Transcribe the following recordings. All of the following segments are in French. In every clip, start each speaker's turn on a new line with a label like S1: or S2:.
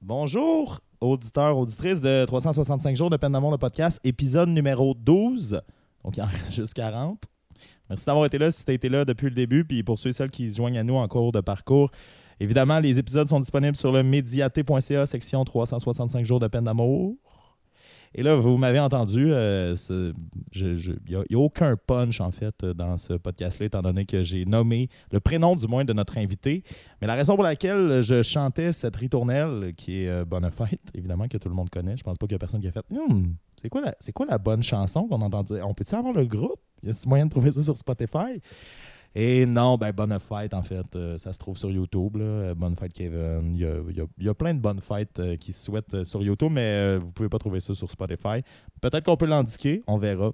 S1: Bonjour, auditeurs, auditrices de 365 jours de peine d'amour, le podcast, épisode numéro 12. Donc, il en reste juste 40. Merci d'avoir été là si tu as été là depuis le début. Puis pour ceux et celles qui se joignent à nous en cours de parcours, évidemment, les épisodes sont disponibles sur le médiaté.ca, section 365 jours de peine d'amour. Et là, vous m'avez entendu, euh, il n'y a, aucun punch en fait dans ce podcast-là, étant donné que j'ai nommé le prénom du moins de notre invité. Mais la raison pour laquelle je chantais cette ritournelle, qui est euh, Bonne Fête, évidemment, que tout le monde connaît, je pense pas qu'il y a personne qui a fait hmm, c'est quoi, la, quoi la bonne chanson qu'on a entendue? On peut-il avoir le groupe? Y a moyen de trouver ça sur Spotify? Et non, ben, Bonne Fête, en fait, euh, ça se trouve sur YouTube. Là. Bonne Fête Kevin. Il y a, plein de bonnes fêtes euh, qui se souhaitent euh, sur YouTube, mais vous pouvez pas trouver ça sur Spotify. Peut-être qu'on peut, l'indiquer, on verra.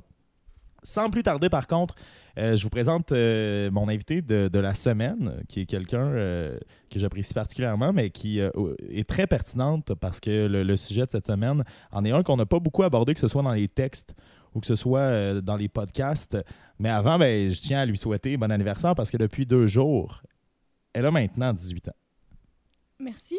S1: Sans plus tarder, par contre, je vous présente mon invité de, la semaine, qui est quelqu'un que j'apprécie particulièrement, mais qui est très pertinente parce que le, sujet de cette semaine en est un qu'on n'a pas beaucoup abordé, que ce soit dans les textes ou que ce soit dans les podcasts. Mais avant, ben, je tiens à lui souhaiter bon anniversaire parce que depuis deux jours, elle a maintenant 18 ans.
S2: Merci.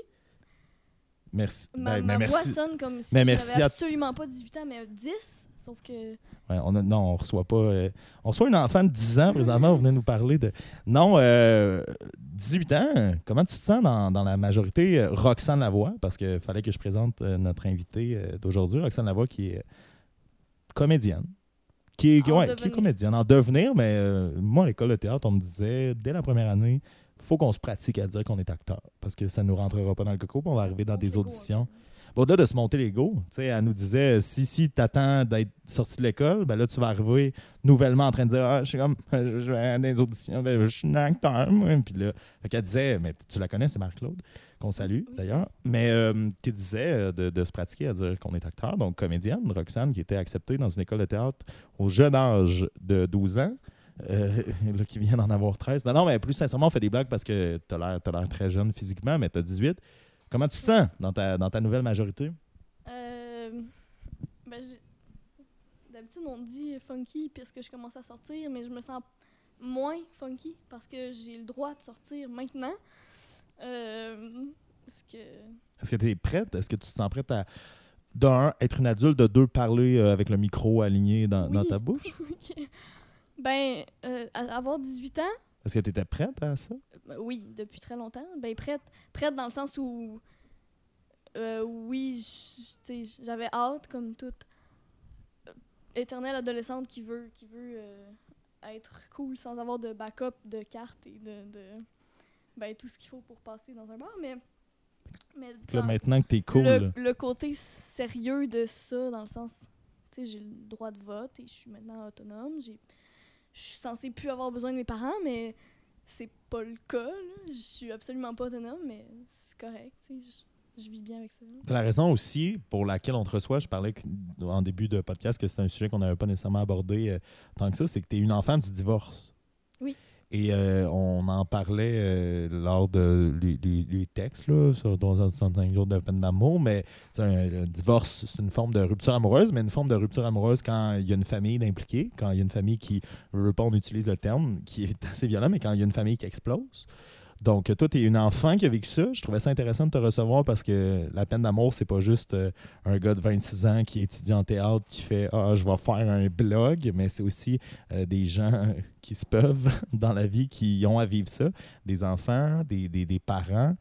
S1: Merci.
S2: Ma,
S1: ben,
S2: voix sonne comme si j'avais absolument pas 18 ans, mais 10, sauf que...
S1: Ouais, on non, on reçoit pas... Euh, on reçoit une enfant de 10 ans, présentement, vous venez nous parler de... Non, euh, 18 ans, comment tu te sens dans, dans la majorité? Euh, Roxane Lavoie, parce qu'il fallait que je présente euh, notre invité d'aujourd'hui, Roxane Lavoie, qui est comédienne qui est, ouais, qui est comédienne, en devenir, mais euh, moi, à l'école de théâtre, on me disait, dès la première année, faut qu'on se pratique à dire qu'on est acteur, parce que ça ne nous rentrera pas dans le coco, puis on va arriver dans des auditions. Au-delà de se monter l'ego, elle nous disait si, si tu attends d'être sorti de l'école, ben là, tu vas arriver nouvellement en train de dire Ah, je suis comme, je vais à des auditions, ben, je suis un acteur, moi. Puis là, elle disait Mais tu la connais, c'est Marc-Claude qu'on salue d'ailleurs, mais euh, qui disait euh, de, se pratiquer à dire qu'on est acteur, donc comédienne, Roxane, qui était acceptée dans une école de théâtre au jeune âge de 12 ans. Euh, là, qui vient d'en avoir 13. Non, non, mais plus sincèrement, on fait des blagues parce que tu as l'air très jeune physiquement, mais tu as 18. Comment tu te sens dans ta, dans ta nouvelle majorité?
S2: Euh, ben, D'habitude, on dit funky puisque je commence à sortir, mais je me sens moins funky parce que j'ai le droit de sortir maintenant. Euh, est-ce que.
S1: Est-ce que tu es prête? Est-ce que tu te sens prête à, d'un, être une adulte, de deux, parler euh, avec le micro aligné dans, dans ta bouche?
S2: Ben, euh, avoir 18 ans?
S1: Est-ce que tu étais prête à ça?
S2: oui, depuis très longtemps. Ben, prête, prête dans le sens où. oui, j'avais hâte, comme toute éternelle adolescente qui veut, qui veut être cool sans avoir de backup de cartes et de ben, tout ce qu'il faut pour passer dans un bar, mais.
S1: mais maintenant que t'es cool.
S2: Le, côté sérieux de ça, dans le sens. Tu sais, j'ai le droit de vote et je suis maintenant autonome. Je suis censée plus avoir besoin de mes parents, mais c'est pas le cas. Je suis absolument pas autonome, mais c'est correct. Je, vis bien avec ça.
S1: La raison aussi pour laquelle on te reçoit, je parlais en début de podcast que c'était un sujet qu'on n'avait pas nécessairement abordé euh, tant que ça, c'est que tu es une enfant du divorce.
S2: Oui.
S1: Et euh, on en parlait euh, lors de les, textes, là, sur 365 jours de peine d'amour, mais un, divorce, c'est une forme de rupture amoureuse, mais une forme de rupture amoureuse quand il y a une famille impliquée, quand il y a une famille qui, je veux pas, on utilise le terme, qui est assez violent, mais quand il y a une famille qui explose. Donc, toi, tu es une enfant qui a vécu ça. Je trouvais ça intéressant de te recevoir parce que la peine d'amour, c'est pas juste euh, un gars de 26 ans qui étudie en théâtre qui fait Ah, je vais faire un blog, mais c'est aussi euh, des gens qui se peuvent dans la vie qui ont à vivre ça, des enfants, des, parents.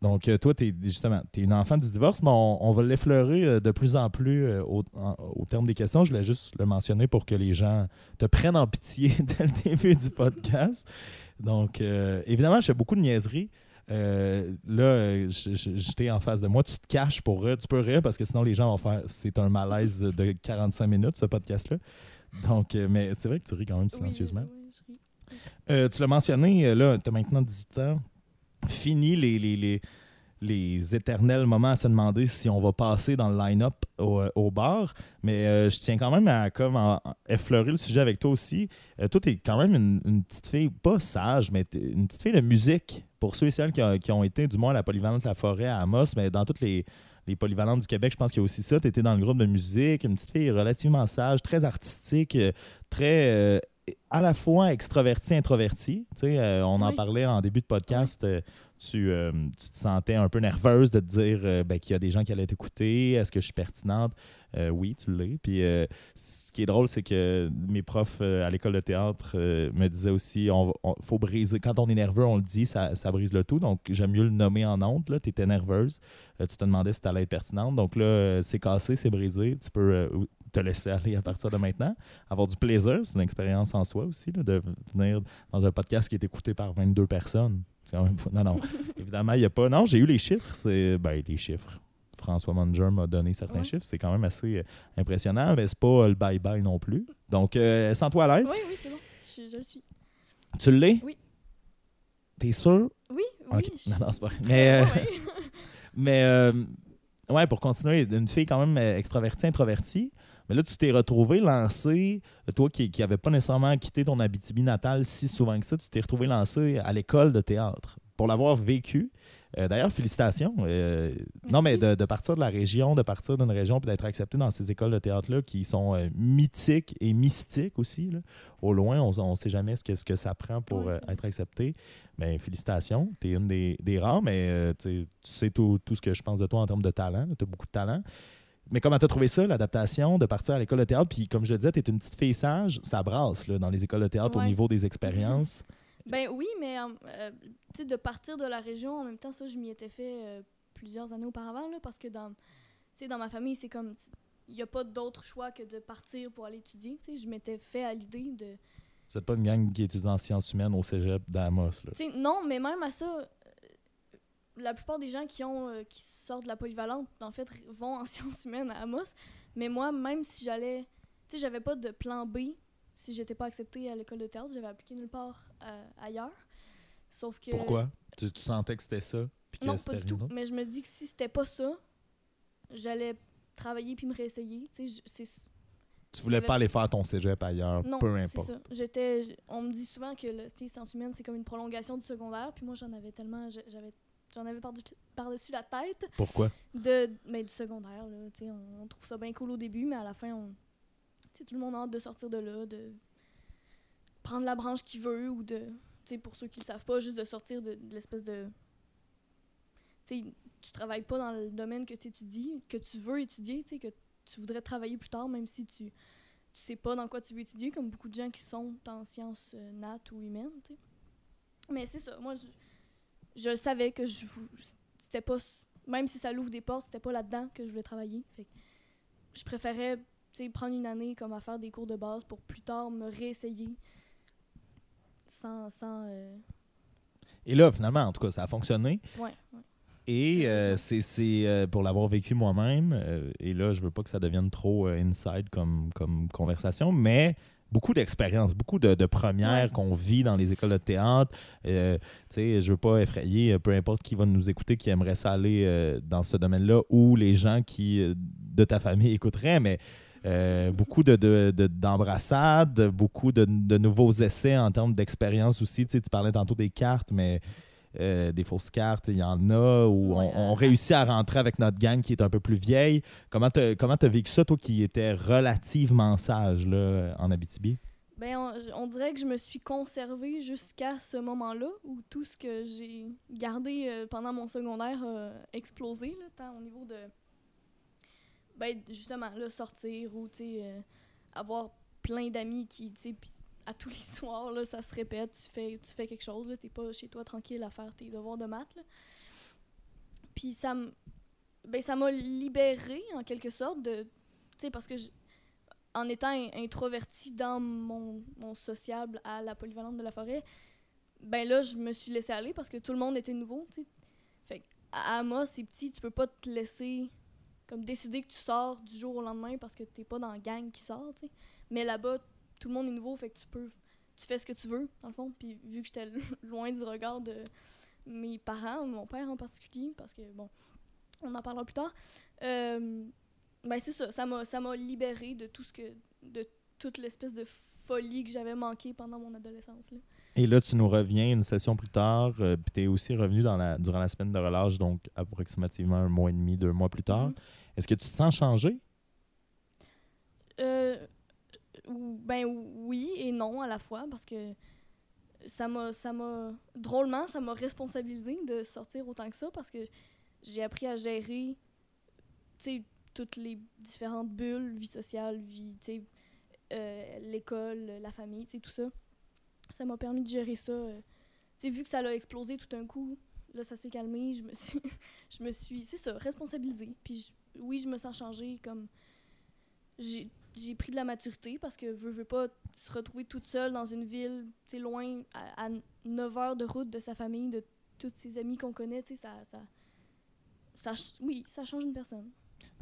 S1: Donc, euh, toi, tu es justement, es une enfant du divorce, mais on, va l'effleurer de plus en plus au, au, terme des questions. Je voulais juste le mentionner pour que les gens te prennent en pitié dès le début du podcast. Donc, euh, évidemment, je fais beaucoup de niaiseries. Euh, là, j'étais en face de moi. Tu te caches pour rire. Tu peux rire parce que sinon, les gens vont faire c'est un malaise de 45 minutes, ce podcast-là. Donc, euh, mais c'est vrai que tu ris quand même silencieusement. Oui, je ris. tu l'as mentionné, là, tu as maintenant 18 ans. Fini les, les, les les éternels moments à se demander si on va passer dans le line-up au, euh, bar. Mais euh, je tiens quand même à comme effleurer le sujet avec toi aussi. Euh, toi, tu es quand même une, petite fille, pas sage, mais une petite fille de musique. Pour ceux et celles qui, ont été, du moins, à la polyvalente La Forêt à Amos, mais dans toutes les, les polyvalentes du Québec, je pense qu'il y a aussi ça. Tu étais dans le groupe de musique, une petite fille relativement sage, très artistique, très à la fois extraverti, introverti. Tu sais, on en parlait en début de podcast. Tu, euh, tu te sentais un peu nerveuse de te dire euh, ben, qu'il y a des gens qui allaient t'écouter? Est-ce que je suis pertinente? Euh, oui, tu l'es. Puis ce qui est drôle, c'est que mes profs à l'école de théâtre me disaient aussi on, faut briser. Quand on est nerveux, on le dit, ça, brise le tout. Donc, j'aime mieux le nommer en honte. Tu étais nerveuse. Tu te demandais si tu allais être pertinente. Donc là, c'est cassé, c'est brisé. Tu peux te laisser aller à partir de maintenant. Avoir du plaisir, c'est une expérience en soi aussi, de venir dans un podcast qui est écouté par 22 personnes. Non, non. Évidemment, il n'y a pas. Non, j'ai eu les chiffres. C'est ben, les chiffres. François Munger m'a donné certains
S2: Ouais.
S1: chiffres. C'est quand même assez euh, impressionnant, mais c'est pas euh, le bye-bye non plus. Donc, euh, sens-toi à l'aise.
S2: Oui, oui, c'est bon. Je, je le suis.
S1: Tu l'es?
S2: Oui.
S1: T'es sûr?
S2: Oui, oui. Je-
S1: Non, non, c'est pas. Mais, euh, mais euh, ouais, pour continuer, une fille quand même extravertie, introvertie. Mais là, tu t'es retrouvé lancé, toi qui n'avais pas nécessairement quitté ton Abitibi natal si souvent que ça, tu t'es retrouvé lancé à l'école de théâtre. Pour l'avoir vécu, euh, d'ailleurs, félicitations. euh, non, mais de, de partir de la région, de partir d'une région, puis d'être accepté dans ces écoles de théâtre-là qui sont euh, mythiques et mystiques aussi. là. Au loin, on ne sait jamais ce que, ce que ça prend pour être accepté. Mais félicitations, tu es une des, des rares, mais tu sais- tu sais tout, tout ce que je pense de toi en termes de talent. Tu as beaucoup de talent. Mais comment tu as trouvé ça, l'adaptation, de partir à l'école de théâtre? Puis comme je le disais, tu es une petite fille sage, ça brasse là, dans les écoles de théâtre au niveau des expériences.
S2: Ben oui, mais euh, tu sais, de partir de la région, en même temps, ça, je m'y étais fait euh, plusieurs années auparavant, là, parce que dans, dans ma famille, c'est comme, il n'y a pas d'autre choix que de partir pour aller étudier. Je m'étais fait à l'idée de...
S1: Vous n'êtes pas une gang qui étudie en sciences humaines au cégep d'Amos. là.
S2: Non, mais même à ça, la plupart des gens qui, ont, euh, qui sortent de la polyvalente, en fait, vont en sciences humaines à Amos. Mais moi, même si j'allais... Tu sais, j'avais pas de plan B si j'étais pas acceptée à l'école de théâtre. J'avais appliqué nulle part euh, ailleurs. Sauf que...
S1: Pourquoi? Tu, tu sentais que c'était ça? Puis
S2: Non, pas du tout. Mais je me dis que si c'était pas ça, j'allais travailler puis me réessayer. Tu sais, c'est
S1: Tu voulais pas aller faire ton cégep ailleurs,
S2: non,
S1: peu importe.
S2: J'étais on me dit souvent que le sciences humaines c'est comme une prolongation du secondaire, puis moi j'en avais tellement j'avais j'en avais par-dessus la tête
S1: Pourquoi?
S2: de mais du secondaire là, on, on trouve ça bien cool au début, mais à la fin on tout le monde a hâte de sortir de là, de prendre la branche qu'il veut ou de pour ceux qui le savent pas juste de sortir de, de l'espèce de tu sais tu travailles pas dans le domaine que tu étudies, que tu veux étudier, que tu voudrais travailler plus tard même si tu tu sais pas dans quoi tu veux étudier comme beaucoup de gens qui sont en sciences euh, nat ou humaines. Mais c'est ça, moi je, je le savais que je c'était pas même si ça l'ouvre des portes, c'était pas là-dedans que je voulais travailler. Fait que je préférais prendre une année comme à faire des cours de base pour plus tard me réessayer sans. sans euh,
S1: Et là, finalement, en tout cas, ça a fonctionné.
S2: ouais, ouais.
S1: Et euh, c'est c'est, euh, pour l'avoir vécu moi-même, et là, je veux pas que ça devienne trop inside comme, comme conversation, mais beaucoup d'expériences, beaucoup de, de premières
S2: Ouais.
S1: qu'on vit dans les écoles de théâtre. Euh, je veux pas effrayer euh, peu importe qui va nous écouter, qui aimerait ça aller euh, dans ce domaine-là, ou les gens qui, euh, de ta famille, écouteraient, mais euh, beaucoup de, de- de- d'embrassades, beaucoup de, de nouveaux essais en termes d'expérience aussi. Tu sais, tu parlais tantôt des cartes, mais euh, des fausses cartes, il y en a où
S2: Ouais,
S1: on, on
S2: euh,
S1: réussit à rentrer avec notre gang qui est un peu plus vieille. Comment tu comment as vécu ça, toi qui étais relativement sage là, en Abitibi?
S2: Ben, on, on dirait que je me suis conservée jusqu'à ce moment-là où tout ce que j'ai gardé euh, pendant mon secondaire a explosé, là, tant au niveau de. Ben, justement, là, sortir ou, tu sais, euh, avoir plein d'amis qui, tu sais, à tous les soirs, là, ça se répète, tu fais, tu fais quelque chose, là, t'es pas chez toi tranquille à faire tes devoirs de maths, là. Puis ça m- ben, ça m'a libérée, en quelque sorte, de. Tu parce que en étant in- introvertie dans mon, mon sociable à la polyvalente de la forêt, ben là, je me suis laissée aller parce que tout le monde était nouveau, tu. Fait que à Amos, c'est petit, tu peux pas te laisser comme décider que tu sors du jour au lendemain parce que t'es pas dans la gang qui sort, tu sais. Mais là-bas, tout le monde est nouveau, fait que tu peux tu fais ce que tu veux, dans le fond. Puis vu que j'étais loin du regard de mes parents, mon père en particulier, parce que bon, on en parlera plus tard. Euh, ben c'est ça, ça m'a ça m'a libéré de tout ce que de toute l'espèce de folie que j'avais manqué pendant mon adolescence là.
S1: Et là, tu nous reviens une session plus tard, euh, puis tu es aussi revenu dans la, durant la semaine de relâche, donc approximativement un mois et demi, deux mois plus tard.
S2: Mhm.
S1: Est-ce que tu te sens changé?
S2: Ben oui et non à la fois parce que ça m'a ça m'a drôlement ça m'a responsabilisé de sortir autant que ça parce que j'ai appris à gérer toutes les différentes bulles vie sociale vie euh, l'école la famille tout ça ça m'a permis de gérer ça euh. vu que ça l'a explosé tout d'un coup là ça s'est calmé je me suis je me suis c'est ça responsabilisée puis oui je me sens changée comme j'ai j'ai pris de la maturité parce que veux, veux pas se retrouver toute seule dans une ville, tu loin, à, à 9 heures de route de sa famille, de tous ses amis qu'on connaît, tu ça, ça, oui, ça change une personne.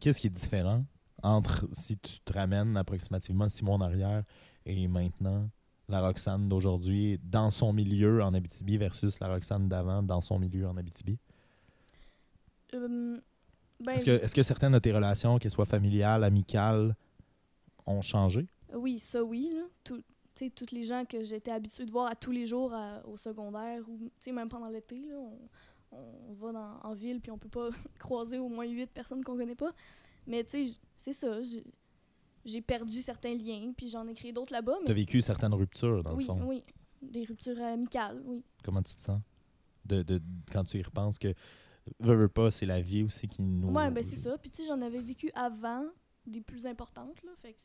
S1: Qu'est-ce qui est différent entre si tu te ramènes approximativement six mois en arrière et maintenant, la Roxane d'aujourd'hui dans son milieu en Abitibi versus la Roxane d'avant dans son milieu en Abitibi?
S2: Euh, ben,
S1: Est-ce que, est-ce que certaines de tes relations, qu'elles soient familiales, amicales, ont changé?
S2: Oui, ça oui, là. Tout, toutes les gens que j'étais habituée de voir à tous les jours à- au secondaire ou même pendant l'été, on, on va dans, en ville puis on peut pas croiser au moins huit personnes qu'on connaît pas. Mais c'est ça, j'ai- perdu certains liens puis j'en ai créé d'autres là-bas.
S1: Tu as vécu certaines ruptures, dans
S2: oui,
S1: le fond.
S2: oui, des ruptures amicales, oui.
S1: Comment tu te sens? De, de- quand tu y repenses que, veux, veux pas, c'est la vie aussi qui nous...
S2: Ouais, ben c'est ça. Puis tu sais, j'en avais vécu avant des plus importantes, là. Fait que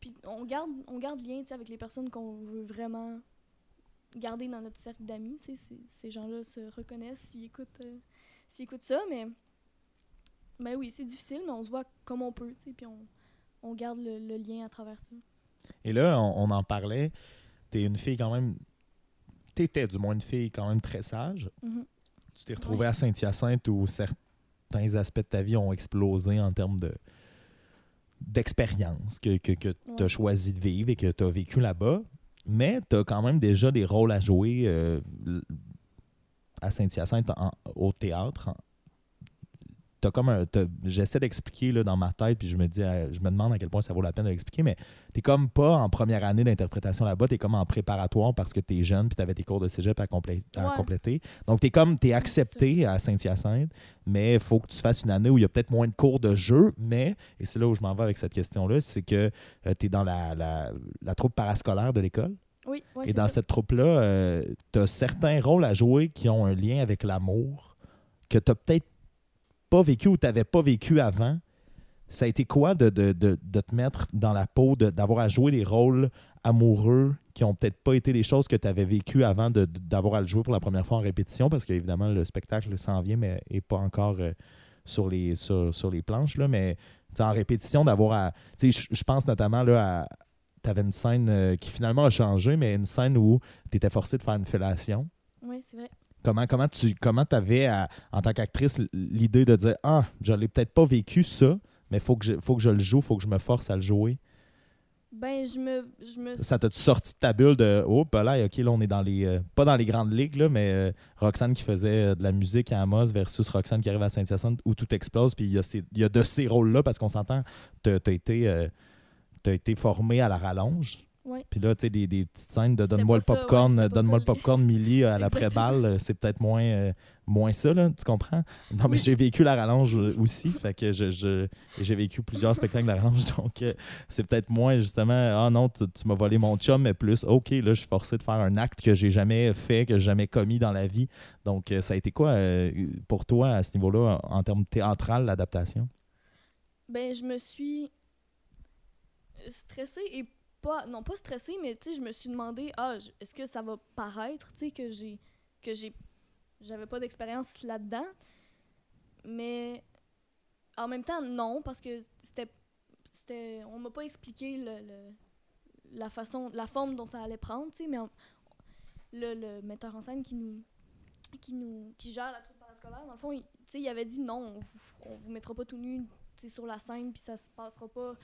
S2: Puis on garde, on garde lien, avec les personnes qu'on veut vraiment garder dans notre cercle d'amis, ces- gens-là se reconnaissent s'ils écoutent, euh, s'ils écoutent ça, mais... Ben oui, c'est difficile, mais on se voit comme on peut, puis on, on garde le, le lien à travers ça.
S1: Et là, on, on en parlait. T'es une fille quand même. T'étais du moins une fille quand même très sage.
S2: Mhm.
S1: Tu t'es retrouvée
S2: Ouais.
S1: à Saint-Hyacinthe où certains aspects de ta vie ont explosé en termes de d'expérience que, que, que tu as
S2: Ouais.
S1: choisi de vivre et que tu as vécu là-bas. Mais tu as quand même déjà des rôles à jouer euh, à Saint-Hyacinthe au théâtre. T'as comme un- j'essaie d'expliquer dans ma tête puis je me dis euh, je me demande à quel point ça vaut la peine de l'expliquer mais t'es comme pas en première année d'interprétation là-bas t'es comme en préparatoire parce que t'es jeune puis t'avais tes cours de cégep à, complé- à
S2: Ouais.
S1: compléter donc t'es comme t'es accepté à Saint-Hyacinthe mais il faut que tu fasses une année où il y a peut-être moins de cours de jeu mais et c'est là où je m'en vais avec cette question là c'est que tu es dans la, la, la troupe parascolaire de l'école
S2: Oui, ouais,
S1: et dans
S2: ça.
S1: cette troupe-là, tu as certains rôles à jouer qui ont un lien avec l'amour que tu peut-être pas vécu ou tu n'avais pas vécu avant. Ça a été quoi de, de, de, de te mettre dans la peau, d'avoir à jouer des rôles amoureux qui ont peut-être pas été des choses que tu avais vécues avant d'avoir à le jouer pour la première fois en répétition? Parce qu'évidemment, le spectacle s'en vient, mais n'est pas encore euh, sur, les, sur, sur les planches. Là, mais en répétition, d'avoir à. je pense notamment là, à. Tu avais une scène euh, qui finalement a changé, mais une scène où tu étais forcé de faire une fellation.
S2: Oui, c'est vrai.
S1: Comment, comment tu comment avais, en tant qu'actrice, l'idée de dire Ah, je l'ai peut-être pas vécu ça, mais il faut, que je- faut que je le joue, faut que je me force à le jouer.
S2: Ben, je me... Je me
S1: Ça t'a-tu sorti de ta bulle de Oh, ben là, OK, là, on est dans les. euh, pas dans les grandes ligues, là, mais euh, Roxane qui faisait euh, de la musique à Amos versus Roxane qui arrive à Saint-Hyacinthe où tout explose. Puis il y, y a de ces rôles-là, parce qu'on s'entend, tu as été. euh, t'as été formé à la rallonge.
S2: Ouais.
S1: Puis là, tu sais, des, des petites scènes de donne-moi le popcorn,
S2: ouais,
S1: donne-moi le popcorn, Millie, euh, à l'après-balle, euh, c'est peut-être moins, euh, moins ça, là, tu comprends? Non, mais
S2: Oui.
S1: j'ai vécu la rallonge aussi, fait que je, je- j'ai vécu plusieurs spectacles de la rallonge, donc euh, c'est peut-être moins justement, ah non, tu, tu m'as volé mon chum, mais plus, ok, là, je suis forcé de faire un acte que j'ai jamais fait, que j'ai jamais commis dans la vie. Donc, ça a été quoi euh, pour toi à ce niveau-là, en, en termes théâtral, l'adaptation?
S2: Ben, je me suis stressée et non pas stressée mais tu je me suis demandé ah est-ce que ça va paraître tu sais que j'ai que j'ai j'avais pas d'expérience là-dedans mais en même temps non parce que c'était c'était on m'a pas expliqué la façon la forme dont ça allait prendre mais le, metteur en scène qui nous qui nous qui gère la troupe parascolaire dans le fond il, il avait dit non on vous, on vous mettra pas tout nu sur la scène puis ça se passera pas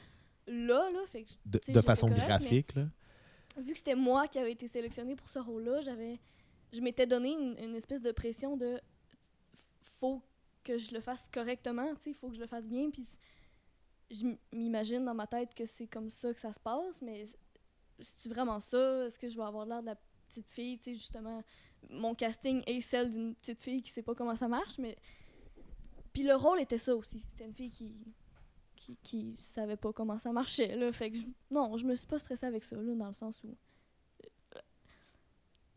S2: là là fait que
S1: De, de façon graphique, là?
S2: vu que c'était moi qui avais été sélectionnée pour ce rôle-là, j'avais, je m'étais donné une, une espèce de pression de faut que je le fasse correctement, tu sais, faut que je le fasse bien, puis je m'imagine dans ma tête que c'est comme ça que ça se passe, mais c'est vraiment ça? Est-ce que je vais avoir l'air de la petite fille, tu sais, justement, mon casting est celle d'une petite fille qui sait pas comment ça marche, mais puis le rôle était ça aussi, c'était une fille qui qui, qui savaient pas comment ça marchait. Là. Fait que je- non, je me suis pas stressée avec ça, là, dans le sens où. euh,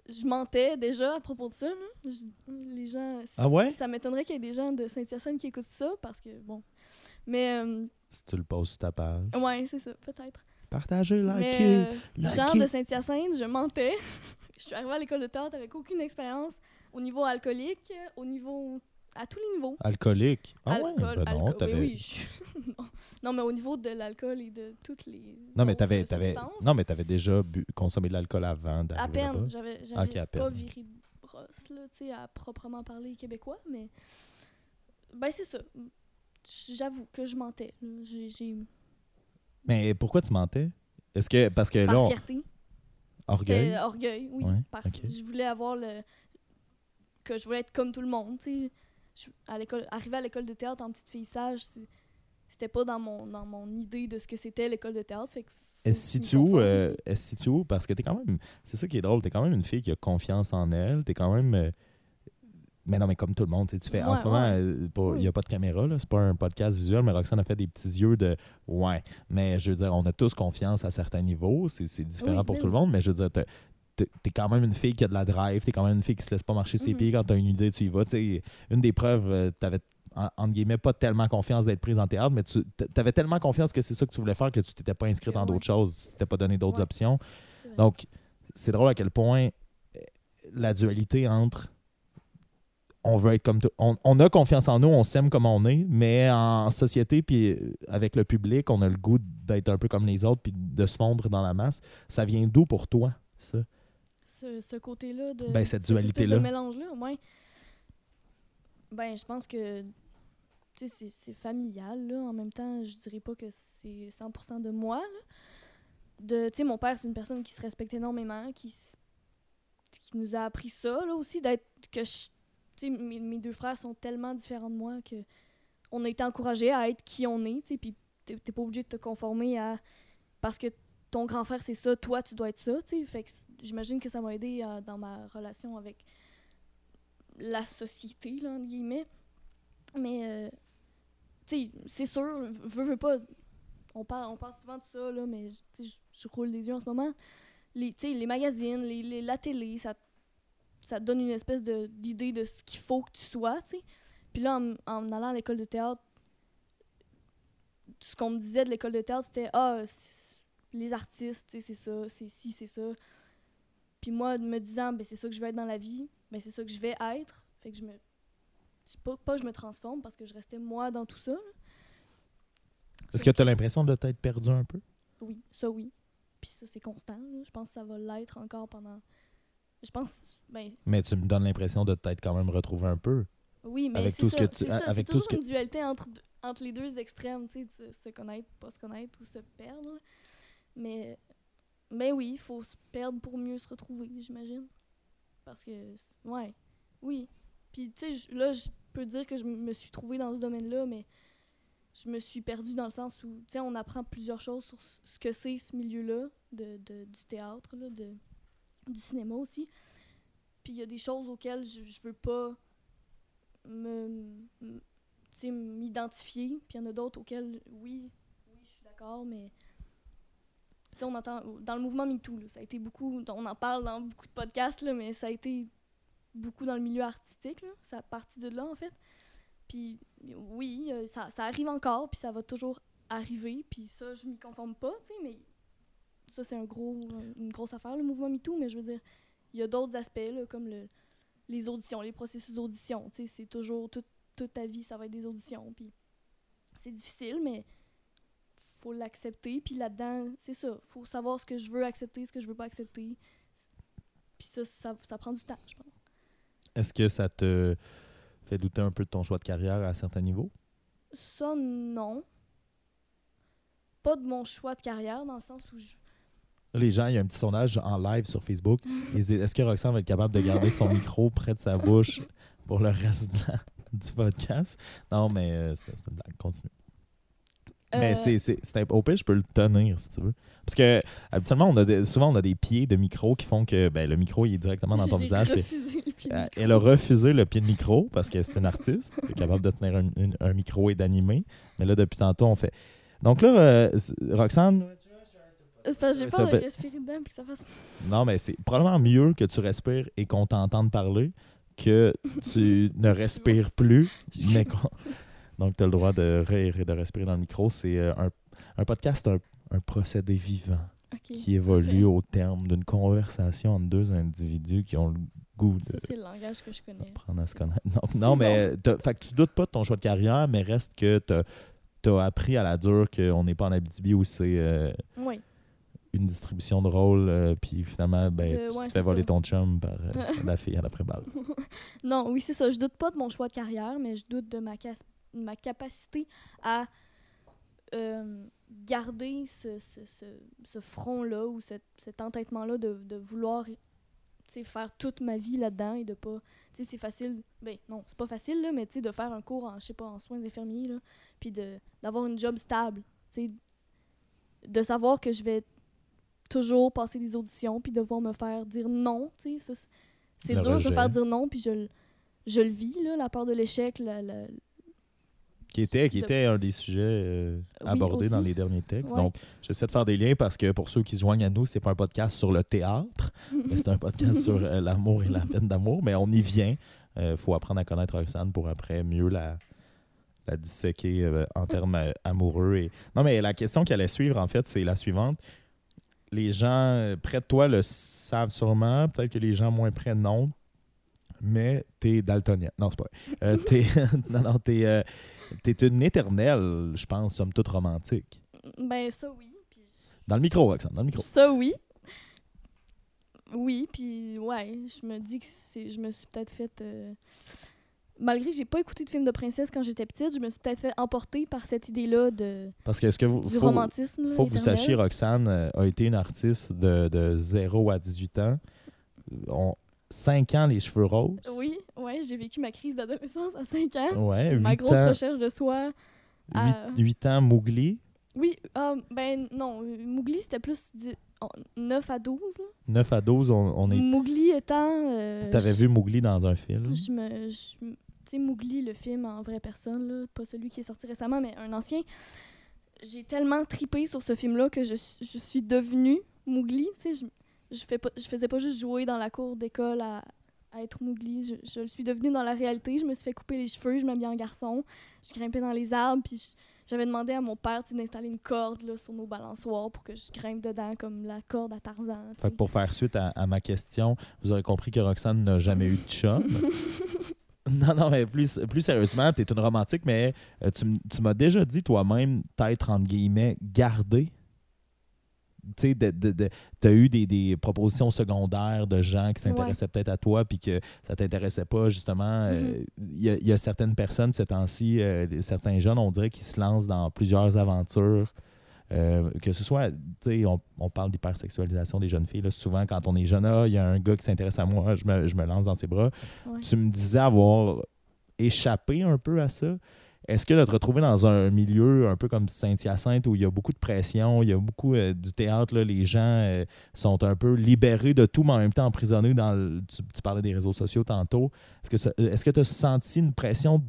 S2: Je mentais déjà à propos de ça. Là. Je- les gens.
S1: Ah ouais?
S2: Ça m'étonnerait qu'il y ait des gens de Saint-Hyacinthe qui écoutent ça parce que, bon. Mais, euh,
S1: Si tu le poses sur ta page.
S2: ouais, c'est ça, peut-être.
S1: Partagez, likez.
S2: euh,
S1: likez.
S2: genre de Saint-Hyacinthe, je mentais. je suis arrivée à l'école de théâtre avec aucune expérience au niveau alcoolique, au niveau. À tous les niveaux.
S1: Alcoolique. Ah ouais? Ben non,
S2: alcool-
S1: t'avais...
S2: Oui, oui. je- non. mais au niveau de l'alcool et de toutes les.
S1: Non, mais t'avais, t'avais... Non, mais t'avais déjà bu... consommé de l'alcool avant
S2: À
S1: d'arriver là-bas?
S2: peine. J'avais, j'avais
S1: Ok, à
S2: pas viré de brosse, là, tu sais, à proprement parler québécois, mais. Ben, c'est ça. J'avoue que je mentais. J'ai,
S1: Mais pourquoi tu mentais? Est-ce que... Parce que
S2: Par
S1: là, on-
S2: fierté.
S1: orgueil...
S2: C'était orgueil, oui.
S1: Ouais,
S2: Par-. Je voulais avoir le. que je voulais être comme tout le monde, tu sais. Je- À l'école, arriver à l'école de théâtre en petite fille sage, c'était pas dans mon, dans mon idée de ce que c'était l'école de théâtre. Fait que
S1: Elle se situe où? euh,
S2: tu sais.
S1: elle se situe où? Parce que t'es quand même... C'est ça qui est drôle. T'es quand même une fille qui a confiance en elle. T'es quand même... euh, Mais non, mais comme tout le monde, tu fais... en
S2: Ouais,
S1: ce moment,
S2: ouais.
S1: euh, il n'y a pas de caméra, là. C'est pas un podcast visuel, mais Roxane a fait des petits yeux de... Ouais. Mais je veux dire, on a tous confiance à certains niveaux. C'est différent
S2: Oui,
S1: pour tout le monde, mais je veux dire... t'es quand même une fille qui a de la drive, t'es quand même une fille qui se laisse pas marcher ses
S2: Mhm.
S1: pieds quand t'as une idée, tu y vas. Une des preuves, euh, t'avais en- entre guillemets pas tellement confiance d'être prise en théâtre, mais tu avais tellement confiance que c'est ça que tu voulais faire que tu t'étais pas inscrite dans
S2: Ouais.
S1: d'autres choses, tu t'étais pas donné d'autres
S2: Ouais.
S1: options. Donc, c'est drôle à quel point euh, la dualité entre on veut être comme tout- on, on a confiance en nous, on s'aime comme on est, mais en société puis euh, avec le public, on a le goût d'être un peu comme les autres puis de se fondre dans la masse. Ça vient d'où pour toi ça?
S2: Ce, ce côté-là de
S1: Ben, cette dualité-là.
S2: de mélange-là ouais ben je pense que tu sais c'est- familial là en même temps je dirais pas que c'est 100% de moi là. de tu sais mon père c'est une personne qui se respecte énormément qui qui nous a appris ça là aussi d'être que je- tu sais mes, mes deux frères sont tellement différents de moi que on a été encouragés à être qui on est tu sais puis t'es pas obligé de te conformer à parce que ton grand frère c'est ça, toi tu dois être ça, tu sais. J'imagine que ça m'a aidé euh, dans ma relation avec la société, là, entre guillemets. Mais, euh, tu sais, c'est sûr, veux, veux pas. On parle, on souvent de ça, là, mais je- roule les yeux en ce moment. Les, les magazines, les, la télé, ça, ça donne une espèce de- d'idée de ce qu'il faut que tu sois. Puis là, en, allant à l'école de théâtre, ce qu'on me disait de l'école de théâtre, c'était Ah, les artistes, c'est ça, c'est ci, c'est ça. Puis moi, me disant, ben, c'est ça que je veux être dans la vie, ben, c'est ça que je vais être. Fait que je me. Pas, pas je me transforme parce que je restais moi dans tout ça.
S1: Est-ce que tu as l'impression de t'être perdu un peu?
S2: Oui, ça oui. Puis ça, c'est constant. là. Je pense que ça va l'être encore pendant. Je pense. Ben,
S1: Mais tu me donnes l'impression de t'être quand même retrouvé un peu.
S2: oui, mais
S1: Avec
S2: c'est
S1: tout ce
S2: ça,
S1: que tu-
S2: c'est
S1: tout ce
S2: toujours
S1: que-
S2: une dualité entre, entre les deux extrêmes, tu sais, se connaître, pas se connaître ou se perdre. Mais, mais oui, il faut se perdre pour mieux se retrouver, j'imagine. Parce que, ouais, oui. Puis, tu sais, là, je peux dire que je me suis trouvée dans ce domaine-là, mais je me suis perdue dans le sens où, tu sais, on apprend plusieurs choses sur ce que c'est ce milieu-là, de, de- du théâtre, là, de, du cinéma aussi. Puis il y a des choses auxquelles je, je veux pas me, m'identifier. Puis il y en a d'autres auxquelles, oui, oui, je suis d'accord, mais on entend dans le mouvement MeToo, ça a été beaucoup, on en parle dans beaucoup de podcasts, là, mais ça a été beaucoup dans le milieu artistique, ça a parti de là en fait. Puis oui, euh, ça, arrive encore, puis ça va toujours arriver, puis ça, je m'y conforme pas, tu sais, mais ça, c'est un gros, une grosse affaire, le mouvement MeToo, mais je veux dire, il y a d'autres aspects, là, comme le, les auditions, les processus d'audition, tu sais, c'est toujours, toute, toute ta vie, ça va être des auditions, puis c'est difficile, mais faut l'accepter, puis là-dedans, c'est ça, faut savoir ce que je veux accepter, ce que je veux pas accepter, puis ça, ça, ça prend du temps, je pense.
S1: Est-ce que ça te fait douter un peu de ton choix de carrière à certains niveaux?
S2: Ça, non. Pas de mon choix de carrière, dans le sens où je...
S1: Les gens, il y a un petit sondage en live sur Facebook. Est-ce que Roxane va être capable de garder son micro près de sa bouche pour le reste de la- du podcast? Non, mais euh, c'était une blague. Continue. Mais
S2: Euh,
S1: c'est, c'est, c'est au pire, je peux le tenir si tu veux. Parce que habituellement, on a des- souvent, on a des pieds de micro qui font que ben, le micro il est directement dans ton
S2: j'ai
S1: visage.
S2: refusé le pied de
S1: Euh,
S2: micro.
S1: Elle a refusé le pied de micro parce que c'est une artiste, elle est capable de tenir un, une- un micro et d'animer. Mais là, depuis tantôt, on fait. Donc là, euh, Roxane,
S2: C'est parce que j'ai peur de respirer dedans puis que ça fasse.
S1: non, mais c'est probablement mieux que tu respires et qu'on t'entende parler que tu ne respires plus. mais qu'on- Donc, tu as le droit de rire et de respirer dans le micro. C'est euh, un, un podcast, un, un procédé vivant qui évolue au terme d'une conversation entre deux individus qui ont le goût de
S2: Ça, c'est le langage que je connais.
S1: apprendre à se connaître. Non, mais fait que tu doutes pas de ton choix de carrière, mais reste que tu as appris à la dure qu'on n'est pas en Abitibi où c'est euh,
S2: Oui.
S1: une distribution de rôles, euh, puis finalement, ben, tu
S2: ouais,
S1: te fais voler
S2: ça.
S1: ton chum par euh, la fille à l'après-balle.
S2: Non, oui, c'est ça. Je doute pas de mon choix de carrière, mais je doute de ma, ma capacité à euh, garder ce, ce, ce, ce front-là ou cet, cet entêtement-là de, de vouloir faire toute ma vie là-dedans et de pas. Tu sais, c'est facile. Ben, non, c'est pas facile, là, mais tu sais, de faire un cours en, je sais pas, en soins infirmiers, là, puis d'avoir une job stable. Tu sais, de savoir que je vais toujours passer des auditions puis devoir me faire dire non, tu sais, c'est- dur de se faire dire non, puis je, le- je le vis, là, la peur de l'échec, la, la-
S1: Qui était, qui était un des sujets euh,
S2: Oui,
S1: abordés dans les derniers textes.
S2: Ouais.
S1: Donc, j'essaie de faire des liens parce que pour ceux qui se joignent à nous, c'est pas un podcast sur le théâtre, mais c'est un podcast sur euh, l'amour et la peine d'amour. Mais on y vient. Il faut apprendre à connaître Roxane pour après mieux la, la disséquer euh, en termes euh, amoureux. Et... Non, mais la question qui allait suivre, en fait, c'est la suivante. Les gens euh, près de toi le savent sûrement, peut-être que les gens moins près non, mais t'es daltonien. Non, c'est pas vrai. Euh, t'es, non, non, t'es, euh, t'es une éternelle, je pense, somme toute romantique.
S2: ben, ça, oui.
S1: Dans le micro, Roxane, dans le micro.
S2: Ça, oui. Oui, puis ouais, je me dis que c'est, je me suis peut-être fait. euh, Malgré que j'ai pas écouté de film de princesse quand j'étais petite, je me suis peut-être fait emporter par cette idée-là de,
S1: Parce que ce que vous.
S2: du
S1: faut-
S2: romantisme.
S1: faut que vous sachiez, Roxane euh, a été une artiste de, de 0 à 18 ans. On, 5 ans, les cheveux roses.
S2: Oui, ouais, j'ai vécu ma crise d'adolescence à 5 ans.
S1: Ouais, 8
S2: ma grosse
S1: ans,
S2: recherche de soi. à-
S1: 8, ans Mougli,
S2: Oui, ah, ben non, euh, Mougli c'était plus dix- oh, 9 à 12. Là.
S1: 9 à 12, on, on est.
S2: Mougli étant. euh,
S1: T'avais
S2: je-
S1: vu Mougli dans un film?
S2: Je me. je Tu sais, Mougli, le film en vraie personne, là, pas celui qui est sorti récemment, mais un ancien. J'ai tellement tripé sur ce film-là que je, suis- je suis devenue Mougli. Tu sais, je, je, fais pas, je faisais pas juste jouer dans la cour d'école à, à être Mougli. Je, je le suis devenue dans la réalité. Je me suis fait couper les cheveux, je m'habillais en garçon. Je grimpais dans les arbres, puis j'avais demandé à mon père d'installer une corde là, sur nos balançoires pour que je grimpe dedans comme la corde à Tarzan.
S1: Fait que pour faire suite à, à ma question, vous aurez compris que Roxane n'a jamais eu de chum. non, non, mais plus, plus sérieusement, tu es une romantique, mais euh, tu, tu m'as déjà dit toi-même, t'être entre guillemets gardé. Tu sais, de, de, de- t'as eu des, des propositions secondaires de gens qui s'intéressaient peut-être à toi, puis que ça t'intéressait pas, justement. euh, Il y, a, il y a certaines personnes, ces temps-ci, euh, certains jeunes, on dirait, qui se lancent dans plusieurs aventures. euh, que ce soit, tu sais, on, on parle d'hypersexualisation des jeunes filles. là. souvent, quand on est jeune, ah, il y a un gars qui s'intéresse à moi, je me, je me lance dans ses bras.
S2: Ouais.
S1: Tu me disais avoir échappé un peu à ça. Est-ce que de te retrouver dans un milieu un peu comme Saint-Hyacinthe où il y a beaucoup de pression, il y a beaucoup euh, du théâtre, là, les gens euh, sont un peu libérés de tout, mais en même temps emprisonnés dans le, tu, parlais des réseaux sociaux tantôt. Est-ce que que tu as senti une pression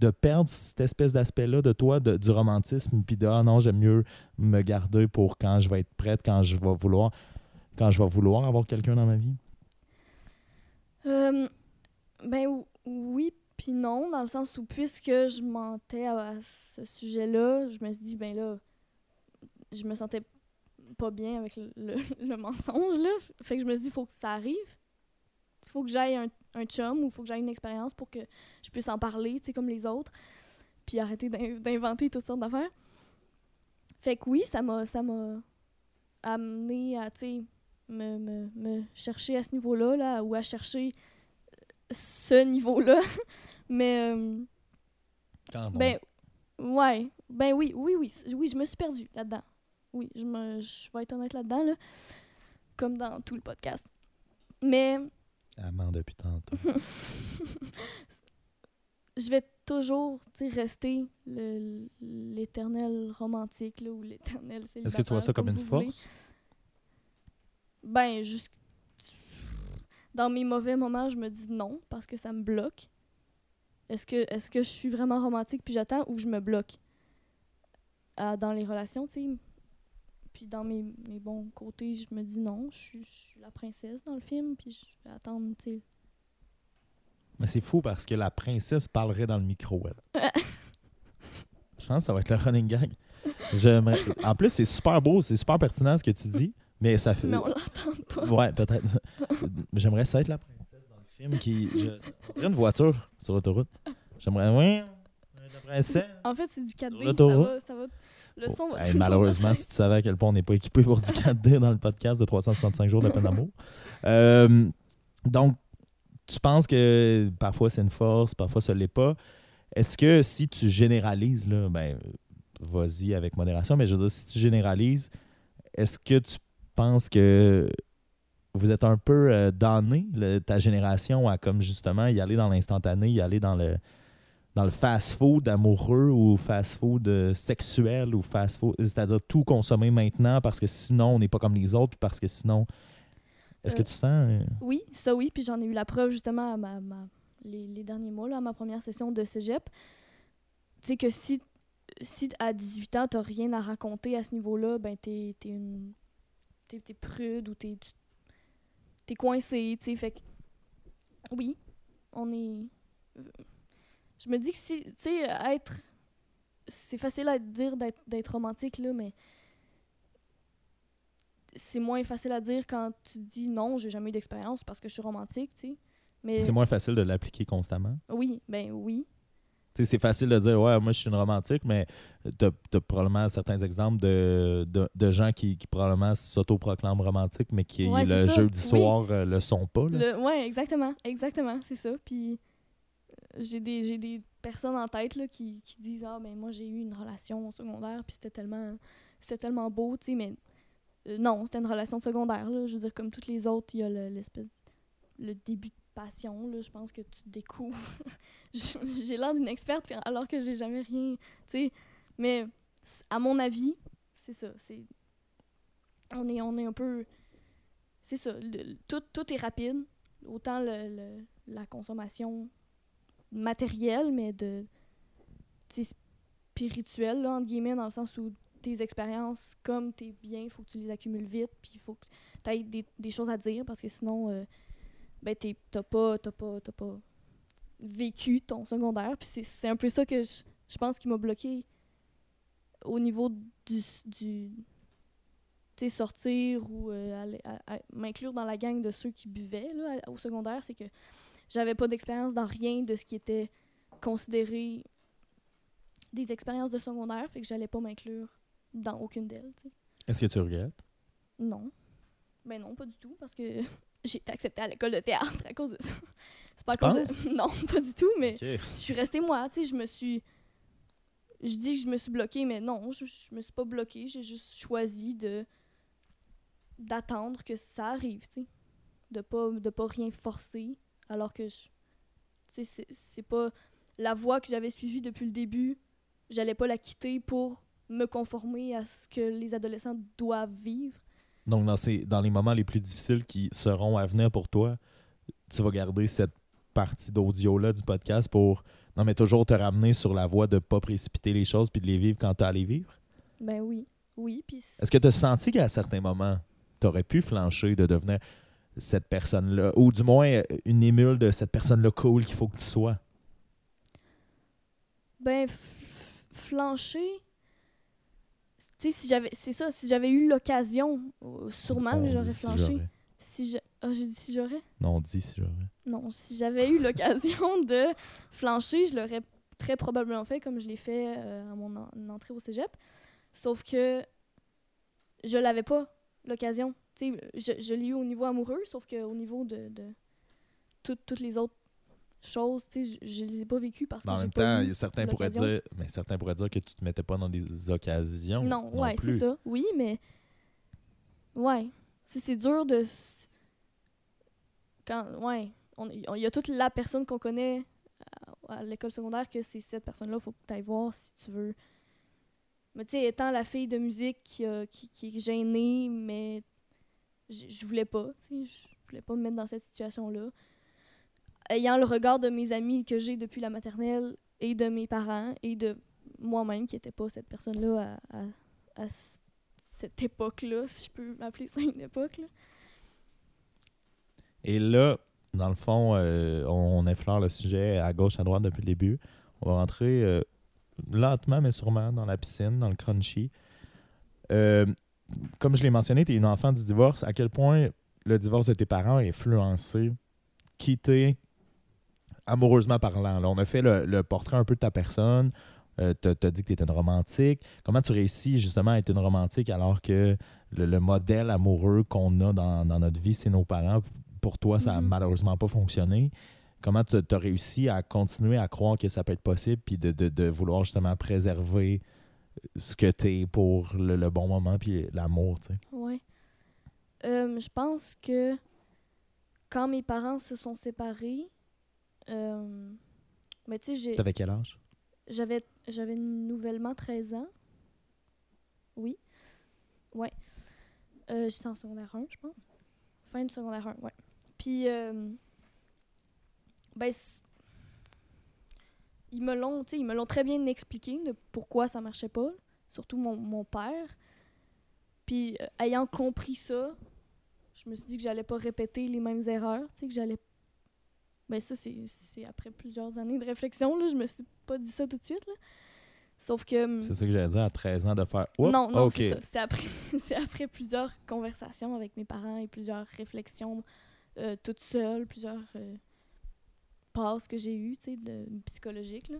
S1: de perdre cette espèce d'aspect-là de toi, du romantisme, puis de ah non, j'aime mieux me garder pour quand je vais être prête, quand je vais vouloir, quand je vais vouloir avoir quelqu'un dans ma vie?
S2: Euh, ben ou- oui, puis non, dans le sens où puisque je mentais à, ce sujet-là, je me suis dit, ben là, je me sentais pas bien avec le, mensonge, là. Fait que je me suis dit, il faut que ça arrive. Il faut que j'aille un, un chum ou il faut que j'aille une expérience pour que je puisse en parler, tu sais, comme les autres. Puis arrêter d'in- d'inventer toutes sortes d'affaires. Fait que oui, ça m'a ça m'a amené à, tu sais, me, me, me chercher à ce niveau-là, là, ou à chercher ce niveau-là. Mais, euh,
S1: Quand
S2: ben, ouais. Ben oui, oui, oui. Oui, je me suis perdue là-dedans. Oui, je, me, je vais être honnête là-dedans, là. Comme dans tout le podcast. Mais,
S1: Amant depuis tantôt.
S2: je vais toujours rester l'éternel romantique là, ou l'éternel célibataire.
S1: Est-ce que tu vois ça comme une
S2: voulez.
S1: force?
S2: Ben, juste. Dans mes mauvais moments, je me dis non parce que ça me bloque. Est-ce que, est que je suis vraiment romantique puis j'attends ou je me bloque? Ah, dans les relations, tu sais? Puis dans mes, mes bons côtés, je me dis non, je suis, je suis la princesse dans le film puis je vais attendre, tu sais.
S1: Mais c'est fou parce que la princesse parlerait dans le micro, elle. Je pense que ça va être le running gag. En plus, c'est super beau, c'est super pertinent ce que tu dis, mais ça fait.
S2: Mais on l'entend pas.
S1: Ouais, peut-être. J'aimerais ça être la princesse dans le film qui. Je... On dirait une voiture sur l'autoroute. J'aimerais. Oui, la princesse.
S2: En fait, c'est du 4D, ça
S1: l'autoroute.
S2: va, ça va. Le son va
S1: Hey, malheureusement, si tu savais à quel point on n'est pas équipé pour du 4D dans le podcast de 365 jours de peine d'amour. Euh, donc, tu penses que parfois c'est une force, parfois ce l'est pas. Est-ce que si tu généralises, là, ben, vas-y avec modération, mais je veux dire, si tu généralises, est-ce que tu penses que vous êtes un peu euh, damné, le- ta génération, à comme justement y aller dans l'instantané, y aller dans le dans le fast-food amoureux ou fast-food euh, sexuel ou fast-food, c'est-à-dire tout consommer maintenant parce que sinon on n'est pas comme les autres, parce que sinon, est-ce que
S2: Euh,
S1: tu sens euh,
S2: Oui, ça oui, puis j'en ai eu la preuve justement à ma, ma- les, les derniers mois, là, à ma première session de cégep. Tu sais que si, si à 18 ans, t'as rien à raconter à ce niveau-là, ben t'es t'es une. T'es t'es prude ou t'es. tu- T'es coincé, tu sais. Fait que. Oui, on est. Je me dis que si. Tu sais, être. C'est facile à dire d'être d'être romantique, là, mais c'est moins facile à dire quand tu dis non, j'ai jamais eu d'expérience parce que je suis romantique, tu sais. Mais
S1: c'est moins facile de l'appliquer constamment?
S2: oui, ben oui.
S1: C'est facile de dire, ouais, moi je suis une romantique, mais tu as, probablement certains exemples de, de, de gens qui, qui probablement s'autoproclament romantiques, mais qui
S2: Ouais,
S1: le jeudi
S2: Oui.
S1: soir euh, le sont pas.
S2: ouais, exactement, exactement, c'est ça. Puis euh, j'ai des, j'ai des personnes en tête là, qui, qui disent ah ben moi j'ai eu une relation secondaire puis c'était tellement c'était tellement beau, tu sais, mais euh, non, c'était une relation secondaire là. Je veux dire comme toutes les autres, il y a le- l'espèce le début de passion là. Je pense que tu découvres. j'ai l'air d'une experte alors que j'ai jamais rien. Mais à mon avis, c'est ça. C'est on est on est un peu c'est ça. tout, tout est rapide. Autant le, la consommation matérielle, mais de spirituelle, là, entre guillemets, dans le sens où tes expériences, comme tes biens, il faut que tu les accumules vite, puis il faut que tu aies des, des choses à dire, parce que sinon, euh, ben, t'es- t'as pas, t'as pas, t'as pas vécu ton secondaire. Puis c'est- c'est un peu ça que je, je pense qui m'a bloqué au niveau du, du tu sais, sortir ou euh, m'inclure dans la gang de ceux qui buvaient là, au secondaire, c'est que j'avais pas d'expérience dans rien de ce qui était considéré des expériences de secondaire, fait que j'allais pas m'inclure dans aucune d'elles.
S1: Est-ce que tu regrettes?
S2: Non. Ben non, pas du tout, parce que j'ai été acceptée à l'école de théâtre à cause de ça. C'est pas à cause de... Non, pas du tout, mais je suis restée moi, tu sais, je me suis... Je dis que je me suis bloquée, mais non, je, je me suis pas bloquée, j'ai juste choisi de d'attendre que ça arrive, tu sais. De pas, de pas rien forcer, alors que je... Tu sais, c'est- c'est pas... La voie que j'avais suivie depuis le début, j'allais pas la quitter pour me conformer à ce que les adolescents doivent vivre.
S1: Donc, dans, ces, dans les moments les plus difficiles qui seront à venir pour toi, tu vas garder cette partie d'audio-là du podcast pour, non, mais toujours te ramener sur la voie de pas précipiter les choses puis de les vivre quand tu as à les vivre?
S2: Ben oui, oui, puis...
S1: Est-ce que tu as senti qu'à certains moments, tu aurais pu flancher de devenir cette personne-là, ou du moins euh, une émule de cette personne-là cool qu'il faut que tu sois?
S2: Ben, flancher. Tu sais, si j'avais. C'est ça, si j'avais eu l'occasion, euh, sûrement que j'aurais flanché. Si je. Ah, j'ai dit si j'aurais?
S1: Non, on dit si j'aurais.
S2: Non, si j'avais eu l'occasion de flancher, je l'aurais très probablement fait comme je l'ai fait euh, à mon en- entrée au cégep. Sauf que je l'avais pas, l'occasion. Tu sais, je, je l'ai eu au niveau amoureux, sauf qu'au niveau de, de tout- toutes les autres choses, tu sais, je, je les ai pas vécues parce
S1: en
S2: que j'ai
S1: même
S2: pas
S1: temps, certains pourraient dire, mais certains pourraient dire que tu te mettais pas dans des occasions.
S2: Non, ouais, c'est ça. Oui, mais. Ouais. C'est dur de. Quand. Ouais. Il y a toute la personne qu'on connaît euh, à l'école secondaire que c'est cette personne-là, il faut que tu ailles voir si tu veux. Mais tu sais, étant la fille de musique qui, qui, qui est gênée, mais je je voulais pas, tu sais, je voulais pas me mettre dans cette situation-là. Ayant le regard de mes amis que j'ai depuis la maternelle et de mes parents et de moi-même qui n'était pas cette personne-là à, cette époque-là, si je peux m'appeler ça une époque. Là.
S1: Et là, dans le fond, euh, on, on effleure le sujet à gauche, à droite depuis le début. On va rentrer euh, lentement, mais sûrement dans la piscine, dans le crunchy. Euh, comme je l'ai mentionné, tu es une enfant du divorce. À quel point le divorce de tes parents a influencé? Qui t'es? Amoureusement parlant? Là, on a fait le, le portrait un peu de ta personne. Euh, tu as dit que tu étais une romantique. Comment tu réussis justement à être une romantique alors que le, le modèle amoureux qu'on a dans, dans notre vie, c'est nos parents? Pour toi, ça n'a
S2: Mhm.
S1: malheureusement pas fonctionné. Comment tu as réussi à continuer à croire que ça peut être possible puis de, de- de vouloir justement préserver ce que tu es pour le, le bon moment puis l'amour, tu sais?
S2: Ouais. Euh, je pense que quand mes parents se sont séparés, euh, mais tu sais, j'ai-
S1: T'avais quel âge?
S2: j'avais j'avais nouvellement 13 ans. Oui. Ouais. Euh, J'étais en secondaire 1, je pense. Fin de secondaire 1, ouais. Puis, euh, ben, ils me l'ont, ils me l'ont très bien expliqué de pourquoi ça marchait pas, surtout mon, mon père. Puis, euh, ayant compris ça, je me suis dit que j'allais pas répéter les mêmes erreurs, que j'allais. Ben, ça, c'est après plusieurs années de réflexion, là. Je me suis pas dit ça tout de suite, là. Sauf que. hum,
S1: C'est ça que j'allais dire à 13 ans de faire. Oups,
S2: non, non,
S1: OK.
S2: c'est ça. C'est après, après plusieurs conversations avec mes parents et plusieurs réflexions euh, toute seule, plusieurs euh, passes que j'ai eues, tu sais, de psychologiques, là.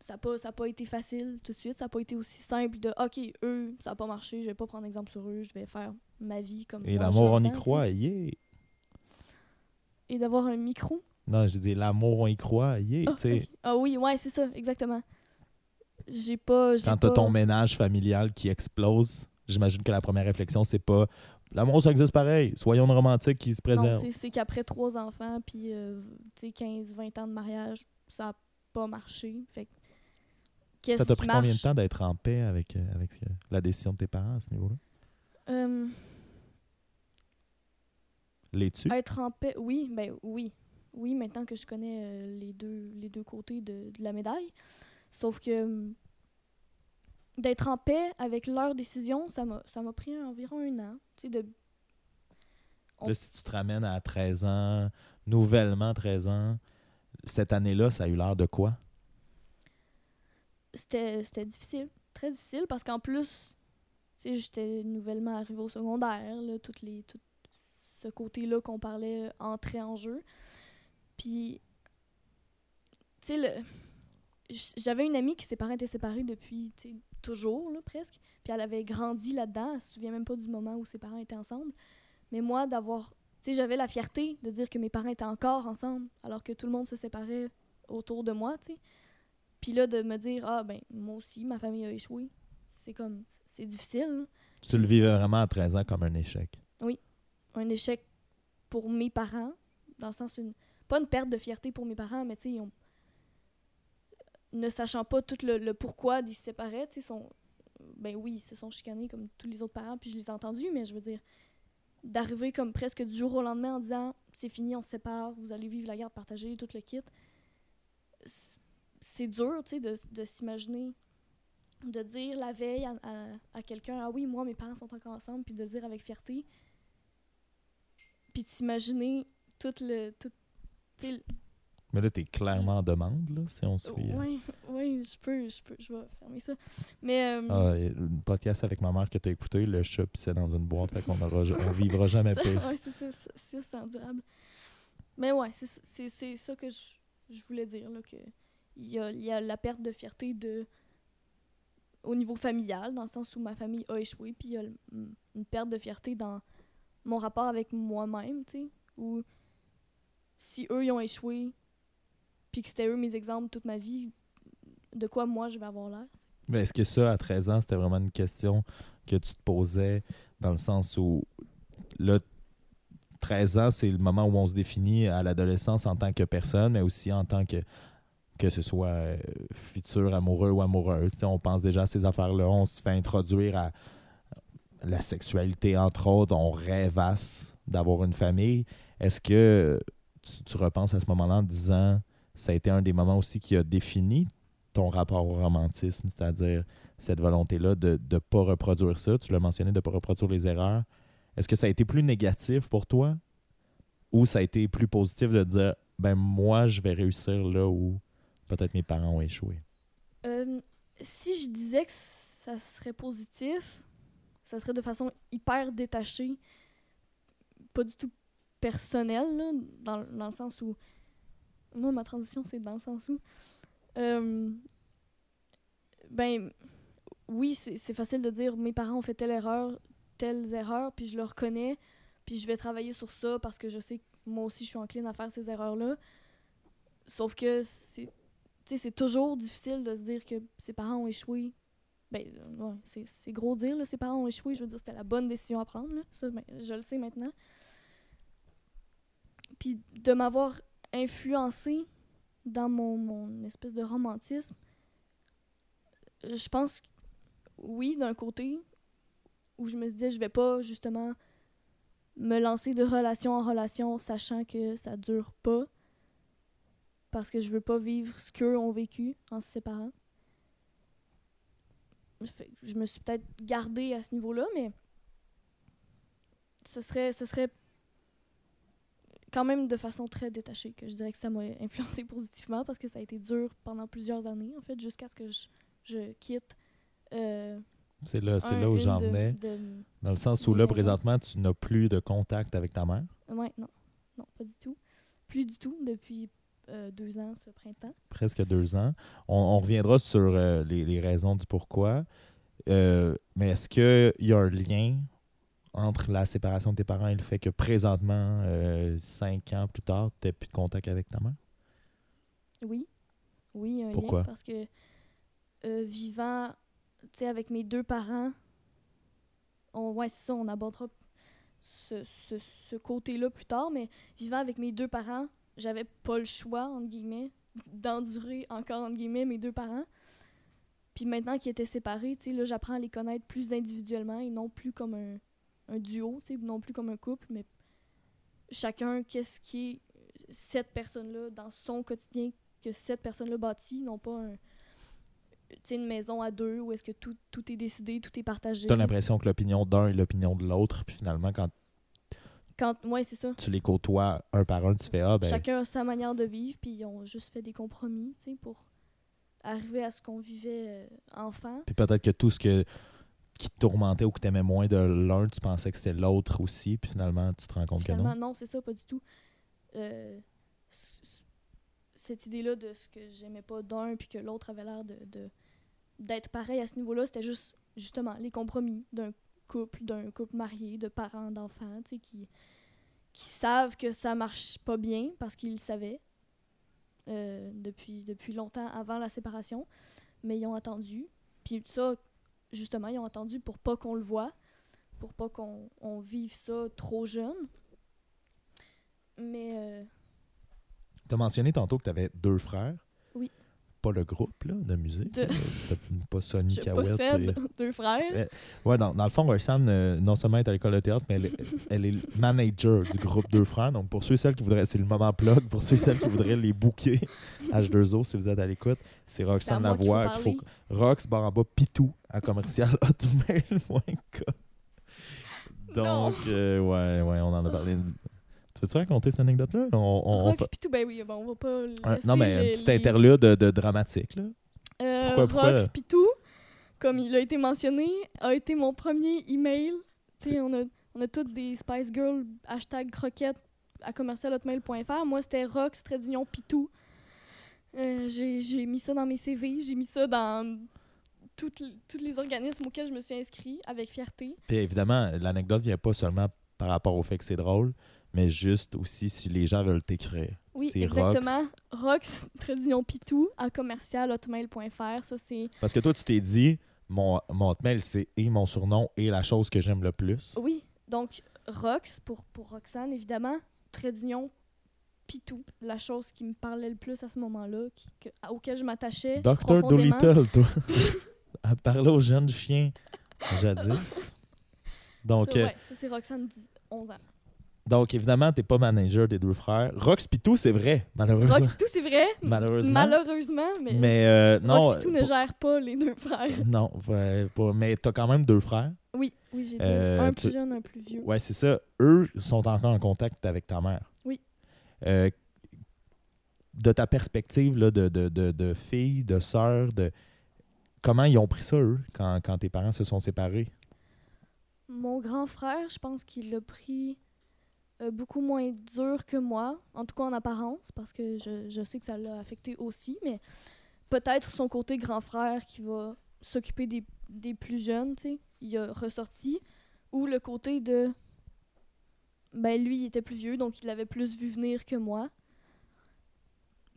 S2: Ça n'a pas, ça a pas été facile tout de suite. Ça n'a pas été aussi simple de OK, eux, ça n'a pas marché, je vais pas prendre exemple sur eux, je vais faire ma vie comme
S1: Et l'amour, on y croit, yeah!
S2: Et d'avoir un micro.
S1: Non, je dis l'amour, on y croit, yeah!
S2: Ah,
S1: tu sais.
S2: ok. Ah oui, ouais, c'est ça, exactement. J'ai pas.
S1: Quand t'as
S2: pas-
S1: ton ménage familial qui explose, j'imagine que la première réflexion, c'est pas l'amour, ça existe pareil. Soyons une romantique qui se
S2: Non,
S1: préserve.
S2: c'est- qu'après trois enfants, puis euh, tu sais, 15, 20 ans de mariage, ça n'a pas marché. Fait
S1: Ça t'a pris combien de temps d'être en paix avec, euh, avec euh, la décision de tes parents à ce niveau-là?
S2: Euh,
S1: Les-tu?
S2: être en paix, oui, ben oui. Oui, maintenant que je connais euh, les, deux, les deux côtés de, de la médaille. Sauf que hum, d'être en paix avec leurs décisions, ça m'a ça m'a pris environ un an. Tu sais, de, on-
S1: Là, si tu te ramènes à 13 ans, nouvellement 13 ans, cette année-là, ça a eu l'air de quoi?
S2: c'était c'était difficile, très difficile, parce qu'en plus, tu sais, j'étais nouvellement arrivée au secondaire, là, toutes les, tout ce côté-là qu'on parlait euh, entrer en jeu. Puis, tu sais, j'avais une amie qui ses parents étaient séparés depuis, toujours, là, presque. Puis elle avait grandi là-dedans, elle se souvient même pas du moment où ses parents étaient ensemble. Mais moi, d'avoir, tu sais, j'avais la fierté de dire que mes parents étaient encore ensemble, alors que tout le monde se séparait autour de moi, tu sais. Puis là, de me dire, ah, ben, moi aussi, ma famille a échoué. C'est comme, c'est difficile. là.
S1: Tu le vivais vraiment à 13 ans comme un échec.
S2: Un échec pour mes parents, dans le sens, une, pas une perte de fierté pour mes parents, mais tu sais, ils ne sachant pas tout le, pourquoi ils se séparaient, tu sais, sont, ben oui, ils se sont chicanés comme tous les autres parents, puis je les ai entendus, mais je veux dire, d'arriver comme presque du jour au lendemain en disant, c'est fini, on se sépare, vous allez vivre la garde partagée, tout le kit, c'est- dur, tu sais, de, de s'imaginer, de dire la veille à, à- quelqu'un, ah oui, moi, mes parents sont encore ensemble, puis de le dire avec fierté, puis de s'imaginer tout le... Tout,
S1: Mais là, t'es clairement en demande, là, si on suit. euh,
S2: oui, oui, je peux, je peux, je vais fermer ça. Mais euh,
S1: Ah, le podcast avec ma mère que t'as écouté, le chat pissait dans une boîte, fait qu'on on vivra jamais pire.
S2: ouais, c'est ça, c'est endurable. Mais ouais, c'est ça- c'est c'est que je, je voulais dire là que il y a, y a la perte de fierté de au niveau familial dans le sens où ma famille a échoué puis il y a une perte de fierté dans mon rapport avec moi-même, tu sais, où si eux ils ont échoué puis que c'était eux mes exemples toute ma vie, de quoi moi je vais avoir l'air.
S1: Mais est-ce que ça, à 13 ans, c'était vraiment une question que tu te posais dans le sens où, là, 13 ans, c'est le moment où on se définit à l'adolescence en tant que personne, mais aussi en tant que que ce soit euh, futur amoureux ou amoureuse. Tu sais, on pense déjà à ces affaires-là, on se fait introduire à la sexualité, entre autres, on rêvasse d'avoir une famille. Est-ce que tu, repenses à ce moment-là en disant ça a été un des moments aussi qui a défini ton rapport au romantisme, c'est-à-dire cette volonté-là de ne pas reproduire ça. Tu l'as mentionné, de ne pas reproduire les erreurs. Est-ce que ça a été plus négatif pour toi ou ça a été plus positif de dire ben moi, je vais réussir là où peut-être mes parents ont échoué?
S2: Euh, si je disais que ça serait positif, ça serait de façon hyper détachée, pas du tout personnelle, là, dans, dans le sens où. Moi, ma transition, c'est dans le sens où. euh, ben, oui, c'est facile de dire mes parents ont fait telle erreur, telles erreurs, puis je le reconnais, puis je vais travailler sur ça parce que je sais que moi aussi, je suis encline à faire ces erreurs-là. Sauf que c'est c'est toujours difficile de se dire que ses parents ont échoué. Ben, ouais, c'est c'est gros dire, là, ses parents ont échoué. Je veux dire, c'était la bonne décision à prendre. Là. Ça, ben, je le sais maintenant. Puis de m'avoir influencé dans mon, mon espèce de romantisme, je pense que oui, d'un côté, où je me disais, je vais pas justement me lancer de relation en relation, sachant que ça dure pas parce que je veux pas vivre ce qu'eux ont vécu en se séparant. Je me suis peut-être gardée à ce niveau-là, mais ce serait, ce serait quand même de façon très détachée que je dirais que ça m'a influencé positivement parce que ça a été dur pendant plusieurs années, en fait, jusqu'à ce que je, je quitte. euh,
S1: C'est là, c'est là où j'en venais. Dans le sens où là, présentement, tu n'as plus de contact avec ta mère?
S2: Ouais, non. Non, pas du tout. Plus du tout depuis euh, deux ans, ce printemps.
S1: presque deux ans. On, on reviendra sur euh, les, les raisons du pourquoi. Mais est-ce qu'il y a un lien entre la séparation de tes parents et le fait que présentement, euh, cinq ans plus tard, tu n'as plus de contact avec ta mère?
S2: Oui. Oui, il y a un
S1: Pourquoi?
S2: lien parce que euh, vivant, tu sais, avec mes deux parents, on, ouais, c'est ça, on abordera ce, ce, ce côté-là plus tard, mais vivant avec mes deux parents, j'avais pas le choix, entre guillemets, d'endurer encore, entre guillemets, mes deux parents. Puis maintenant qu'ils étaient séparés, tu sais, là, j'apprends à les connaître plus individuellement et non plus comme un, un duo, non plus comme un couple, mais chacun, qu'est-ce qui est cette personne-là dans son quotidien que cette personne-là bâtit, non pas un, une maison à deux où est-ce que tout, tout est décidé, tout est partagé.
S1: Tu as l'impression que l'opinion d'un est l'opinion de l'autre, puis finalement, quand
S2: Quand, ouais, c'est ça.
S1: tu les côtoies un par un, tu fais Ah, ben,
S2: Chacun a sa manière de vivre, puis ils ont juste fait des compromis, tu sais, pour arriver à ce qu'on vivait euh, enfant.
S1: puis peut-être que tout ce que, qui te tourmentait ou que tu aimais moins de l'un, tu pensais que c'était l'autre aussi, puis finalement, tu te rends compte que non?
S2: non, c'est ça, pas du tout. Euh, cette idée-là de ce que j'aimais pas d'un, puis que l'autre avait l'air de- d'être pareil à ce niveau-là, c'était juste, justement, les compromis d'un couple, d'un couple marié, de parents, d'enfants, tu sais, qui, qui savent que ça marche pas bien parce qu'ils le savaient euh, depuis, depuis longtemps avant la séparation, mais ils ont attendu. Puis ça, justement, ils ont attendu pour pas qu'on le voit, pour pas qu'on on vive ça trop jeune. Mais euh,
S1: Tu as mentionné tantôt que tu avais deux frères. Pas le groupe là, de musique.
S2: De-
S1: pas Sonny
S2: possède
S1: et-
S2: deux frères.
S1: Ouais. Ouais, dans, dans le fond, Roxane, euh, non seulement est à l'école de théâtre, mais elle, est- elle est le manager du groupe Deux Frères. Donc, pour ceux et celles qui voudraient, c'est le moment plug, pour ceux et celles qui voudraient les booker, H2O, si vous êtes à l'écoute, c'est Roxane Lavoie. qu'il faut. Rox, barre en bas, pitou, à commercial hotmail.com. Donc, euh, ouais, ouais, on en a parlé. Tu veux-tu raconter cette anecdote-là? On, on- on
S2: Rox pis tout, ben oui, bon, on va pas
S1: un-
S2: laisser
S1: non, mais un petit
S2: les-
S1: interlude de, de dramatique, là.
S2: Euh,
S1: Pourquoi- pourquoi-
S2: Rox Pitou, comme il a été mentionné, a été mon premier email. Tu sais, on a, on a toutes des Spice Girls, hashtag croquette à commercialhotmail.fr. Moi, c'était Rox, trait d'union Pitou. Euh, j'ai mis ça dans mes CV, j'ai mis ça dans tous les organismes auxquels je me suis inscrit avec fierté.
S1: Puis évidemment, l'anecdote vient pas seulement par rapport au fait que c'est drôle, mais juste aussi si les gens veulent t'écrire.
S2: Oui, exactement.
S1: Rox.
S2: D'union Pitou à commercialhotmail.fr. Ça, c'est
S1: Parce que toi, tu t'es dit, mon, mon hotmail, c'est et mon surnom et la chose que j'aime le plus.
S2: Oui, donc Rox pour, pour Roxane, évidemment. Trait d'union Pitou, la chose qui me parlait le plus à ce moment-là, auquel je m'attachais. Profondément.
S1: Dolittle, toi. Elle parlait aux jeunes chiens jadis. Donc,
S2: ça,
S1: euh,
S2: ouais, ça c'est Roxane, 10 11 ans.
S1: Donc évidemment, t'es pas manager des deux frères. Rox Pitou, c'est vrai, malheureusement.
S2: Rox Pitou, c'est vrai.
S1: Malheureusement.
S2: Malheureusement, mais,
S1: Mais euh, non.
S2: Rox Pitou ne
S1: pour-
S2: gère pas les deux frères.
S1: Non, ouais, pas- mais t'as quand même deux frères.
S2: Oui, oui, j'ai deux.
S1: Euh,
S2: un
S1: tu-
S2: plus jeune, un plus vieux.
S1: Ouais, c'est ça. Eux sont encore en contact avec ta mère.
S2: Oui.
S1: Euh, de ta perspective là, de, de, de, de fille, de sœur, de comment ils ont pris ça, eux, quand, quand tes parents se sont séparés?
S2: Mon grand frère, je pense qu'il l'a pris euh, beaucoup moins dur que moi, en tout cas en apparence, parce que je, je sais que ça l'a affecté aussi, mais peut-être son côté grand frère qui va s'occuper des, des plus jeunes, tu sais, il a ressorti, ou le côté de ben lui il était plus vieux donc il l'avait plus vu venir que moi.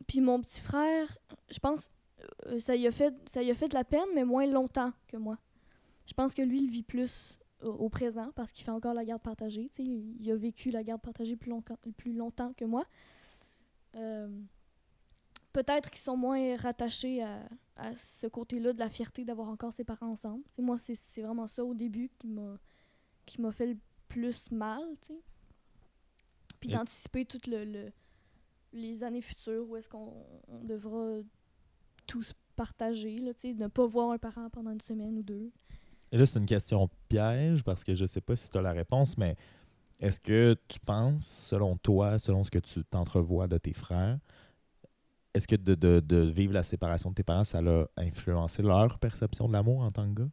S2: Puis mon petit frère, je pense euh, ça y a fait ça y a fait de la peine mais moins longtemps que moi. Je pense que lui il vit plus au, présent parce qu'il fait encore la garde partagée, tu sais, il, il a vécu la garde partagée plus longtemps plus longtemps que moi. Euh, peut-être qu'ils sont moins rattachés à, à ce côté-là de la fierté d'avoir encore ses parents ensemble. Moi, c'est vraiment ça au début qui m'a fait le plus mal, tu sais. Puis d'anticiper toutes le, le- les années futures où est-ce qu'on on devra tous partager, là, sais, ne pas voir un parent pendant une semaine ou deux.
S1: Et là, c'est une question piège parce que je sais pas si tu as la réponse, mais est-ce que tu penses, selon toi, selon ce que tu t'entrevois de tes frères, est-ce que de, de- de vivre la séparation de tes parents, ça a influencé leur perception de l'amour en tant que gars?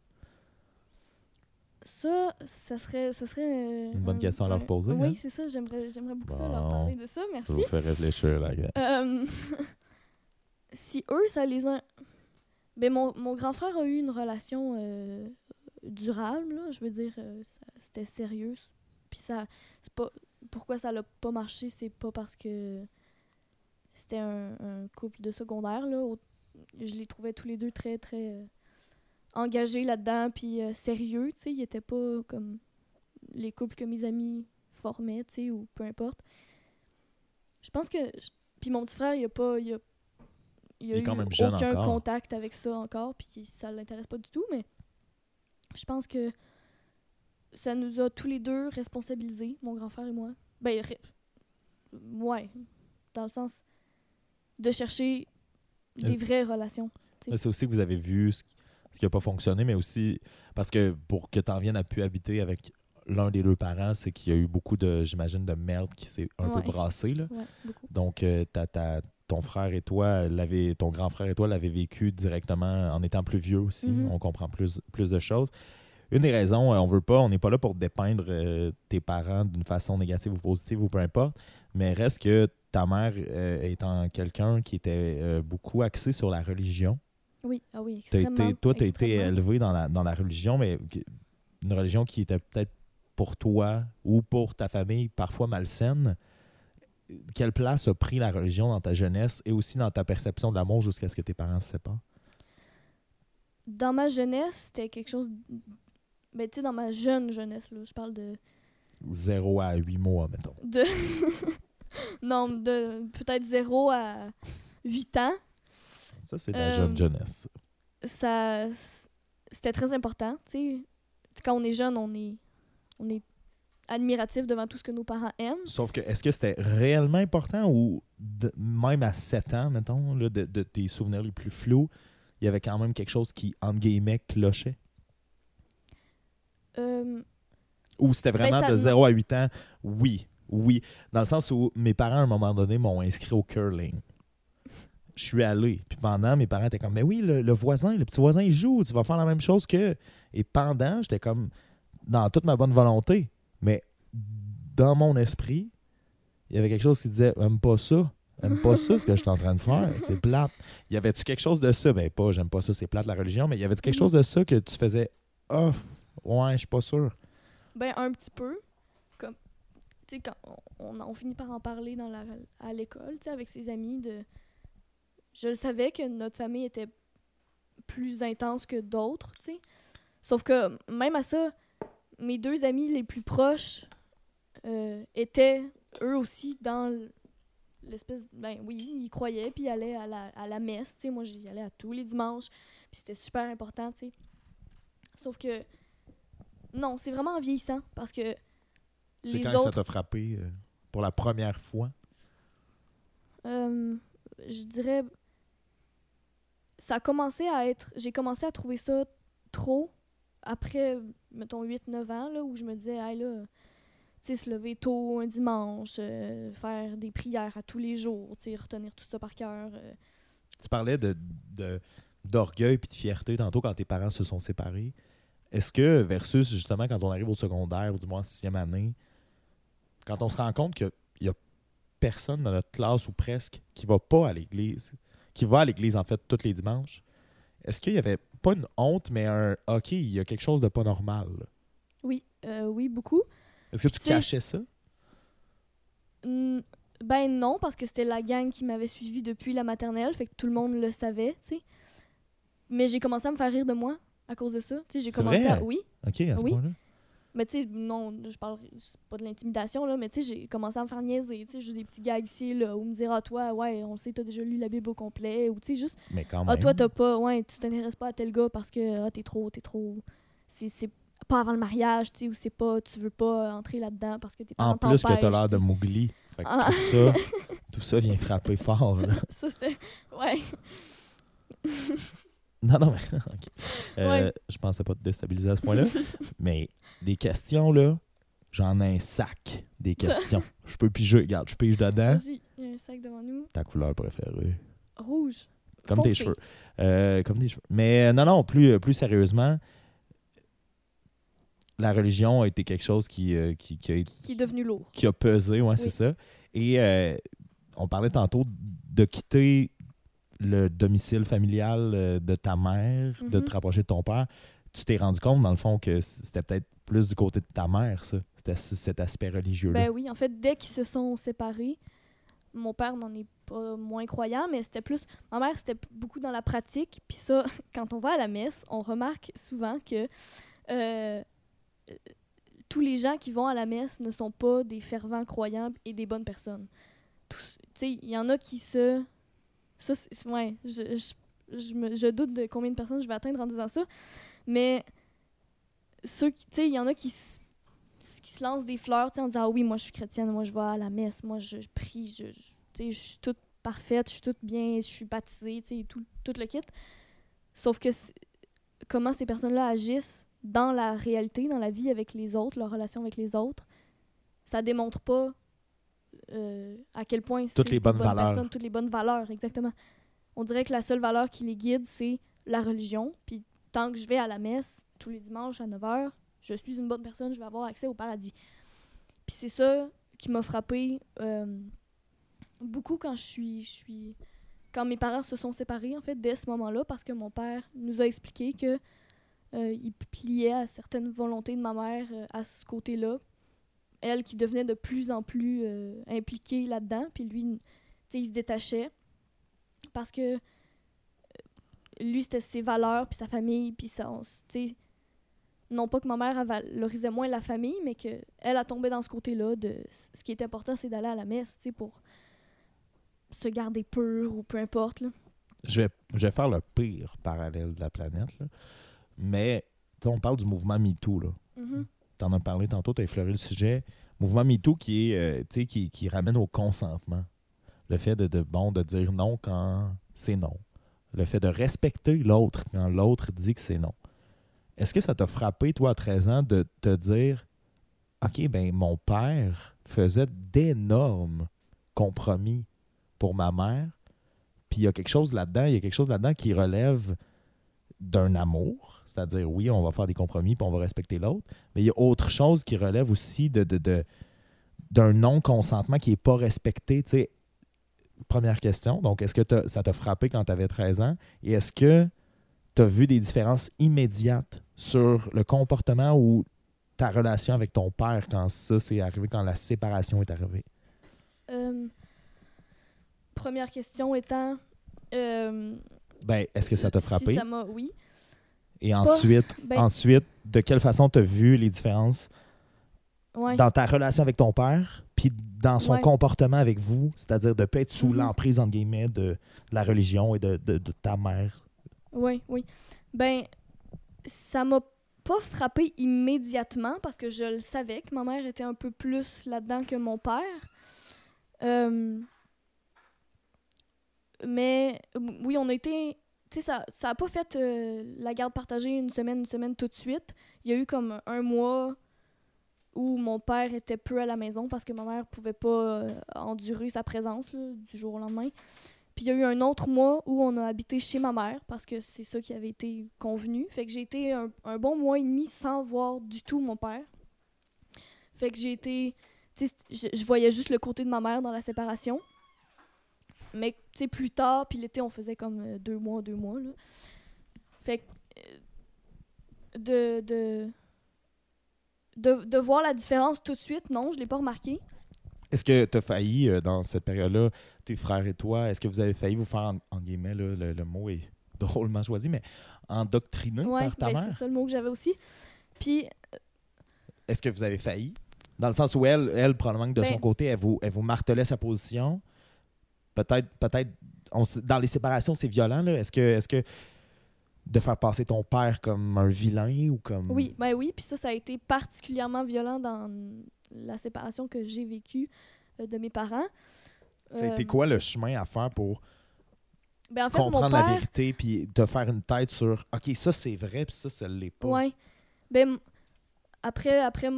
S2: Ça, ça serait, ça serait euh,
S1: Une bonne question à leur poser,
S2: Oui,
S1: hein?
S2: c'est ça. J'aimerais, j'aimerais beaucoup ça leur parler de ça. Merci.
S1: vous fais réfléchir, la.
S2: Euh, si eux, ça les a. Ben, mon, mon grand frère a eu une relation euh, durable, là. Je veux dire, euh, c'était sérieux. Puis ça. C'est pas. Pourquoi ça l'a pas marché, c'est pas parce que c'était un, un couple de secondaire, là. Au- Je les trouvais tous les deux très, très euh, engagés là-dedans, puis euh, sérieux, tu sais. Ils étaient pas comme les couples que mes amis formaient, tu sais, ou peu importe. Je pense que puis mon petit frère, il a pas. Il a, il a
S1: Il
S2: eu aucun
S1: encore.
S2: contact avec ça encore, puis ça l'intéresse pas du tout, mais je pense que ça nous a tous les deux responsabilisés, mon grand frère et moi. Ben, ouais, dans le sens de chercher des
S1: Euh,
S2: vraies relations.
S1: Mais c'est aussi que vous avez vu ce, qui n'a pas fonctionné, mais aussi parce que pour que tu en viennes à pu habiter avec l'un des deux parents, c'est qu'il y a eu beaucoup de, j'imagine, de merde qui s'est un
S2: Ouais.
S1: peu brassé. Là.
S2: Ouais.
S1: Donc, euh, ta- ta- ton frère et toi, l'avez, ton grand frère et toi l'avez vécu directement en étant plus vieux aussi.
S2: Mhm.
S1: On comprend plus, plus de choses. Une des raisons, euh, on veut pas, on n'est pas là pour dépeindre euh, tes parents d'une façon négative ou positive ou peu importe, mais reste que ta mère euh, étant quelqu'un qui était euh, beaucoup axé sur la religion.
S2: Oui, ah oui, extrêmement.
S1: été, toi, tu as été élevé dans la, dans la religion, mais une religion qui était peut-être pour toi ou pour ta famille parfois malsaine. Quelle place a pris la religion dans ta jeunesse et aussi dans ta perception de l'amour jusqu'à ce que tes parents se séparent?
S2: Dans ma jeunesse, c'était quelque chose. Ben, tu sais, dans ma jeune jeunesse, là, je parle de.
S1: 0 à 8 mois, mettons.
S2: de non, de peut-être 0 à 8 ans.
S1: Ça, c'est de la
S2: Euh,
S1: jeune jeunesse.
S2: Ça c'était très important, tu sais. Quand on est jeune, on est on est admiratif devant tout ce que nos parents aiment.
S1: Sauf que, est-ce que c'était réellement important ou de- même à 7 ans, mettons, là, de, de tes souvenirs les plus flous, il y avait quand même quelque chose qui, entre guillemets, clochait?
S2: Euh,
S1: Ou c'était vraiment
S2: Ben, ça-
S1: de 0 à 8 ans? Oui, oui. Dans le sens où mes parents, à un moment donné, m'ont inscrit au curling. Je suis allé. Puis pendant, mes parents étaient comme, mais oui, le, le voisin, le petit voisin, il joue. Tu vas faire la même chose que. Et pendant, j'étais comme, dans toute ma bonne volonté. Mais dans mon esprit, il y avait quelque chose qui disait, aime pas ça. Aime pas ça, ce que je suis en train de faire. C'est plate. Y avait-tu quelque chose de ça? Ben, pas, j'aime pas ça, c'est plate la religion, mais y avait-tu quelque
S2: Mhm.
S1: chose de ça que tu faisais, oh, ouais, je suis pas sûr.
S2: ben un petit peu comme tu sais quand on, on, on finit par en parler dans la à l'école, tu sais avec ses amis de je le savais que notre famille était plus intense que d'autres, tu sais. Sauf que même à ça, mes deux amis les plus proches euh, étaient eux aussi dans l'espèce. Ben oui, il croyait, puis il allait à la, à la messe. tu sais. moi, j'y allais à tous les dimanches, puis c'était super important. tu sais. Sauf que. Non, c'est vraiment en vieillissant parce que
S1: C'est quand que ça
S2: autres.
S1: t'a frappé euh, pour la première fois?
S2: Euh, je dirais. Ça a commencé à être. J'ai commencé à trouver ça trop après, mettons, 8-9 ans, là, où je me disais, hey, là, se lever tôt un dimanche, euh, faire des prières à tous les jours, retenir tout ça par cœur. euh.
S1: Tu parlais de, d'orgueil puis de fierté tantôt quand tes parents se sont séparés. Est-ce que, versus justement quand on arrive au secondaire ou du moins en sixième année, quand on se rend compte qu'il y a personne dans notre classe ou presque qui va pas à l'église, qui va à l'église en fait tous les dimanches, est-ce qu'il y avait pas une honte, mais un OK, il y a quelque chose de pas normal? là?
S2: Oui, euh, oui, beaucoup.
S1: Est-ce que tu
S2: Tu sais,
S1: cachais ça?
S2: Hmm, Ben non, parce que c'était la gang qui m'avait suivi depuis la maternelle, fait que tout le monde le savait, tu sais. Mais j'ai commencé à me faire rire de moi à cause de ça. Tu sais, j'ai
S1: C'est
S2: commencé
S1: vrai?
S2: à. Oui.
S1: OK, à ce
S2: Oui.
S1: point-là.
S2: Mais tu sais, non, je parle pas de l'intimidation, là, mais tu sais, j'ai commencé à me faire niaiser, tu sais, juste des petits gags ici, là, ou me dire, ah, toi, ouais, on sait, t'as déjà lu la Bible au complet, ou tu sais, juste,
S1: Mais quand même.
S2: ah, toi, t'as pas, ouais, tu t'intéresses pas à tel gars parce que, ah, t'es trop, t'es trop. C'est pas avant le mariage, tu sais, ou c'est pas, tu veux pas entrer là-dedans parce que tes parents
S1: en plus que t'as l'air de. Mowgli. Fait que
S2: Ah.
S1: tout ça, tout ça vient frapper fort. là.
S2: Ça, c'était. Ouais.
S1: Non, non, mais. ok. Euh,
S2: Ouais.
S1: Je pensais pas te déstabiliser à ce point-là. mais des questions, là, j'en ai un sac. Des questions. Je peux piger. Regarde, je pige dedans.
S2: Vas-y, il y a un sac devant nous.
S1: Ta couleur préférée.
S2: Rouge.
S1: Comme tes cheveux. Euh, comme tes cheveux. Mais euh, non, non, plus, plus sérieusement, la religion a été quelque chose qui, euh, qui, qui a
S2: Qui est devenu lourd.
S1: qui a pesé, ouais, c'est ça. Et euh, on parlait tantôt de quitter le domicile familial euh, de ta mère, de
S2: Mhm.
S1: te rapprocher de ton père. Tu t'es rendu compte, dans le fond, que c'était peut-être plus du côté de ta mère, ça? C'était cet aspect religieux-là?
S2: Ben oui, en fait, dès qu'ils se sont séparés, mon père n'en est pas moins croyant, mais c'était plus. Ma mère, c'était beaucoup dans la pratique. Puis ça, quand on va à la messe, on remarque souvent que euh, euh, tous les gens qui vont à la messe ne sont pas des fervents croyants et des bonnes personnes. Tous- Tu sais, il y en a qui se. Ça. Ouais, je, je, je, doute de combien de personnes je vais atteindre en disant ça. Mais ceux. Tu sais, il y en a qui qui se lancent des fleurs tu sais, en disant ah oui moi je suis chrétienne moi je vais à la messe moi je, prie je, tu sais, je suis toute parfaite je suis toute bien je suis baptisée tu sais, tout, tout le kit sauf que comment ces personnes là agissent dans la réalité dans la vie avec les autres leur relation avec les autres ça démontre pas euh, à quel point
S1: Toutes les
S2: des
S1: bonnes valeurs.
S2: personnes, toutes les bonnes valeurs exactement on dirait que la seule valeur qui les guide c'est la religion puis tant que je vais à la messe tous les dimanches à 9h je suis une bonne personne, je vais avoir accès au paradis. Puis c'est ça qui m'a frappé euh, beaucoup quand je suis, je suis quand mes parents se sont séparés en fait dès ce moment-là parce que mon père nous a expliqué que euh, il pliait à certaines volontés de ma mère euh, à ce côté-là. Elle qui devenait de plus en plus euh, impliquée là-dedans, puis lui, tu sais, il se détachait parce que euh, lui c'était ses valeurs puis sa famille puis ça, tu sais, non pas que ma mère valorisait moins la famille, mais qu'elle a tombé dans ce côté-là de ce qui est important, c'est d'aller à la messe, tu sais, pour se garder pur ou peu importe. Là.
S1: Je, vais, je vais faire le pire parallèle de la planète. là. Mais on parle du mouvement MeToo. Là.
S2: Mhm.
S1: Tu en as parlé tantôt, tu as effleuré le sujet. Mouvement MeToo qui, est, euh, qui, qui ramène au consentement. Le fait de, de, bon, de dire non quand c'est non. Le fait de respecter l'autre quand l'autre dit que c'est non. Est-ce que ça t'a frappé, toi, à 13 ans, de te dire OK, ben mon père faisait d'énormes compromis pour ma mère, puis il y a quelque chose là-dedans, il y a quelque chose là-dedans qui relève d'un amour, c'est-à-dire oui, on va faire des compromis puis on va respecter l'autre, mais il y a autre chose qui relève aussi de, de, de- d'un non-consentement qui n'est pas respecté. tu sais. Première question, donc est-ce que ça t'a frappé quand tu avais 13 ans? Et est-ce que tu as vu des différences immédiates sur le comportement ou ta relation avec ton père quand ça s'est arrivé, quand la séparation est arrivée?
S2: Euh, première question étant. euh,
S1: Ben, est-ce que ça t'a
S2: si
S1: frappé?
S2: ça oui.
S1: Et ensuite,
S2: Ben-
S1: ensuite, de quelle façon tu as vu les différences
S2: Ouais.
S1: dans ta relation avec ton père, puis dans son
S2: Ouais.
S1: comportement avec vous, c'est-à-dire de ne pas être sous
S2: Mhm.
S1: l'emprise, entre guillemets, de la religion et de, de- de ta mère?
S2: Oui, oui. Ben, ça m'a pas frappé immédiatement parce que je le savais que ma mère était un peu plus là-dedans que mon père. Euh, mais oui, on a été. Tu sais, ça ça a pas fait euh, la garde partagée une semaine, une semaine tout de suite. Il y a eu comme un mois où mon père était peu à la maison parce que ma mère pouvait pas euh, endurer sa présence du jour au lendemain. Puis il y a eu un autre mois où on a habité chez ma mère parce que c'est ça qui avait été convenu. Fait que j'ai été un, bon mois et demi sans voir du tout mon père. Fait que j'ai été. Tu sais, je voyais juste le côté de ma mère dans la séparation. Mais tu sais, plus tard, puis l'été, on faisait comme euh, deux mois, deux mois. Là. Fait que. euh, de, de, de. de voir la différence tout de suite, non, je l'ai pas remarqué.
S1: Est-ce que tu as failli, euh, dans cette période-là, tes frères et toi, est-ce que vous avez failli vous faire, en, en guillemets, là, le, le mot est drôlement choisi, mais endoctriner
S2: Ouais,
S1: par ta
S2: ben,
S1: mère?
S2: c'est ça le mot que j'avais aussi. Puis
S1: Est-ce que vous avez failli? Dans le sens où elle, elle probablement que de
S2: Ben-
S1: son côté, elle vous, elle vous martelait sa position. Peut-être, peut-être, dans les séparations, c'est violent. là. Est-ce que, est-ce que de faire passer ton père comme un vilain ou comme.
S2: Oui, ben oui, puis ça, ça a été particulièrement violent dans la séparation que j'ai vécue euh, de mes parents.
S1: Ça a été
S2: Euh,
S1: quoi le chemin à faire pour
S2: Ben en fait, mon
S1: comprendre
S2: père,
S1: la vérité puis te faire une tête sur OK, ça c'est vrai puis ça, ça l'est pas?
S2: ouais, ben après, après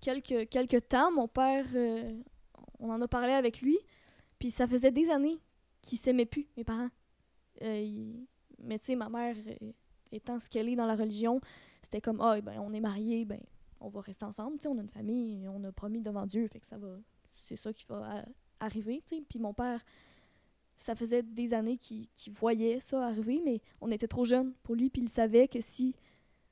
S2: quelques, quelques temps, mon père, euh, on en a parlé avec lui, puis ça faisait des années qu'ils s'aimaient plus, mes parents. Euh, Mais tu sais, ma mère, euh, étant ce qu'elle est dans la religion, c'était comme, ah, ben on est mariés, ben on va rester ensemble, tu sais, on a une famille, on a promis devant Dieu, fait que ça va, c'est ça qui va a- arriver, tu sais. Puis mon père, ça faisait des années qu'il voyait ça arriver, mais on était trop jeunes pour lui, puis il savait que si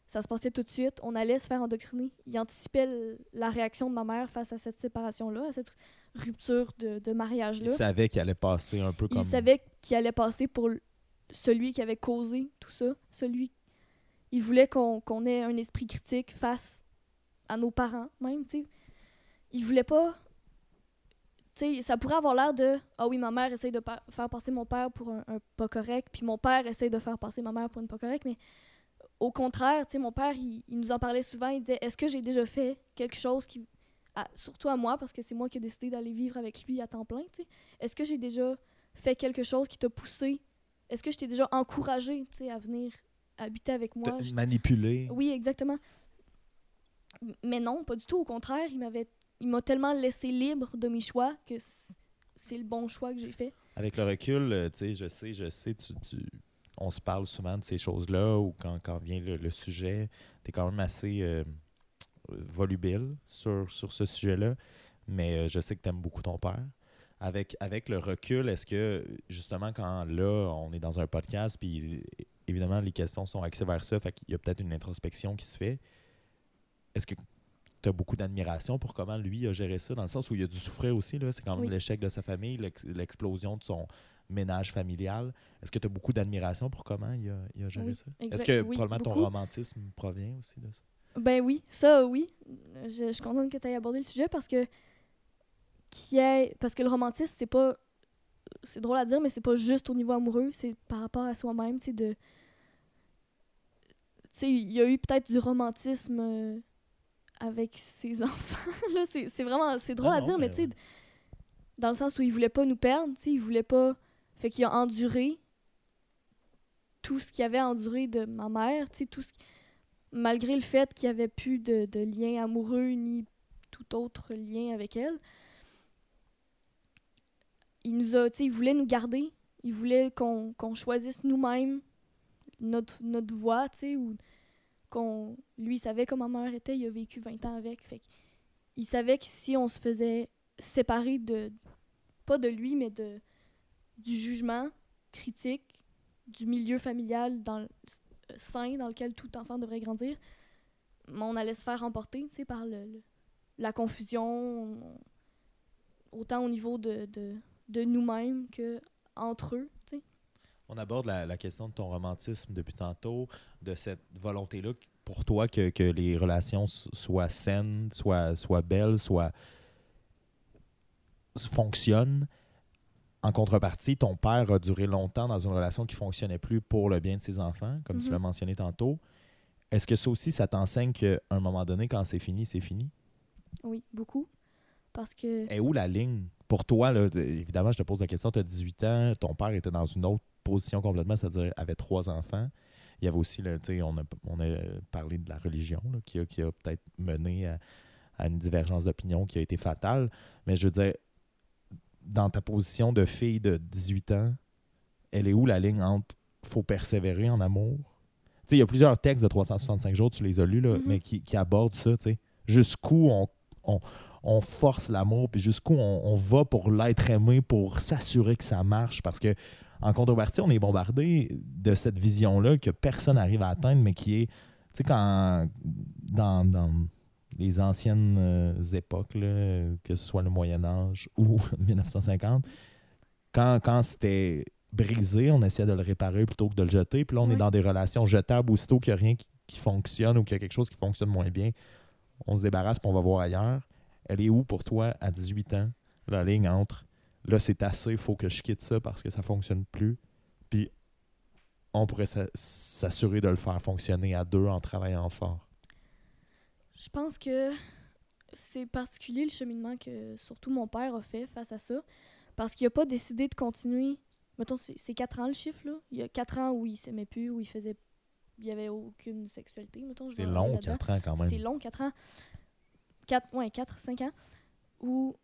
S2: ça se passait tout de suite, on allait se faire endoctriner. Il anticipait la réaction de ma mère face à cette séparation-là, à cette rupture de, de
S1: Il
S2: mariage-là.
S1: savait qu'il allait passer un peu comme.
S2: Il savait qu'il allait passer pour celui qui avait causé tout ça. Celui. Il voulait qu'on ait un esprit critique face à nos parents, même, tu sais. Il voulait pas. Tu sais, ça pourrait avoir l'air de Ah oui, ma mère essaye de pa- faire passer mon père pour un, un pas correct, puis mon père essaye de faire passer ma mère pour une pas correcte, mais au contraire, tu sais, mon père, il, il nous en parlait souvent. Il disait Est-ce que j'ai déjà fait quelque chose qui. À- surtout à moi, parce que c'est moi qui ai décidé d'aller vivre avec lui à temps plein. Est-ce que j'ai déjà fait quelque chose qui t'a poussé? Est-ce que je t'ai déjà encouragé, tu sais, à venir habiter avec moi?
S1: Te manipuler.
S2: Oui, exactement. Mais non, pas du tout. Au contraire, il m'avait, il m'a tellement laissé libre de mes choix que c'est le bon choix que j'ai fait.
S1: Avec le recul, euh, tu sais, je sais, je sais, tu, tu- on se parle souvent de ces choses-là ou quand, quand vient le, le sujet, tu es quand même assez euh, volubile sur, sur ce sujet-là, mais euh, je sais que tu aimes beaucoup ton père. Avec, avec le recul, est-ce que justement quand là, on est dans un podcast, puis évidemment les questions sont axées vers ça, fait qu'il y a peut-être une introspection qui se fait, est-ce que tu as beaucoup d'admiration pour comment lui a géré ça, dans le sens où il a dû souffrir aussi, là, c'est quand même
S2: Oui.
S1: l'échec de sa famille, l'ex- l'explosion de son ménage familial. Est-ce que tu as beaucoup d'admiration pour comment il a, il a géré
S2: Oui,
S1: ça? Est-ce que
S2: oui,
S1: probablement ton romantisme provient aussi de ça?
S2: Ben oui, ça oui. Je, je suis contente que tu aies abordé le sujet parce que qui est parce que le romantisme c'est pas c'est drôle à dire mais c'est pas juste au niveau amoureux, c'est par rapport à soi-même, tu sais de tu sais il y a eu peut-être du romantisme euh, avec ses enfants là, c'est c'est vraiment c'est drôle
S1: Ah
S2: à
S1: non,
S2: dire mais
S1: mais
S2: tu sais
S1: ouais.
S2: dans le sens où il voulait pas nous perdre, tu sais, il voulait pas fait qu'il a enduré tout ce qu'il avait enduré de ma mère, tu sais tout ce qui- malgré le fait qu'il n'y avait plus de, de lien amoureux ni tout autre lien avec elle, il nous a, il voulait nous garder, il voulait qu'on qu'on choisisse nous-mêmes notre, notre voie, tu ou qu'on, lui, il savait comment ma mère était, il a vécu 20 ans avec, il savait que si on se faisait séparer de, pas de lui, mais de, du jugement critique, du milieu familial dans, sain dans lequel tout enfant devrait grandir, mais on allait se faire emporter par le, la confusion, on- autant au niveau de, de, nous-mêmes que entre eux. tu sais.
S1: On aborde la, la question de ton romantisme depuis tantôt, de cette volonté-là pour toi que, que les relations soient saines, soient, soient belles, soient. fonctionne. En contrepartie, ton père a duré longtemps dans une relation qui fonctionnait plus pour le bien de ses enfants, comme tu
S2: Mhm.
S1: l'as mentionné tantôt. Est-ce que ça aussi, ça t'enseigne qu'à un moment donné, quand c'est fini, c'est fini?
S2: Oui, beaucoup. Parce que.
S1: Et où la ligne? Pour toi, là, évidemment, je te pose la question, tu as 18 ans, ton père était dans une autre position complètement, c'est-à-dire avait trois enfants. Il y avait aussi, là, on a, on a parlé de la religion là, qui a, qui a peut-être mené à, à une divergence d'opinion qui a été fatale. Mais je veux dire, dans ta position de fille de 18 ans, elle est où la ligne entre faut persévérer en amour? Il y a plusieurs textes de 365 jours, tu les as lus, là,
S2: Mhm.
S1: mais qui, qui abordent ça. Jusqu'où on, on, on force l'amour, puis jusqu'où on, on va pour l'être aimé, pour s'assurer que ça marche? Parce que en contrepartie, on est bombardé de cette vision-là que personne n'arrive à atteindre, mais qui est, tu sais, quand dans, dans les anciennes euh, époques, là, que ce soit le Moyen Âge ou 1950, quand, quand c'était brisé, on essayait de le réparer plutôt que de le jeter. Puis là, on est dans des relations jetables aussitôt qu'il n'y a rien qui, qui fonctionne ou qu'il y a quelque chose qui fonctionne moins bien. On se débarrasse puis on va voir ailleurs. Elle est où pour toi à 18 ans, la ligne entre là, c'est assez, il faut que je quitte ça parce que ça fonctionne plus. Puis on pourrait s'a- s'assurer de le faire fonctionner à deux en travaillant fort.
S2: Je pense que c'est particulier le cheminement que surtout mon père a fait face à ça. Parce qu'il n'a pas décidé de continuer. Mettons, c'est c'est 4 ans le chiffre, là. Il y a 4 ans où il s'aimait plus, où il faisait. Il n'y avait aucune sexualité, mettons.
S1: C'est long,
S2: aller là-dedans.
S1: 4 ans quand même.
S2: C'est long, 4 ans. 4, ouais, 4, 5 ans. Où,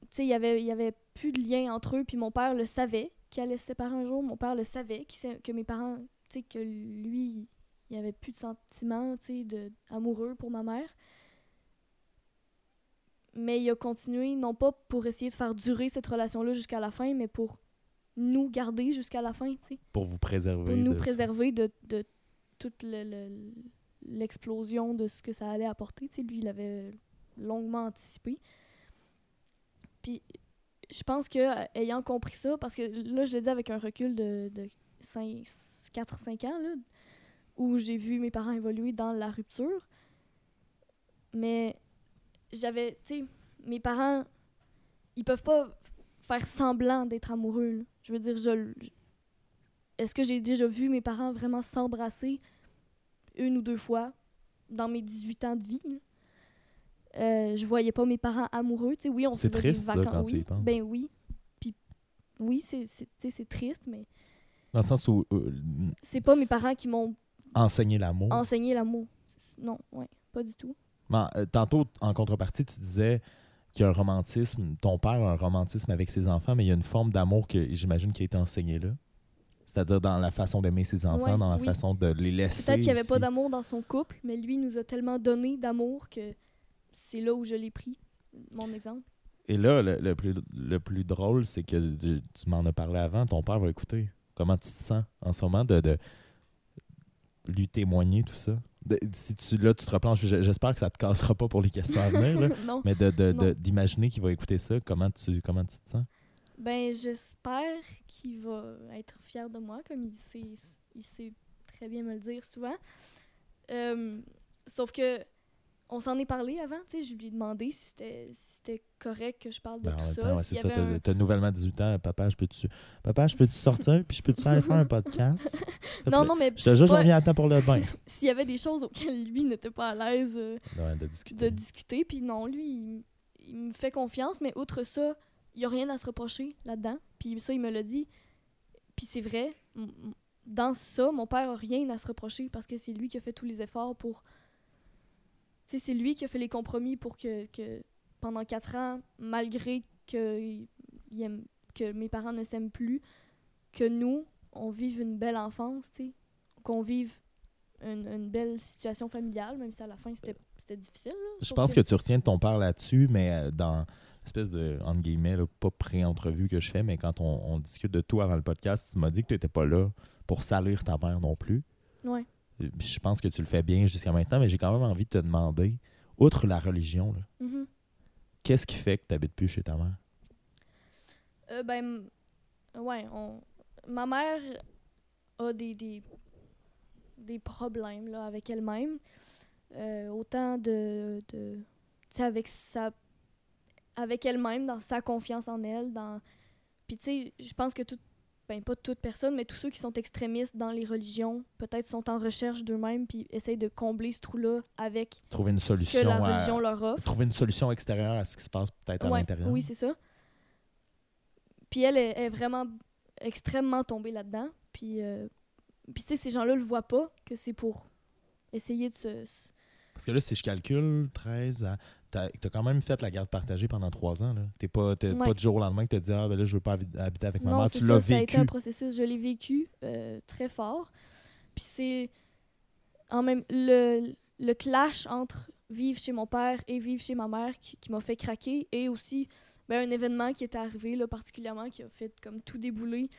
S2: tu sais, il y avait, y avait plus de lien entre eux. Puis mon père le savait qu'il allait se séparer un jour. Mon père le savait que mes parents, tu sais, que lui, il n'y avait plus de sentiments, tu sais, amoureux pour ma mère. Mais il a continué, non pas pour essayer de faire durer cette relation-là jusqu'à la fin, mais pour nous garder jusqu'à la fin, tu sais
S1: Pour vous préserver.
S2: pour nous
S1: de
S2: préserver de, de toute le- le- l'explosion de ce que ça allait apporter. Tu sais, lui, il avait longuement anticipé. Puis, je pense que ayant compris ça, parce que là, je le dis avec un recul de, de 4-5 ans, là, où j'ai vu mes parents évoluer dans la rupture, mais j'avais, tu sais, mes parents, ils peuvent pas faire semblant d'être amoureux. là. Je veux dire, je, est-ce que j'ai déjà vu mes parents vraiment s'embrasser une ou deux fois dans mes 18 ans de vie? là? Euh, je voyais pas mes parents amoureux. Tu sais, oui, on
S1: triste,
S2: des
S1: ça,
S2: vacances.
S1: quand tu
S2: oui.
S1: y penses.
S2: Ben oui. Puis oui, c'est, c'est, tu sais, c'est triste, mais
S1: Dans le sens où euh,
S2: c'est pas mes parents qui m'ont
S1: enseigner l'amour.
S2: enseigné l'amour. Non, ouais, pas du tout.
S1: Euh, tantôt, en contrepartie, tu disais qu'il y a un romantisme, ton père a un romantisme avec ses enfants, mais il y a une forme d'amour que j'imagine qui a été enseignée là. C'est-à-dire dans la façon d'aimer ses enfants,
S2: Ouais,
S1: dans la
S2: oui.
S1: façon de les laisser.
S2: Peut-être qu'il n'y avait pas d'amour dans son couple, mais lui nous a tellement donné d'amour que c'est là où je l'ai pris, mon exemple.
S1: Et là, le, le plus, le plus drôle, c'est que tu, tu m'en as parlé avant, ton père va écouter. Comment tu te sens en ce moment de, de lui témoigner tout ça? De- si tu, là, tu te replonges, j- j'espère que ça te cassera pas pour les questions à venir, là,
S2: non.
S1: mais de- de- de- d'imaginer qu'il va écouter ça, comment tu, comment tu te sens?
S2: Ben, j'espère qu'il va être fier de moi, comme il sait, il sait très bien me le dire souvent. Euh, sauf que on s'en est parlé avant, tu sais, je lui ai demandé si c'était si c'était correct que je parle de
S1: Ben, en
S2: tout ça.
S1: ouais, c'est ça. T'as
S2: un-
S1: nouvellement 18 ans. Papa, je peux-tu Papa, je peux-tu sortir? Puis je peux-tu aller faire un podcast?
S2: Non, non, mais
S1: Je te jure, je reviens à temps pour le bain.
S2: s'il y avait des choses auxquelles lui n'était pas à l'aise euh,
S1: Ouais, de
S2: de
S1: discuter.
S2: puis non, lui, il, il me fait confiance, mais outre ça, il n'y a rien à se reprocher là-dedans. Puis ça, il me l'a dit. Puis c'est vrai, dans ça, mon père a rien à se reprocher parce que c'est lui qui a fait tous les efforts pour. C'est lui qui a fait les compromis pour que, que pendant quatre ans, malgré que, aime- que mes parents ne s'aiment plus, que nous, on vive une belle enfance, tu sais, qu'on vive une, une belle situation familiale, même si à la fin c'était difficile. là.
S1: Je pense que tu retiens de ton père là-dessus, mais euh, dans l'espèce de, entre guillemets, là, pas pré-entrevue que je fais, mais quand on, on discute de tout avant le podcast, tu m'as dit que tu n'étais pas là pour salir ta mère non plus.
S2: Ouais.
S1: Je pense que tu le fais bien jusqu'à maintenant, mais j'ai quand même envie de te demander, outre la religion, là,
S2: Mhm.
S1: qu'est-ce qui fait que tu n'habites plus chez ta mère?
S2: Euh, ben, ouais, on... ma mère a des, des, des problèmes là, avec elle-même. Euh, autant de. de tu sais, avec sa. avec elle-même, dans sa confiance en elle. Dans... Puis, tu sais, je pense que tout, ben, pas toute personne, mais tous ceux qui sont extrémistes dans les religions, peut-être sont en recherche d'eux-mêmes, puis essayent de combler ce trou-là avec
S1: Trouver une
S2: ce que
S1: solution.
S2: la
S1: à-
S2: religion leur offre.
S1: Trouver une solution extérieure à ce qui se passe peut-être à l'intérieur.
S2: Oui, c'est ça. Puis elle est, est vraiment extrêmement tombée là-dedans. Puis, euh, puis tu sais, ces gens-là le voient pas, que c'est pour essayer de se-
S1: Parce que là, si je calcule, 13 à. T'as as quand même fait la garde partagée pendant trois ans. T'es pas,
S2: Ouais.
S1: pas du jour au lendemain que t'as dit Ah, ben là, je veux pas habi- habiter avec ma
S2: non,
S1: mère. Tu l'as
S2: ça a été
S1: vécu.
S2: un processus. Je l'ai vécu euh, très fort. Puis c'est... En même... Le, le clash entre vivre chez mon père et vivre chez ma mère qui, qui m'a fait craquer et aussi ben, un événement qui est arrivé là, particulièrement qui a fait comme tout débouler.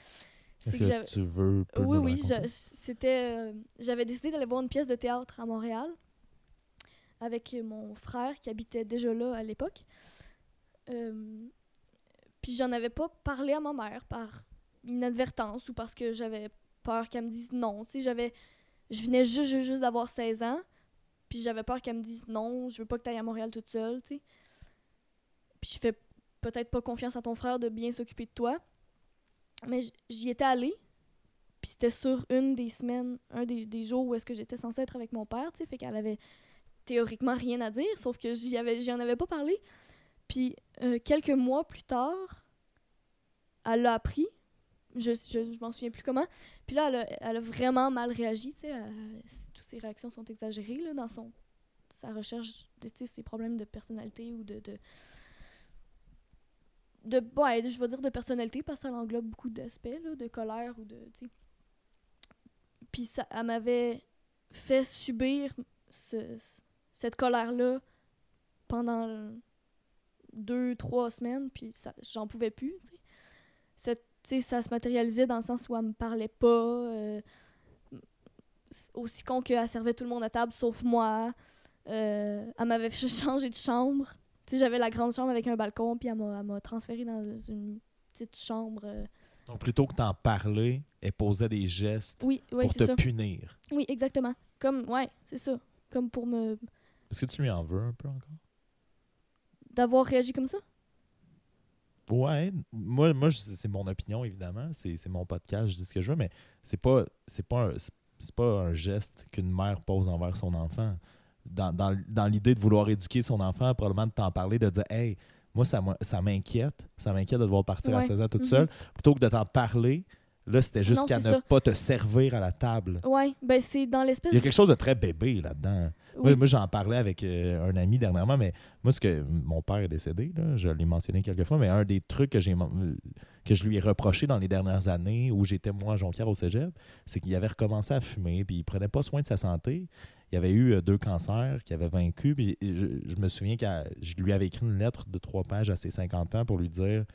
S1: Est-ce
S2: C'est
S1: que,
S2: que j'avais...
S1: tu veux.
S2: Oui, oui, c'était. euh, J'avais décidé d'aller voir une pièce de théâtre à Montréal avec mon frère qui habitait déjà là à l'époque. Euh, puis j'en avais pas parlé à ma mère par inadvertance ou parce que j'avais peur qu'elle me dise non. Tu sais. Je venais juste, d'avoir 16 ans. Puis j'avais peur qu'elle me dise non, je veux pas que tu ailles à Montréal toute seule, tu sais. Puis je fais peut-être pas confiance à ton frère de bien s'occuper de toi. Mais j'y étais allée. Puis c'était sur une des semaines, un des, des jours où est-ce que j'étais censée être avec mon père, tu sais. Fait qu'elle avait théoriquement rien à dire, sauf que j'y en avais pas parlé. Puis euh, quelques mois plus tard, elle l'a appris. Je, je, m'en souviens plus comment. Puis là, elle a, elle a vraiment mal réagi, elle- Toutes ses réactions sont exagérées, là, dans son, sa recherche, de, ses problèmes de personnalité ou de... de de ouais, je vais dire de personnalité parce que ça englobe beaucoup d'aspects de colère ou de puis ça elle m'avait fait subir ce- cette colère là pendant deux trois semaines puis j'en pouvais plus ça se matérialisait dans le sens où elle me parlait pas euh, aussi con qu'elle servait tout le monde à table sauf moi Euh, elle m'avait fait changer de chambre j'avais la grande chambre avec un balcon, puis elle m'a transférée dans une petite chambre. euh.
S1: Donc, plutôt que t'en parler, elle posait des gestes
S2: Oui,
S1: pour te
S2: ça.
S1: punir.
S2: Oui, exactement. Comme, ouais, c'est ça. Comme pour me.
S1: Est-ce que tu lui en veux un peu encore?
S2: d'avoir réagi comme ça?
S1: Ouais, moi, moi c'est mon opinion, évidemment. C'est mon podcast, je dis ce que je veux, mais c'est pas, c'est pas, un- pas un geste qu'une mère pose envers son enfant. Dans, dans, dans l'idée de vouloir éduquer son enfant, probablement de t'en parler, de dire Hey, moi, ça, m'inquiète. Ça m'inquiète de devoir partir à
S2: Ouais.
S1: 16 ans toute
S2: Mhm.
S1: seule. Plutôt que de t'en parler, là, c'était jusqu'à
S2: c'est
S1: ne
S2: ça.
S1: pas te servir à la table.
S2: Ouais, ben c'est dans l'espèce.
S1: Il y a quelque chose de très bébé là-dedans.
S2: Oui.
S1: Moi, moi, j'en parlais avec euh, un ami dernièrement, mais moi, ce que mon père est décédé, là, je l'ai mentionné quelques fois, mais un des trucs que j'ai men- que je lui ai reproché dans les dernières années où j'étais moi à Jonquière au Cégep, c'est qu'il avait recommencé à fumer, puis il prenait pas soin de sa santé. Il avait eu euh, deux cancers qu'il avait vaincus, puis je, je me souviens que je lui avais écrit une lettre de trois pages à ses 50 ans pour lui dire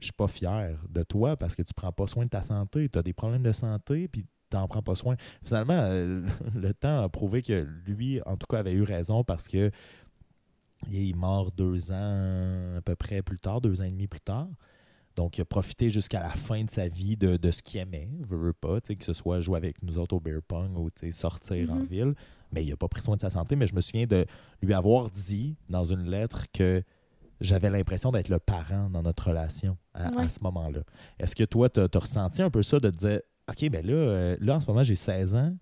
S1: je suis pas fier de toi parce que tu prends pas soin de ta santé, tu as des problèmes de santé, puis t'en prends pas soin. Finalement, euh, le temps a prouvé que lui, en tout cas, avait eu raison parce que il est mort deux ans à peu près plus tard, deux ans et demi plus tard. Donc, il a profité jusqu'à la fin de sa vie de, de ce qu'il aimait, veut, veut pas, tu sais, que ce soit jouer avec nous autres au beer pong ou sortir en
S2: Mhm.
S1: ville. Mais il n'a pas pris soin de sa santé. Mais je me souviens de lui avoir dit dans une lettre que j'avais l'impression d'être le parent dans notre relation à, ce moment-là. Est-ce que toi, tu as, ressenti un peu ça de te dire OK, ben là, euh, là en ce moment, j'ai 16 ans,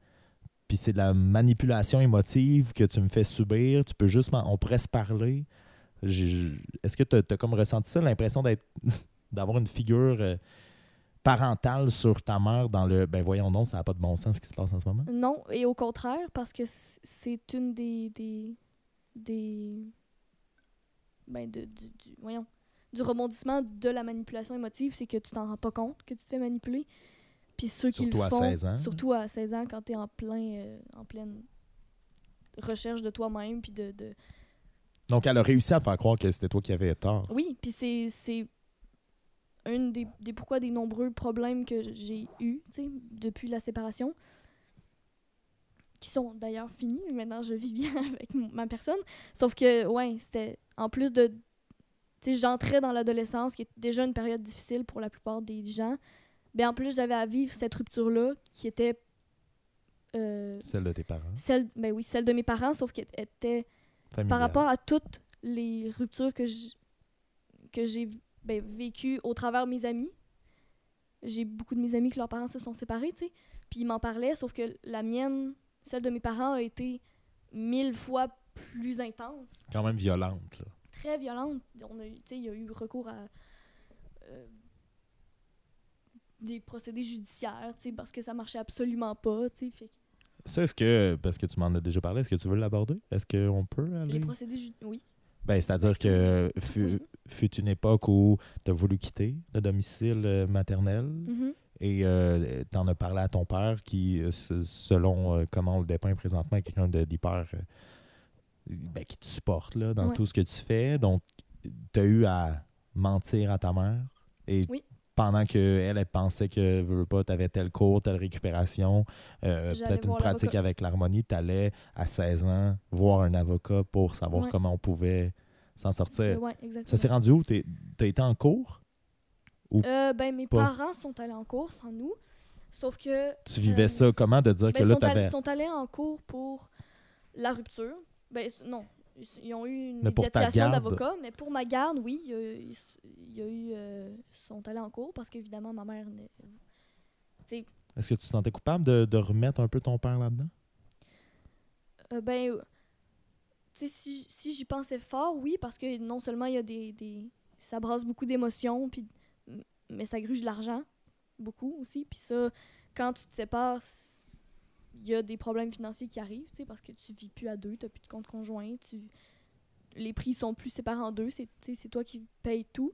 S1: puis c'est de la manipulation émotive que tu me fais subir, tu peux juste, on pourrait se parler. Est-ce que tu as, comme ressenti ça, l'impression d'être d'avoir une figure euh, parentale sur ta mère dans le ben voyons non, ça n'a pas de bon sens ce qui se passe en ce moment?
S2: Non, et au contraire, parce que c'est une des. des. des. Ben, de, du, du- voyons. Du rebondissement de la manipulation émotive, c'est que tu t'en rends pas compte que tu te fais manipuler. Puis ceux qui
S1: Surtout
S2: le
S1: à
S2: font,
S1: 16 ans.
S2: surtout à 16 ans, quand tu es en, plein, euh, en pleine recherche de toi-même, puis de, de,
S1: Donc elle a réussi à te faire croire que c'était toi qui avais tort.
S2: Oui, puis c'est c'est un des, des pourquoi des nombreux problèmes que j'ai eus, tu sais, depuis la séparation, qui sont d'ailleurs finis. Maintenant, je vis bien avec ma personne. Sauf que, ouais, c'était en plus de. Tu sais, j'entrais dans l'adolescence, qui est déjà une période difficile pour la plupart des gens. Mais en plus, j'avais à vivre cette rupture-là, qui était. euh,
S1: Celle de tes parents.
S2: celle, ben oui, celle de mes parents, sauf qu'elle était par rapport à toutes les ruptures que j- que j'ai ben, vécu au travers mes amis. J'ai beaucoup de mes amis que leurs parents se sont séparés, tu sais. Puis ils m'en parlaient, sauf que la mienne, celle de mes parents, a été mille fois plus intense.
S1: Quand même violente, là.
S2: Très violente. On a, il y a eu recours à euh, des procédés judiciaires, parce que ça marchait absolument pas, tu sais.
S1: Ça, est-ce que, parce que tu m'en as déjà parlé, est-ce que tu veux l'aborder? Est-ce qu'on peut aller?
S2: les procédés judiciaires, oui.
S1: Ben, c'est-à-dire que fut, fut une époque où tu as voulu quitter le domicile euh, maternel?
S2: Mhm.
S1: Et euh, tu en as parlé à ton père qui, euh, se- selon euh, comment on le dépeint présentement, est quelqu'un de- d'hyper. euh, ben, qui te supporte là, dans
S2: Ouais.
S1: tout ce que tu fais. Donc, tu as eu à mentir à ta mère? Et
S2: Oui.
S1: pendant qu'elle, elle pensait que veux, veux pas, tu avais tel cours, telle récupération, euh, peut-être une pratique avec l'harmonie, tu allais à 16 ans voir un avocat pour savoir
S2: Ouais.
S1: comment on pouvait s'en sortir.
S2: ouais.
S1: Ça s'est rendu où? Tu as été en cours?
S2: Euh, ben, mes
S1: Pas?
S2: parents sont allés en cours sans nous. Sauf que.
S1: Tu vivais
S2: euh,
S1: ça comment de dire
S2: ben,
S1: que là, tu avais...
S2: sont allés en cours pour la rupture. Ben, non. Ils- Ils ont eu une
S1: garde.
S2: d'avocat, mais pour ma garde, oui, il y a, il s- il y a eu. euh, ils sont allés en cours parce qu'évidemment, ma mère.
S1: Est-ce que tu te sentais coupable de, de remettre un peu ton père là-dedans?
S2: Euh, ben, euh, tu sais, si, si j'y pensais fort, oui, parce que non seulement il y a des, des ça brasse beaucoup d'émotions, puis mais ça gruge l'argent, beaucoup aussi, puis ça, quand tu te sépares, il y a des problèmes financiers qui arrivent, tu sais, parce que tu vis plus à deux, tu plus de compte conjoint, tu les prix sont plus séparés en deux, c'est toi qui payes tout.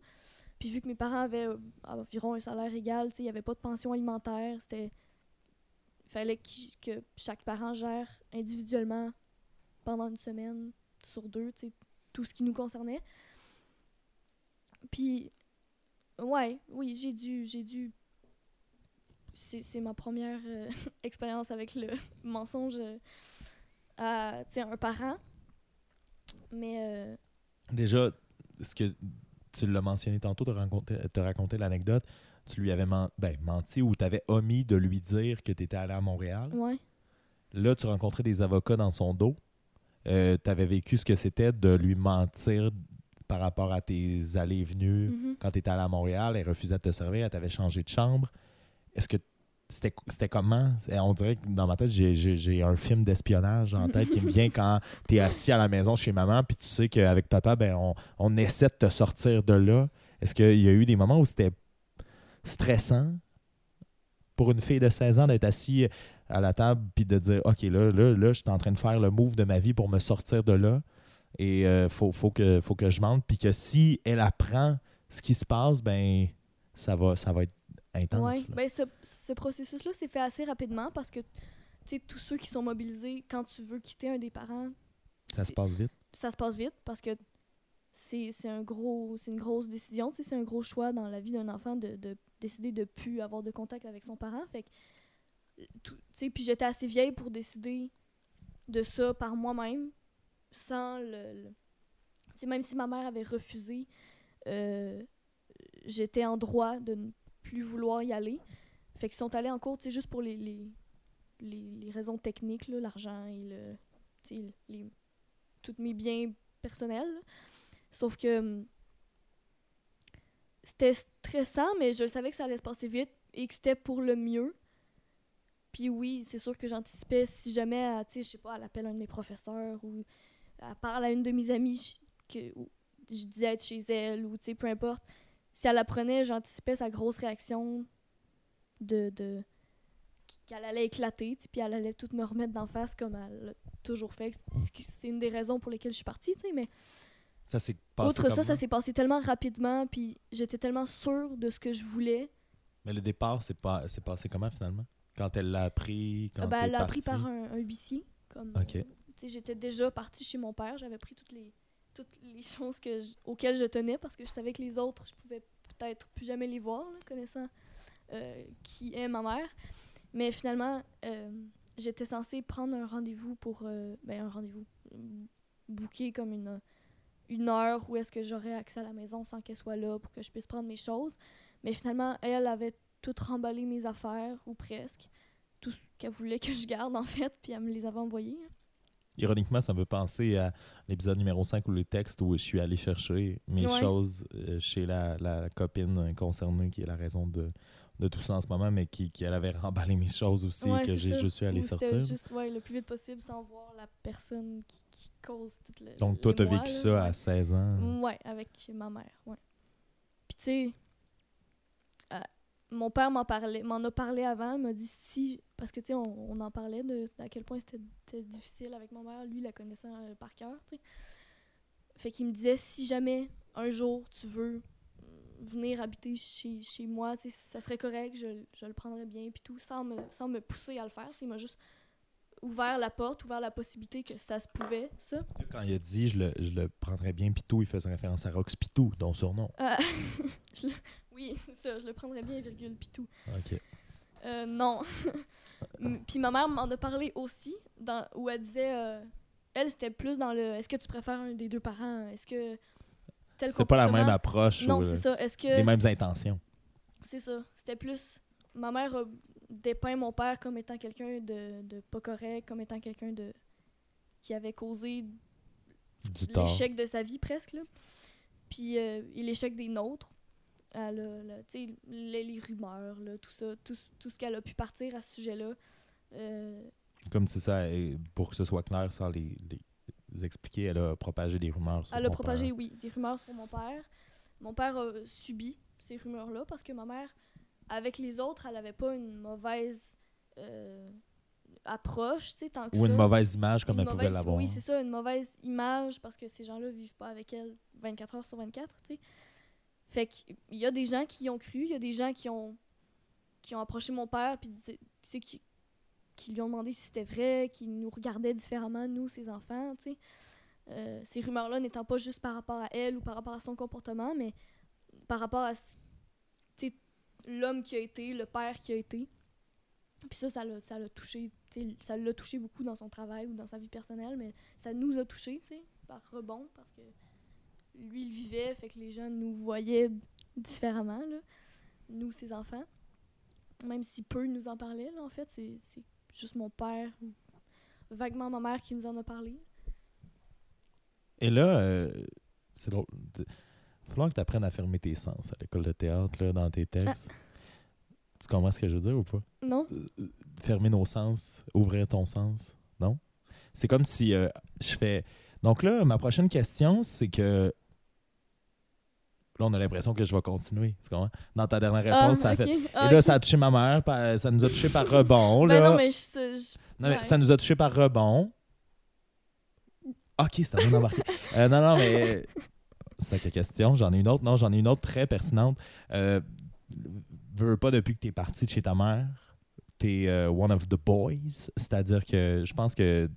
S2: Puis vu que mes parents avaient euh, environ un salaire égal, il n'y avait pas de pension alimentaire, c'était fallait que chaque parent gère individuellement pendant une semaine sur deux, tout ce qui nous concernait. Puis, ouais, oui, j'ai dû, j'ai dû. C'est c'est ma première euh, expérience avec le mensonge euh, à, un parent. Mais, euh,
S1: Déjà, ce que tu l'as mentionné tantôt, tu as raconté l'anecdote, tu lui avais ben, menti ou tu avais omis de lui dire que tu étais allé à Montréal.
S2: ouais,
S1: Là, tu rencontrais des avocats dans son dos. tu avais vécu ce que c'était de lui mentir par rapport à tes allées et venues.
S2: mhm.
S1: Quand tu étais allé à Montréal, elle refusait de te servir, elle t'avait changé de chambre. Est-ce que c'était c'était comment? Eh, On dirait que dans ma tête, j'ai- j'ai j'ai un film d'espionnage en tête qui me vient quand tu es assis à la maison chez maman, puis tu sais qu'avec papa, ben, on, on essaie de te sortir de là. Est-ce qu'il y a eu des moments où c'était stressant pour une fille de 16 ans d'être assis à la table puis de dire OK, là, là, là, je suis en train de faire le move de ma vie pour me sortir de là? Et euh, faut, faut, que, faut que je mente. Puis que si elle apprend ce qui se passe, ben ça va, ça va être intense. Là.
S2: ben ce, ce processus-là s'est fait assez rapidement parce que, tu sais, tous ceux qui sont mobilisés quand tu veux quitter un des parents,
S1: ça se passe vite.
S2: ça se passe vite parce que c'est un gros c'est une grosse décision c'est un gros choix dans la vie d'un enfant de, de décider de plus avoir de contact avec son parent fait puis j'étais assez vieille pour décider de ça par moi-même sans le, même si ma mère avait refusé euh, j'étais en droit de ne plus vouloir y aller fait qu'ils sont allés en cours juste pour les, les, les, raisons techniques l'argent et le tous mes biens personnels. Sauf que hum, c'était stressant, mais je savais que ça allait se passer vite et que c'était pour le mieux. Puis oui, c'est sûr que j'anticipais si jamais, tu sais, je sais pas, elle appelle un de mes professeurs ou elle parle à une de mes amies que je disais être chez elle ou tu sais, peu importe. Si elle apprenait, j'anticipais sa grosse réaction de, de qu'elle allait éclater, puis elle allait tout me remettre d'en face comme elle l'a toujours fait. C'est- une des raisons pour lesquelles je suis partie, tu sais, mais
S1: Ça s'est passé
S2: autre ça, ça s'est passé tellement rapidement, puis j'étais tellement sûre de ce que je voulais.
S1: Mais le départ, c'est pas, c'est passé comment finalement? Quand elle l'a appris, quand
S2: ben, elle l'a appris par un, un huissier. Comme, euh, j'étais déjà partie chez mon père, j'avais pris toutes les, toutes les choses que je- auxquelles je tenais parce que je savais que les autres, je pouvais peut-être plus jamais les voir, connaissant euh, qui est ma mère. Mais finalement, euh, j'étais censée prendre un rendez-vous pour. euh, ben, un rendez-vous. Booker comme une, une heure où est-ce que j'aurais accès à la maison sans qu'elle soit là pour que je puisse prendre mes choses. Mais finalement, elle avait tout remballé mes affaires, ou presque. Tout ce qu'elle voulait que je garde, en fait, puis elle me les avait envoyées.
S1: Ironiquement, ça me fait penser à l'épisode numéro 5 où les textes où je suis allé chercher mes
S2: Ouais.
S1: choses euh, chez la, la copine concernée qui est la raison de, de tout ça en ce moment, mais qui, qui elle avait remballé mes choses aussi
S2: Ouais,
S1: que les
S2: Ou c'était
S1: sortir.
S2: juste ouais, le plus vite possible sans voir la personne qui, qui cause tout le.
S1: Donc, toi,
S2: le
S1: tu as vécu
S2: là,
S1: ça à 16 ans?
S2: Ouais, avec ma mère, ouais. Puis tu sais, euh, mon père m'en parlait, m'en a parlé avant, m'a dit si, parce que tu sais, on, on en parlait de à quel point c'était difficile avec ma mère, lui la connaissant euh, par cœur, tu sais. Fait qu'il me disait si jamais un jour tu veux venir habiter chez, chez moi, tu sais, ça serait correct, je, je le prendrais bien, puis tout, sans me, sans me pousser à le faire. Il m'a juste ouvert la porte, ouvert la possibilité que ça se pouvait, ça.
S1: Quand il a dit je le, je le prendrais bien Pitou, il faisait référence à Rox Pitou, dont surnom.
S2: Euh, je le- oui, ça, je le prendrais bien, virgule, puis tout.
S1: OK.
S2: Euh, non. Puis ma mère m'en a parlé aussi, dans, où elle disait, euh, elle, c'était plus dans le, est-ce que tu préfères un des deux parents? Est-ce que
S1: C'était pas la même approche
S2: Non,
S1: ou
S2: c'est ça. Est-ce
S1: les
S2: que...
S1: mêmes intentions?
S2: C'est ça. C'était plus... Ma mère a dépeint mon père comme étant quelqu'un de, de pas correct, comme étant quelqu'un de... qui avait causé l'échec de sa vie presque là. Puis euh, l'échec des nôtres. Là, tu sais, les, les rumeurs, là, tout ça, tout, tout ce qu'elle a pu partir à ce sujet-là. Euh,
S1: Comme c'est ça, pour que ce soit clair, sans les, les expliquer, elle a propagé des rumeurs sur
S2: elle a propagé,
S1: père.
S2: oui, des rumeurs sur mon père. Mon père a subi ces rumeurs-là parce que ma mère, avec les autres, elle avait pas une mauvaise euh, approche, tu sais, tant que
S1: Ou une
S2: ça.
S1: mauvaise image comme
S2: Une
S1: elle pouvait l'avoir.
S2: Oui, c'est ça, une mauvaise image parce que ces gens-là vivent pas avec elle 24 heures sur 24, tu sais. Fait qu'il y a des gens qui y ont cru, il y a des gens qui ont qui ont approché mon père puis qui, lui ont demandé si c'était vrai, qui nous regardaient différemment nous ses enfants. Euh, ces rumeurs-là n'étant pas juste par rapport à elle ou par rapport à son comportement, mais par rapport à l'homme qui a été, le père qui a été. Puis ça, ça l'a, touché, ça l'a touché beaucoup dans son travail ou dans sa vie personnelle, mais ça nous a touché, par rebond, parce que lui, il vivait, fait que les gens nous voyaient différemment, là, nous, ses enfants. Même si peu nous en parlaient, là, en fait, c'est, juste mon père ou vaguement ma mère qui nous en a parlé.
S1: Et là, euh, c'est drôle. Il va falloir que tu apprennes à fermer tes sens à l'école de théâtre, là, dans tes textes.
S2: Ah.
S1: Tu comprends ce que je veux dire ou pas?
S2: Non?
S1: Euh, Fermer nos sens, ouvrir ton sens, non? C'est comme si euh, je fais... Donc là, ma prochaine question, c'est que... Là, on a l'impression que je vais continuer. Dans ta dernière réponse, ça a
S2: Ah,
S1: fait...
S2: ok.
S1: Et
S2: Ah,
S1: là, ça a touché ma mère, ça nous a touché par rebond.
S2: Ben
S1: là.
S2: non, mais je, je-
S1: Non, mais
S2: Ouais.
S1: ça nous a touché par rebond. Ok, c'est à moi d'embarquer. Euh, non, non, mais. C'est que question. J'en ai une autre. Non, j'en ai une autre très pertinente. Euh, veux pas depuis que t'es parti de chez ta mère, t'es euh, one of the boys. C'est-à-dire que je pense que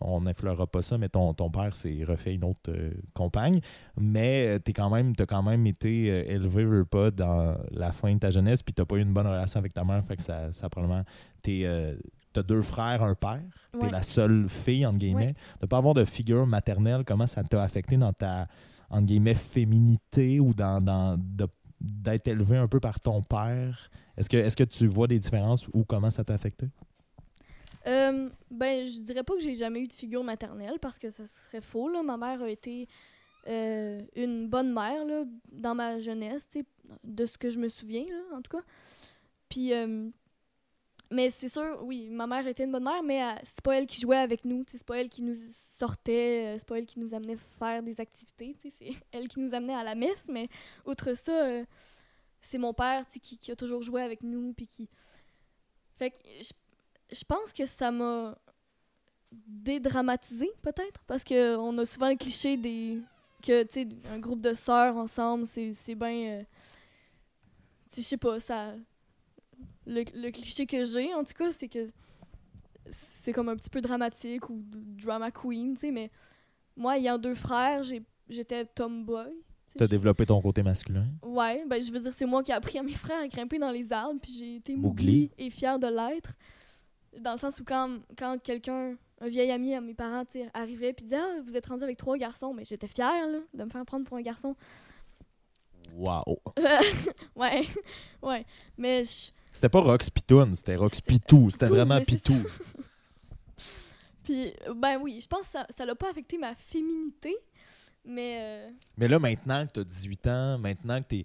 S1: on n'effleurera pas ça, mais ton, ton père s'est refait une autre euh, compagne. Mais euh, t'es quand même, t'as quand même été euh, élevé, veux pas, dans la fin de ta jeunesse, puis t'as pas eu une bonne relation avec ta mère, fait que ça, ça probablement. T'es, euh, t'as deux frères, un père. T'es
S2: Ouais.
S1: la seule fille, entre guillemets. De pas avoir de figure maternelle, comment ça t'a affecté dans ta, entre guillemets, féminité ou dans, dans de- d'être élevé un peu par ton père? Est-ce que, est-ce que tu vois des différences ou comment ça t'a affecté?
S2: Euh, ben, je dirais pas que j'ai jamais eu de figure maternelle parce que ça serait faux. Là. Ma mère a été euh, une bonne mère là, dans ma jeunesse, de ce que je me souviens, là, en tout cas. Puis, euh, mais c'est sûr, oui, ma mère était une bonne mère, mais euh, c'est pas elle qui jouait avec nous, c'est pas elle qui nous sortait, c'est pas elle qui nous amenait faire des activités, c'est elle qui nous amenait à la messe, mais outre ça, c'est mon père qui a toujours joué avec nous, puis qui. Fait que je pense que ça m'a dédramatisé peut-être parce que on a souvent le cliché des que tu sais un groupe de sœurs ensemble c'est c'est bien euh, tu sais je sais pas ça le, le cliché que j'ai en tout cas c'est que c'est comme un petit peu dramatique ou drama queen tu sais mais moi ayant deux frères j'ai j'étais tomboy
S1: T'as développé ton côté masculin?
S2: Ouais, ben je veux dire, c'est moi qui ai appris à mes frères à grimper dans les arbres, puis j'ai été
S1: Mowgli.
S2: mougli et fière de l'être. Dans le sens où quand, quand quelqu'un, un vieil ami à mes parents, arrivait puis disait Ah, vous êtes rendu avec trois garçons, mais j'étais fière là, de me faire prendre pour un garçon.
S1: Wow!
S2: ouais, ouais. Mais je-
S1: C'était pas Rox Pitoun, c'était Rox Pitou. C'était vraiment Pitou.
S2: Puis, ben oui, je pense que ça l'a pas affecté ma féminité, mais euh,
S1: Mais là, maintenant que tu as 18 ans, maintenant que t'es-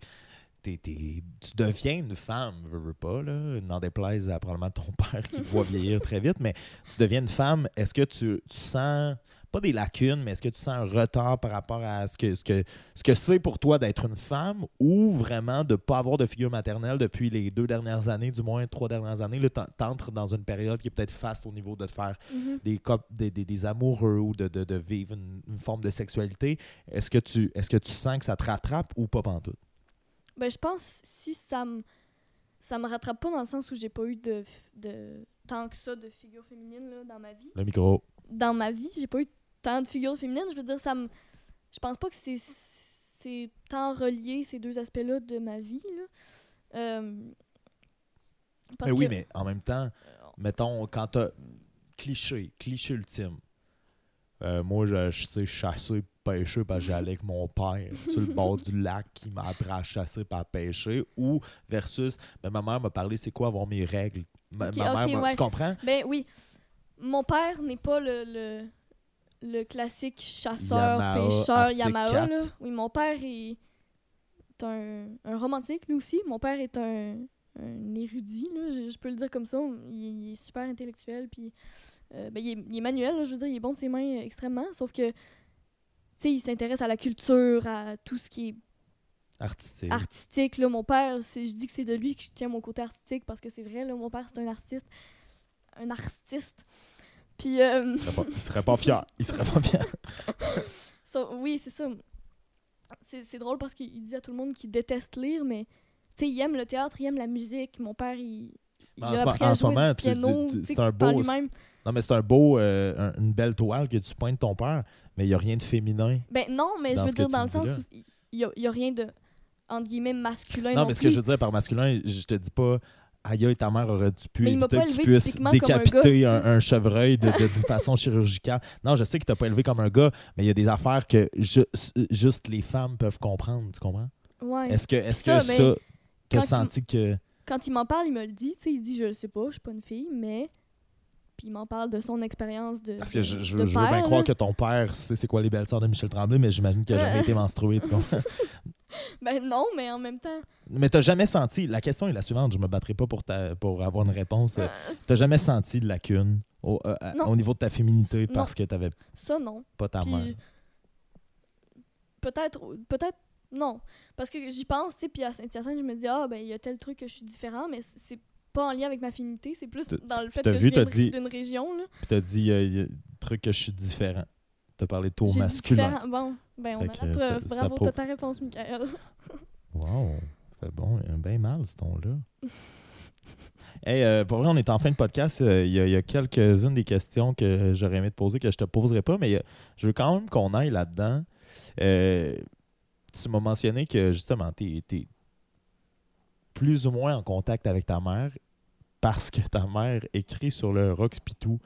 S1: t'es- t'es- tu deviens une femme, veux, veux pas, là, n'en déplaise à probablement ton père qui te voit vieillir très vite, mais tu deviens une femme, est-ce que tu, tu sens, pas des lacunes, mais est-ce que tu sens un retard par rapport à ce que ce que ce que c'est pour toi d'être une femme ou vraiment de pas avoir de figure maternelle depuis les deux dernières années, du moins trois dernières années, là, t'en- t'entres dans une période qui est peut-être faste au niveau de te faire
S2: mhm.
S1: des, cop- des, des, des amoureux ou de, de, de vivre une, une forme de sexualité, est-ce que, tu, est-ce que tu sens que ça te rattrape ou pas pantoute?
S2: Ben, je pense si ça me ça me rattrape pas dans le sens où j'ai pas eu de, de tant que ça de figure féminine là, dans ma vie.
S1: Le micro.
S2: Dans ma vie, j'ai pas eu tant de figures féminines. Je veux dire, ça me. Je pense pas que c'est c'est tant relié ces deux aspects-là de ma vie. Là. Euh, parce
S1: Mais oui,
S2: que-
S1: mais en même temps, mettons, quand t'as. Cliché, cliché ultime. Euh, moi, je, je sais chasser, pêcher parce que j'allais avec mon père sur le bord du lac qui m'a appris à chasser et à pêcher. Ou versus, ben, ma mère m'a parlé c'est quoi avoir mes règles? Ma,
S2: Ok,
S1: ma mère
S2: ouais.
S1: Tu comprends?
S2: Ben oui. Mon père n'est pas le, le, le classique chasseur,
S1: Yamaha,
S2: pêcheur, Yamaha. Là. Oui, mon père est un, un romantique, lui aussi. Mon père est un, un érudit, là, je, je peux le dire comme ça. Il, il est super intellectuel, puis euh, ben, il, est, il est manuel, là, je veux dire, il est bon de ses mains euh, extrêmement. Sauf que, tu sais, il s'intéresse à la culture, à tout ce qui est
S1: Artistique.
S2: artistique. Là. Mon père, c'est- je dis que c'est de lui que je tiens mon côté artistique parce que c'est vrai, là, mon père, c'est un artiste. Un artiste. Puis, euh,
S1: il, serait pas, il serait pas fier. Il serait pas fier.
S2: oui, c'est ça. C'est drôle parce qu'il il dit à tout le monde qu'il déteste lire, mais tu sais, il aime le théâtre, il aime la musique. Mon père, il, il
S1: En
S2: a
S1: ce
S2: appris
S1: en
S2: à
S1: ce
S2: jouer
S1: moment, tu
S2: sais,
S1: c'est un beau-. Non, mais c'est un beau, euh, un- une belle toile que tu pointes ton père, mais il n'y a rien de féminin.
S2: Ben non, mais
S1: Dans
S2: je veux
S1: ce que
S2: dire
S1: tu
S2: dans
S1: me
S2: le sens
S1: là.
S2: où il y a, rien de, entre guillemets, masculin
S1: Non,
S2: non
S1: mais ce
S2: plus.
S1: que je veux dire par masculin, je te dis pas, aïe, aïe, ta mère aurait dû pu
S2: Mais il m'a
S1: éviter
S2: pas
S1: que tu
S2: élevé
S1: puisses
S2: typiquement comme un
S1: décapiter un, un chevreuil de, de- d'une façon chirurgicale. Non, je sais que tu pas élevé comme un gars, mais il y a des affaires que ju- juste les femmes peuvent comprendre, tu comprends?
S2: Ouais.
S1: Est-ce que, est-ce
S2: Ça,
S1: que
S2: ben,
S1: ça, t'as
S2: quand il-
S1: senti que...
S2: quand il m'en parle, il me le dit. Tu sais, il dit, je le sais pas, je suis pas une fille, mais. Puis il m'en parle de son expérience de.
S1: Parce que je, je-
S2: de
S1: je veux bien croire que ton père sait c'est quoi les belles sœurs de Michel Tremblay, mais j'imagine qu'il n'a jamais été menstrué, tu comprends?
S2: Ben non, mais en même temps.
S1: Mais t'as jamais senti, la question est la suivante, je me battrai pas pour, ta, pour avoir une réponse. T'as jamais senti de lacune au, euh, au niveau de ta féminité
S2: Non.
S1: parce que t'avais
S2: ça, non.
S1: pas ta mère?
S2: Peut-être. Peut-être. Non. Parce que j'y pense, tu sais, puis à Saint-Hyacinthe, je me dis, ah, ben, il y a tel truc que je suis différent, mais c'est pas en lien avec ma féminité, c'est plus dans le fait que
S1: vu,
S2: je viens
S1: dit-
S2: d'une région, là.
S1: Puis t'as dit, euh, truc que je suis différent. T'as parlé de
S2: dit
S1: masculin.
S2: différent. Bon, ben, on
S1: Fait
S2: a la preuve.
S1: ça
S2: Bravo, t'as ta réponse, Michael.
S1: Wow, fait bon, bien mal ce ton-là. hey, euh, pour vrai, on est en fin de podcast. Euh, Il y, a- il y a quelques-unes des questions que j'aurais aimé te poser que je te poserai pas, mais a- je veux quand même qu'on aille là-dedans. Euh, tu m'as mentionné que justement, tu es, plus ou moins en contact avec ta mère parce que ta mère écrit sur le roxpitou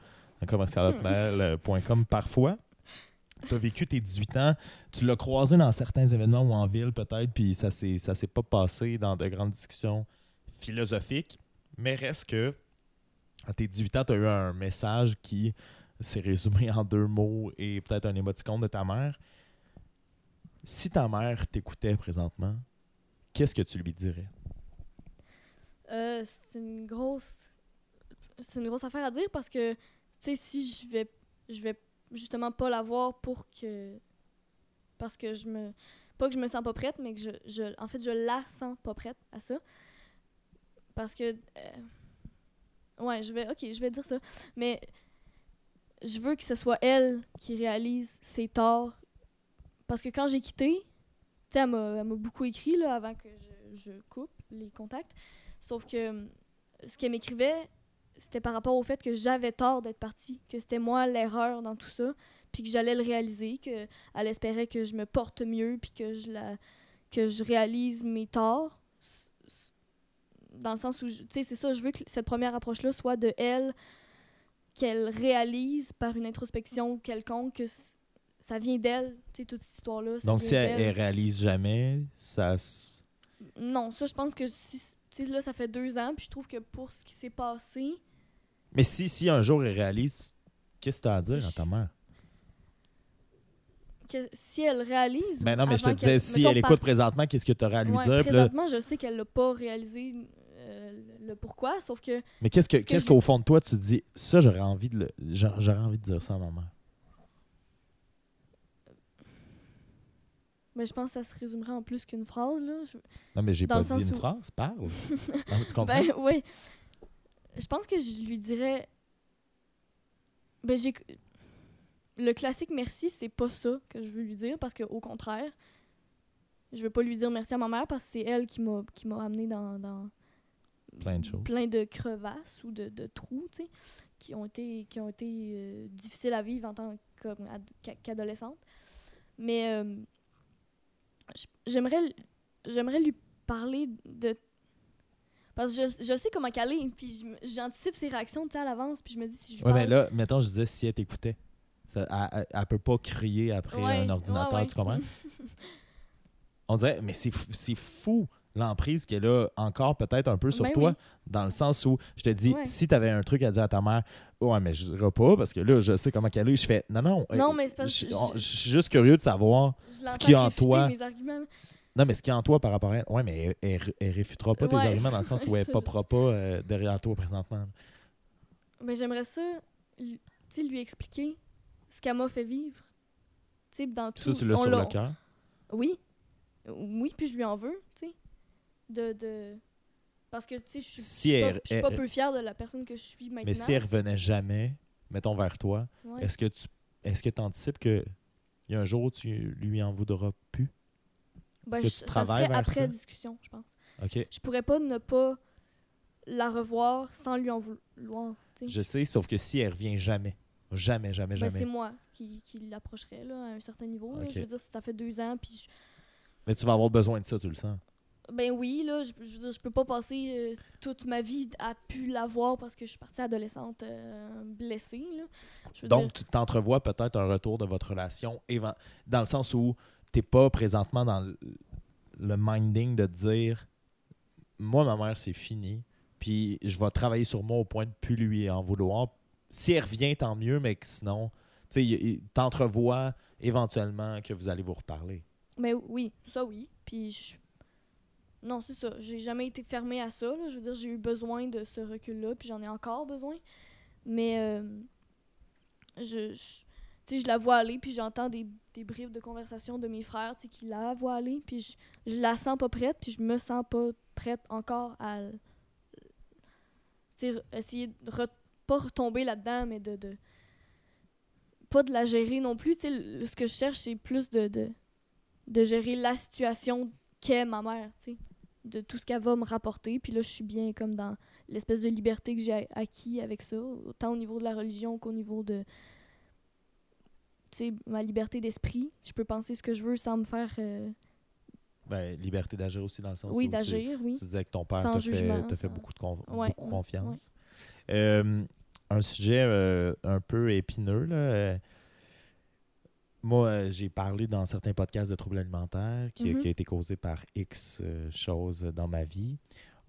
S1: commercial.com parfois. Tu as vécu tes 18 ans, tu l'as croisé dans certains événements ou en ville peut-être, puis ça ça s'est pas passé dans de grandes discussions philosophiques, mais reste que à tes 18 ans, tu as eu un message qui s'est résumé en deux mots et peut-être un émoticône de ta mère. Si ta mère t'écoutait présentement, qu'est-ce que tu lui dirais?
S2: Euh, c'est une grosse c'est une grosse affaire à dire parce que tu sais si je vais je vais justement pas l'avoir pour que parce que je me pas que je me sens pas prête mais que je, je en fait je la sens pas prête à ça. Parce que euh, ouais je vais ok je vais dire ça. Mais je veux que ce soit elle qui réalise ses torts. Parce que quand j'ai quitté tu sais elle m'a beaucoup écrit là avant que je, je coupe les contacts Sauf que euh, ce qu'elle m'écrivait, c'était par rapport au fait que j'avais tort d'être partie, que c'était moi l'erreur dans tout ça, puis que j'allais le réaliser, que elle espérait que je me porte mieux, puis que je la que je réalise mes torts. Dans le sens où, tu sais, c'est ça, je veux que cette première approche-là soit de elle, qu'elle réalise par une introspection quelconque que ça vient d'elle, tu sais, toute cette histoire-là.
S1: Donc si elle, elle réalise jamais, ça... s-
S2: Non, ça, je pense que si, tu sais, là, ça fait deux ans, puis je trouve que pour ce qui s'est passé,
S1: Mais si, si un jour elle réalise, Qu'est-ce que tu as à dire à ta mère?
S2: Que si elle réalise.
S1: Ben non, mais je te disais, si
S2: mettons,
S1: elle
S2: par-
S1: écoute présentement, qu'est-ce que tu aurais à lui
S2: Ouais,
S1: dire? Là-
S2: présentement, je sais qu'elle l'a pas réalisé euh, le pourquoi, sauf que
S1: mais qu'est-ce
S2: je-
S1: qu'au fond de toi, tu te dis, ça, j'aurais envie de le, j'a- j'aurais envie de dire ça à ma mère?
S2: Mais je pense que ça se résumerait en plus qu'une phrase. Là. Je-
S1: Non, mais j'ai pas dit une
S2: où-
S1: phrase, parle. non, mais tu comprends?
S2: Ben oui. Je pense que je lui dirais. Ben j'ai. Le classique merci, c'est pas ça que je veux lui dire parce que au contraire, je veux pas lui dire merci à ma mère parce que c'est elle qui m'a amené dans, dans
S1: Plein de choses.
S2: plein de crevasses ou de, de trous, tu sais, qui ont été qui ont été euh, difficiles à vivre en tant qu'adolescente. Mais euh, j'aimerais j'aimerais lui parler de parce que je, je sais comment qu'elle est, puis j'anticipe ses réactions à l'avance, puis je me dis si je parle...
S1: mais là, mettons, je disais, si elle t'écoutait, elle, elle, elle peut pas crier après
S2: Ouais,
S1: un ordinateur,
S2: ouais, ouais.
S1: tu comprends? On dirait, mais c'est fou- c'est fou l'emprise qu'elle a encore peut-être un peu sur
S2: Ben
S1: toi,
S2: oui.
S1: dans le sens où je te dis,
S2: Ouais.
S1: si tu avais un truc à dire à ta mère, ouais, mais je dirais pas, parce que là, je sais comment qu'elle est, je fais, non, non,
S2: Non,
S1: euh,
S2: mais c'est parce
S1: je, on-
S2: je-
S1: suis juste curieux de savoir,
S2: l'entends
S1: qu'il y a en toi-
S2: mes
S1: non, mais ce qui est en toi par rapport à elle, ouais, mais elle, elle, elle réfutera pas tes arguments dans le sens où elle
S2: je-
S1: popera pas euh, derrière toi présentement.
S2: Mais j'aimerais ça, lui- tu sais, lui expliquer ce qu'elle m'a fait vivre. Tu sais, dans tout.
S1: Ça, tu l'as sur le cœur?
S2: Oui. Oui, puis je lui en veux, tu sais. De, de... Parce que, tu sais, je
S1: Si
S2: suis pas,
S1: elle-
S2: je suis pas peu fière de la personne que je suis maintenant.
S1: Mais si elle revenait jamais, mettons vers toi,
S2: Ouais.
S1: est-ce que tu est-ce que anticipes que il y a un jour où tu lui en voudras plus?
S2: Ben,
S1: que
S2: je-
S1: tu
S2: ça
S1: travailles
S2: serait
S1: vers
S2: après
S1: ça?
S2: discussion, je pense.
S1: OK.
S2: Je pourrais pas ne pas la revoir sans lui en vouloir.
S1: Je sais, sauf que si elle revient jamais, jamais, jamais,
S2: Ben,
S1: jamais.
S2: c'est moi qui, qui l'approcherais, à un certain niveau. là. Je veux dire, ça fait deux ans, puis... je-
S1: Mais tu vas avoir besoin de ça, tu le sens.
S2: Ben oui, là, je, je je peux pas passer euh, toute ma vie à pu la voir parce que je suis partie adolescente euh, blessée, là.
S1: Donc,
S2: dire,
S1: tu t'entrevois peut-être un retour de votre relation dans le sens où t'es pas présentement dans le, le minding de dire moi, ma mère, c'est fini, puis je vais travailler sur moi au point de plus lui en vouloir. Si elle revient, tant mieux, mais que sinon, tu t'entrevois éventuellement que vous allez vous reparler.
S2: Mais oui, ça oui. Puis je... Non, c'est ça. J'ai jamais été fermée à ça. Là. Je veux dire, j'ai eu besoin de ce recul-là, puis j'en ai encore besoin. Mais euh, je, je, je la vois aller, puis j'entends des, des briefs de conversation de mes frères qui la voient aller, puis je, je la sens pas prête, puis je me sens pas prête encore à essayer de re- pas retomber là-dedans, mais de, de pas de la gérer non plus. Ce que je cherche, c'est plus de, de, de gérer la situation qu'est ma mère, tu sais, de tout ce qu'elle va me rapporter. Puis là, je suis bien comme dans l'espèce de liberté que j'ai acquis avec ça, autant au niveau de la religion qu'au niveau de tu sais, ma liberté d'esprit. Je peux penser ce que je veux sans me faire... euh,
S1: Ben, liberté d'agir aussi dans le sens où
S2: oui,
S1: tu-
S2: d'agir, oui.
S1: Tu disais que ton père t'a fait, beaucoup, de conf-
S2: Ouais,
S1: beaucoup
S2: ouais,
S1: confiance. Euh, un sujet euh, un peu épineux. Là. Moi, euh, j'ai parlé dans certains podcasts de troubles alimentaires qui,
S2: Mhm.
S1: qui a été causé par X euh, choses dans ma vie.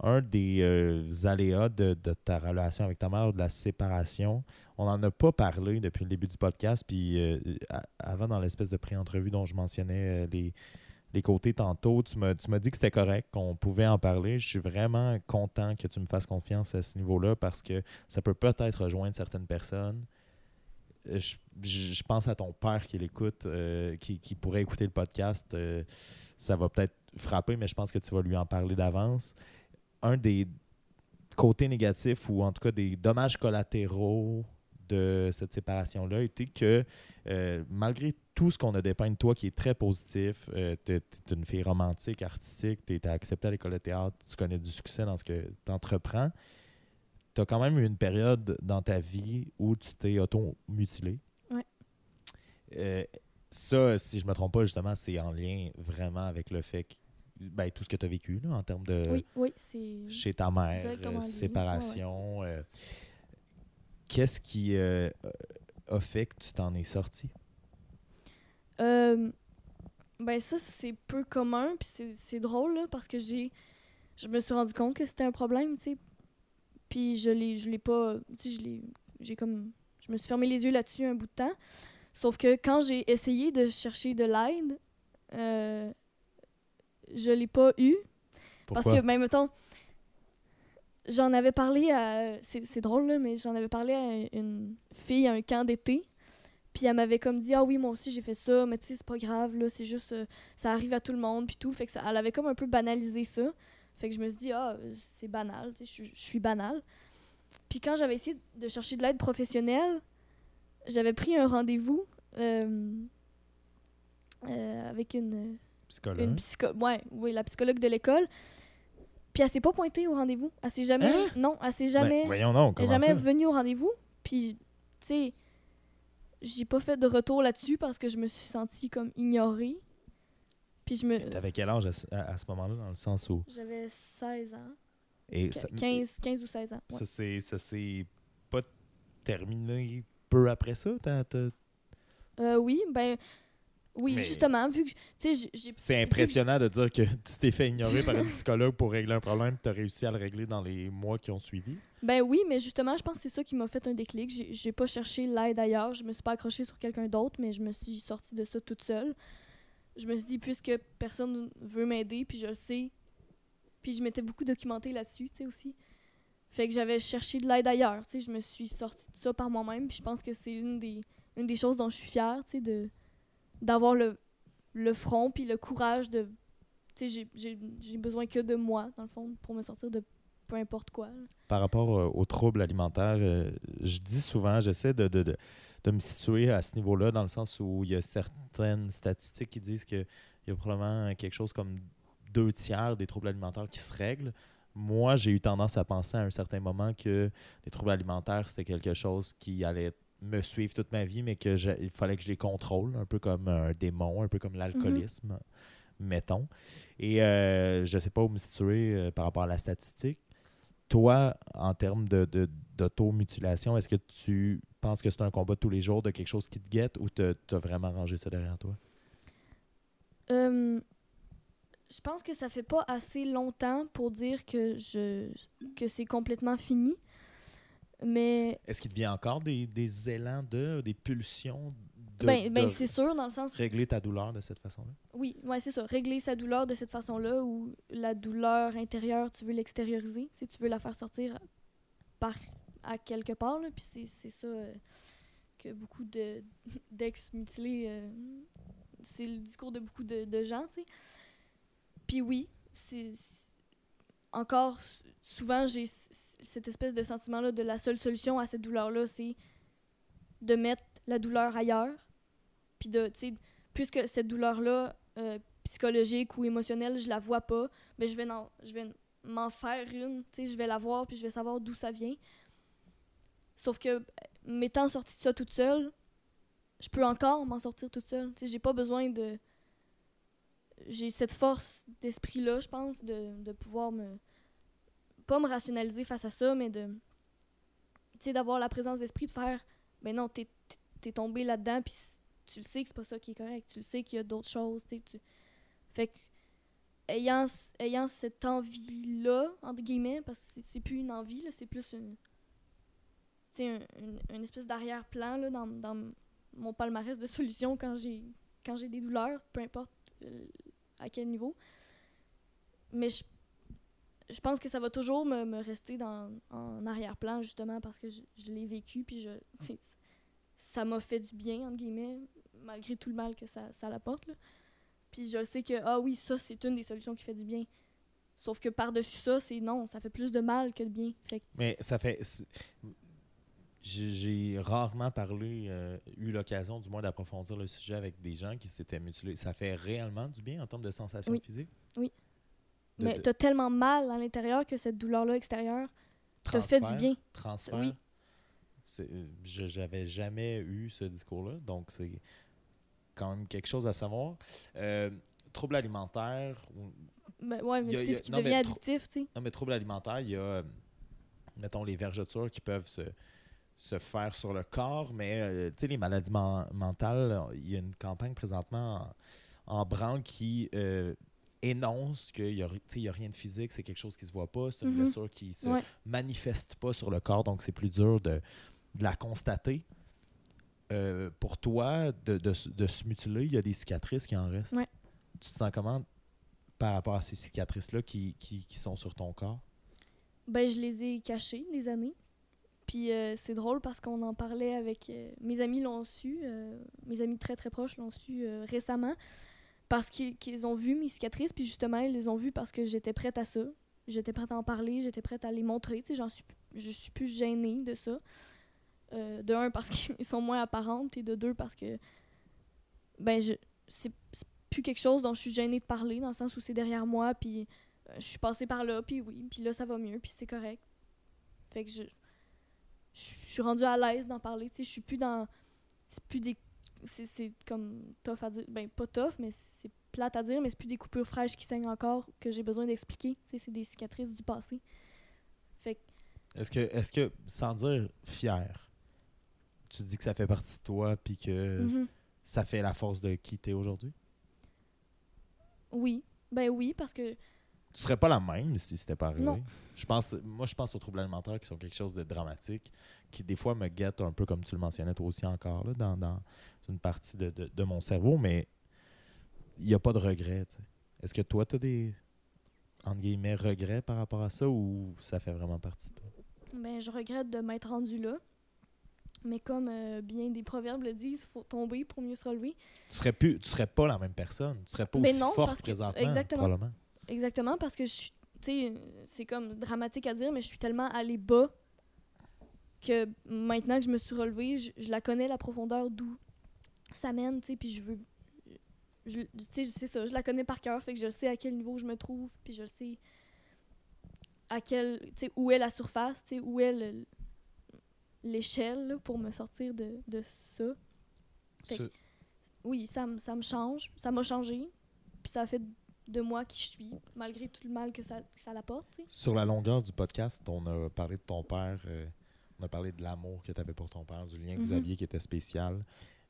S1: Un des euh, aléas de, de ta relation avec ta mère, de la séparation, on n'en a pas parlé depuis le début du podcast. Puis euh, avant, dans l'espèce de pré-entrevue dont je mentionnais les, les côtés tantôt, tu m'as tu m'as dit que c'était correct, qu'on pouvait en parler. Je suis vraiment content que tu me fasses confiance à ce niveau-là parce que ça peut peut-être rejoindre certaines personnes. Euh, Je, pense à ton père qui l'écoute, euh, qui, pourrait écouter le podcast. euh, ça va peut-être frapper, mais je pense que tu vas lui en parler d'avance. Un des côtés négatifs, ou en tout cas des dommages collatéraux de cette séparation-là, était que malgré tout ce qu'on a dépeint de toi qui est très positif, tu es, une fille romantique, artistique, tu es acceptée à l'école de théâtre, tu connais du succès dans ce que tu entreprends, tu as quand même eu une période dans ta vie où tu t'es auto-mutilé.
S2: Ouais.
S1: Euh, ça, si je me trompe pas, justement, c'est en lien vraiment avec le fait que ben, tout ce que tu as vécu là, en termes de
S2: Oui, oui, c'est...
S1: chez ta mère, euh, séparation. euh, Qu'est-ce qui euh, a fait que tu t'en es sorti?
S2: Euh, ben ça, c'est peu commun, puis c'est- c'est drôle, là, parce que j'ai... Je me suis rendu compte que c'était un problème, tu sais. Puis je l'ai je l'ai pas... Tu sais, je l'ai... J'ai comme... je me suis fermé les yeux là-dessus un bout de temps. Sauf que quand j'ai essayé de chercher de l'aide, euh, je l'ai pas eu.
S1: Pourquoi?
S2: Parce que, même mettons, j'en avais parlé à. C'est c'est drôle, là, mais j'en avais parlé à une fille à un camp d'été. Puis elle m'avait comme dit Ah oui, moi aussi j'ai fait ça, mais tu sais, c'est pas grave, là, c'est juste. euh, ça arrive à tout le monde, puis tout. Fait que ça, elle avait comme un peu banalisé ça. Fait que je me suis dit Ah, c'est banal, tu sais, je suis- je suis banal. Puis quand j'avais essayé de chercher de l'aide professionnelle, j'avais pris un rendez-vous euh, euh, avec une
S1: Psychologue.
S2: une psycho ouais, oui, la psychologue de l'école. Puis elle s'est pas pointée au rendez-vous. Elle s'est jamais.
S1: Hein?
S2: Non, elle s'est
S1: Ben,
S2: jamais.
S1: donc,
S2: elle
S1: comment
S2: jamais
S1: ça?
S2: venue au rendez-vous. Puis, tu sais, j'ai pas fait de retour là-dessus parce que je me suis sentie comme ignorée. Puis je me.
S1: T'avais quel âge à, ce- à- à ce moment-là, dans le sens où...
S2: J'avais 16 ans.
S1: Et
S2: Qu-
S1: ça,
S2: 15, 15 ou 16 ans. ouais.
S1: ça s'est- pas terminé peu après ça? t'as- t'as-
S2: Euh, oui, ben. Oui,
S1: Mais-
S2: justement, vu que.
S1: C'est impressionnant de dire que tu t'es fait ignorer par une psychologue pour régler un problème tu as réussi à le régler dans les mois qui ont suivi.
S2: Ben oui, mais justement, je pense que c'est ça qui m'a fait un déclic. J'ai- J'ai pas cherché l'aide ailleurs. Je me suis pas accrochée sur quelqu'un d'autre, mais je me suis sortie de ça toute seule. Je me suis dit, puisque personne veut m'aider, puis je le sais, puis je m'étais beaucoup documentée là-dessus, tu sais, aussi. Fait que j'avais cherché de l'aide ailleurs, tu sais. Je me suis sortie de ça par moi-même, puis je pense que c'est une des, une des choses dont je suis fière, tu sais, de d'avoir le, le front, puis le courage de... Tu sais, j'ai- j'ai besoin que de moi, dans le fond, pour me sortir de peu importe quoi.
S1: Par rapport euh, aux troubles alimentaires, euh, je dis souvent, j'essaie de, de, de me situer à ce niveau-là, dans le sens où il y a certaines statistiques qui disent qu'il y a probablement quelque chose comme deux tiers des troubles alimentaires qui se règlent. Moi, j'ai eu tendance à penser à un certain moment que les troubles alimentaires, c'était quelque chose qui allait me suivre toute ma vie, mais que je- il fallait que je les contrôle, un peu comme un démon, un peu comme l'alcoolisme, mettons. Et euh, je ne sais pas où me situer euh, par rapport à la statistique. Toi, en termes de, de- d'automutilation, est-ce que tu penses que c'est un combat de tous les jours, de quelque chose qui te guette, ou tu as vraiment rangé ça derrière toi?
S2: Euh, je pense que ça fait pas assez longtemps pour dire que je que c'est complètement fini. Mais
S1: Est-ce qu'il te vient encore des, des élans de, des pulsions de,
S2: ben, ben c'est sûr dans le sens
S1: régler ta douleur de cette façon-là?
S2: oui, ouais, c'est ça, régler sa douleur de cette façon-là ou la douleur intérieure, tu veux l'extérioriser, tu sais, tu veux la faire sortir par à quelque part là, puis c'est c'est ça euh, que beaucoup de d'ex mutilés euh, c'est le discours de beaucoup de, de gens, tu sais. Puis oui, c'est c'est- encore souvent j'ai cette espèce de sentiment là de la seule solution à cette douleur là, c'est de mettre la douleur ailleurs. Puis de tu sais puisque cette douleur là psychologique ou émotionnelle, je la vois pas, mais je vais je vais m'en faire une, tu sais, je vais la voir puis je vais savoir d'où ça vient. Sauf que euh, m'étant sortie de ça toute seule, je peux encore m'en sortir toute seule. Tu sais, j'ai pas besoin de j'ai cette force d'esprit là, je pense, de, de pouvoir me pas me rationaliser face à ça, mais de tu sais d'avoir la présence d'esprit de faire mais non, t'es t'es tombé là-dedans puis tu le sais que c'est pas ça qui est correct, tu le sais qu'il y a d'autres choses, tu fait que ayant ayant cette envie là entre guillemets parce que c'est- plus une envie c'est plus une une, une espèce d'arrière-plan là dans, dans mon palmarès de solutions quand j'ai quand j'ai des douleurs, peu importe euh, à quel niveau. Mais je, je pense que ça va toujours me, me rester dans, en arrière-plan, justement, parce que je, je l'ai vécu, puis je, ça m'a fait du bien, entre guillemets, malgré tout le mal que ça, ça l'apporte. là. Puis je sais que, ah oui, ça, c'est une des solutions qui fait du bien. Sauf que par-dessus ça, c'est non, ça fait plus de mal que de bien. Fait que,
S1: Mais ça fait. J'ai rarement parlé, euh, eu l'occasion du moins d'approfondir le sujet avec des gens qui s'étaient mutilés. Ça fait réellement du bien en termes de sensations
S2: Oui.
S1: physiques?
S2: Oui.
S1: De-
S2: mais
S1: de
S2: t'as tellement mal à l'intérieur que cette douleur-là extérieure te fait du bien.
S1: Transfert?
S2: Oui.
S1: Euh, je J'avais jamais eu ce discours-là, donc c'est quand même quelque chose à savoir. Euh, troubles alimentaires,
S2: Ben, ouais, mais c'est ce qui
S1: non,
S2: devient addictif, tu sais.
S1: Non, mais troubles alimentaires, il y a, euh, mettons, les vergetures qui peuvent se, se faire sur le corps, mais, euh, tu sais, les maladies men- mentales, il y a une campagne présentement en, en branle qui euh, énonce qu'il n'y a, a rien de physique, c'est quelque chose qui se voit pas, c'est une
S2: Mhm.
S1: blessure qui se
S2: Ouais.
S1: manifeste pas sur le corps, donc c'est plus dur de de la constater. Euh, pour toi, de, de, de se mutiler, il y a des cicatrices qui en restent.
S2: Ouais.
S1: Tu te sens comment par rapport à ces cicatrices-là qui, qui, qui sont sur ton corps?
S2: Ben, je les ai cachés des années. Puis euh, c'est drôle parce qu'on en parlait avec. euh, mes amis l'ont su, mes amis très très proches l'ont su récemment parce qu'ils qu'ils ont vu mes cicatrices. Puis justement, ils les ont vues parce que j'étais prête à ça. J'étais prête à en parler, j'étais prête à les montrer. Tu sais, j'en suis, je suis plus gênée de ça. Euh, de un, parce qu'ils sont moins apparentes, et de deux, parce que. Ben, je. C'est plus quelque chose dont je suis gênée de parler, dans le sens où c'est derrière moi, puis euh, je suis passée par là, puis oui, puis là, ça va mieux, puis c'est correct. Fait que je. Je suis rendue à l'aise d'en parler, tu sais, je suis plus dans. C'est plus des. C'est comme tough à dire. Ben, pas tough, mais c'est plate à dire, mais c'est plus des coupures fraîches qui saignent encore que j'ai besoin d'expliquer. Tu sais, c'est des cicatrices du passé. Fait que
S1: Est-ce que, est-ce que, sans dire fier, tu dis que ça fait partie de toi puis que
S2: Mhm.
S1: ça fait la force de qui t'es aujourd'hui?
S2: Oui. Ben oui, parce que.
S1: Tu serais pas la même si c'était pas arrivé.
S2: Non.
S1: Je pense, moi, je pense aux troubles alimentaires qui sont quelque chose de dramatique, qui des fois me guettent un peu, comme tu le mentionnais toi aussi encore, là, dans, dans une partie de, de- de mon cerveau, mais il n'y a pas de regret. Est-ce que toi, tu as des, entre guillemets, regrets par rapport à ça ou ça fait vraiment partie de toi?
S2: Ben, je regrette de m'être rendue là. Mais comme euh, bien des proverbes le disent, faut tomber pour mieux se relever.
S1: Tu serais plus, tu serais pas la même personne. Tu serais pas
S2: Mais
S1: aussi
S2: non,
S1: forte
S2: parce que-
S1: présentement,
S2: exactement.
S1: probablement.
S2: Exactement, parce que je suis. Tu sais, c'est comme dramatique à dire, mais je suis tellement allée bas que maintenant que je me suis relevée, je, je la connais, la profondeur d'où ça mène, tu sais, puis je veux. je- Tu sais, c'est ça, je la connais par cœur, fait que je sais à quel niveau je me trouve, puis je sais à quel. Tu sais, où est la surface, tu sais, où est le- l'échelle pour me sortir de, de ça. Fait oui, ça, me- ça me change, ça m'a changé, puis ça a fait de moi qui je suis, malgré tout le mal que ça, que ça l'apporte.
S1: Sur la longueur du podcast, on a parlé de ton père, euh, on a parlé de l'amour que tu avais pour ton père, du lien que vous
S2: Mhm.
S1: aviez qui était spécial.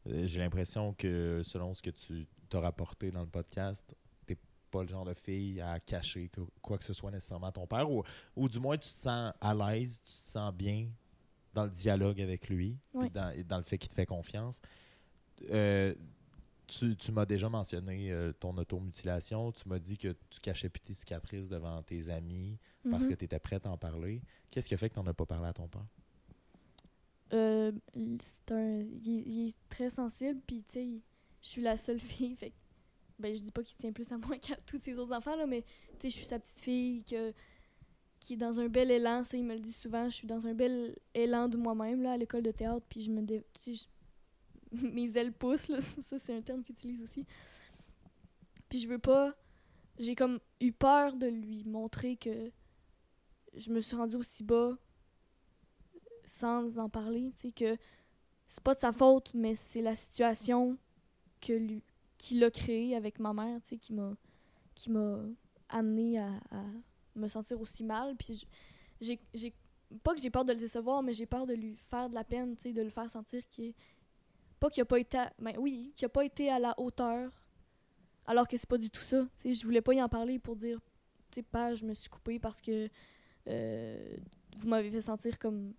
S1: Euh, J'ai l'impression que selon ce que tu t'as rapporté dans le podcast, t'es pas le genre de fille à cacher que- quoi que ce soit nécessairement à ton père, ou, ou du moins tu te sens à l'aise, tu te sens bien dans le dialogue avec lui, et dans, et dans le fait qu'il te fait confiance. Euh, tu, tu m'as déjà mentionné euh, ton automutilation. Tu m'as dit que tu cachais plus tes cicatrices devant tes amis parce
S2: Mhm.
S1: que tu étais prête à en parler. Qu'est-ce qui a fait que tu n'en as pas parlé à ton père?
S2: Euh, c'est un, il, est- il est très sensible, puis tu sais, je suis la seule fille, fait ben je dis pas qu'il tient plus à moi qu'à tous ses autres enfants, là, mais tu sais, je suis sa petite fille que, qui est dans un bel élan, ça il me le dit souvent, je suis dans un bel élan de moi-même, à l'école de théâtre, puis je me... dé- je- mes ailes poussent, là, ça c'est un terme qu'il utilise aussi. Puis je veux pas... J'ai comme eu peur de lui montrer que je me suis rendue aussi bas sans en parler, tu sais, que c'est pas de sa faute, mais c'est la situation que lui, qu'il a créée avec ma mère, tu sais, qui m'a qui m'a amené à, à me sentir aussi mal. Puis j'ai, j'ai pas que j'ai peur de le décevoir, mais j'ai peur de lui faire de la peine, tu sais, de le faire sentir qu'il est pas qu'il a pas été, à, ben oui, qu'il a pas été à la hauteur, alors que c'est pas du tout ça. Tu sais, je voulais pas y en parler pour dire, tu sais, pas, je me suis coupée parce que euh, vous m'avez fait sentir comme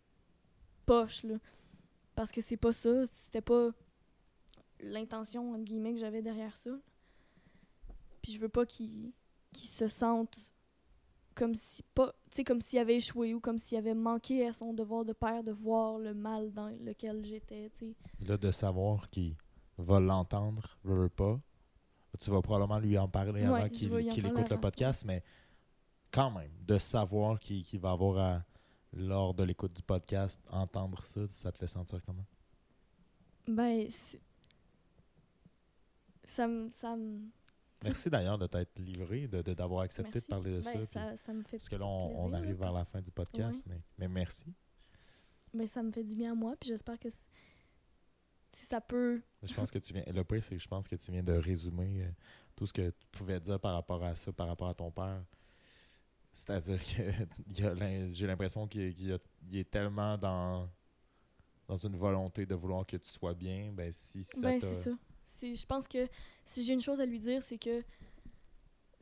S2: poche, là. Parce que c'est pas ça, c'était pas l'intention, entre guillemets, que j'avais derrière ça. Puis je veux pas qu'il qu'il se sente comme si pas comme s'il avait échoué ou comme s'il avait manqué à son devoir de père de voir le mal dans lequel j'étais
S1: là, de savoir qu'il va l'entendre, veut, pas. Tu vas probablement lui en parler
S2: Ouais,
S1: avant qu'il écoute le podcast, mais quand même, de savoir qu'il qu'il va avoir à, lors de l'écoute du podcast, entendre ça, ça te fait sentir comment?
S2: ben ça me ça me
S1: Merci d'ailleurs de t'être livré, de de- d'avoir accepté
S2: Merci.
S1: de parler de
S2: ben,
S1: ça. puis-
S2: ça, ça me fait
S1: parce que là, on,
S2: plaisir,
S1: arrive vers la fin du podcast, mais, mais merci.
S2: mais ça me fait du bien à moi puis j'espère que si ça peut
S1: Je pense que tu viens. Le pire, c'est que je pense que tu viens de résumer euh, tout ce que tu pouvais dire par rapport à ça, par rapport à ton père. C'est-à-dire que j'ai l'impression qu'il est tellement dans, dans une volonté de vouloir que tu sois bien. Ben, si ça
S2: Ben, Je pense que si j'ai une chose à lui dire, c'est que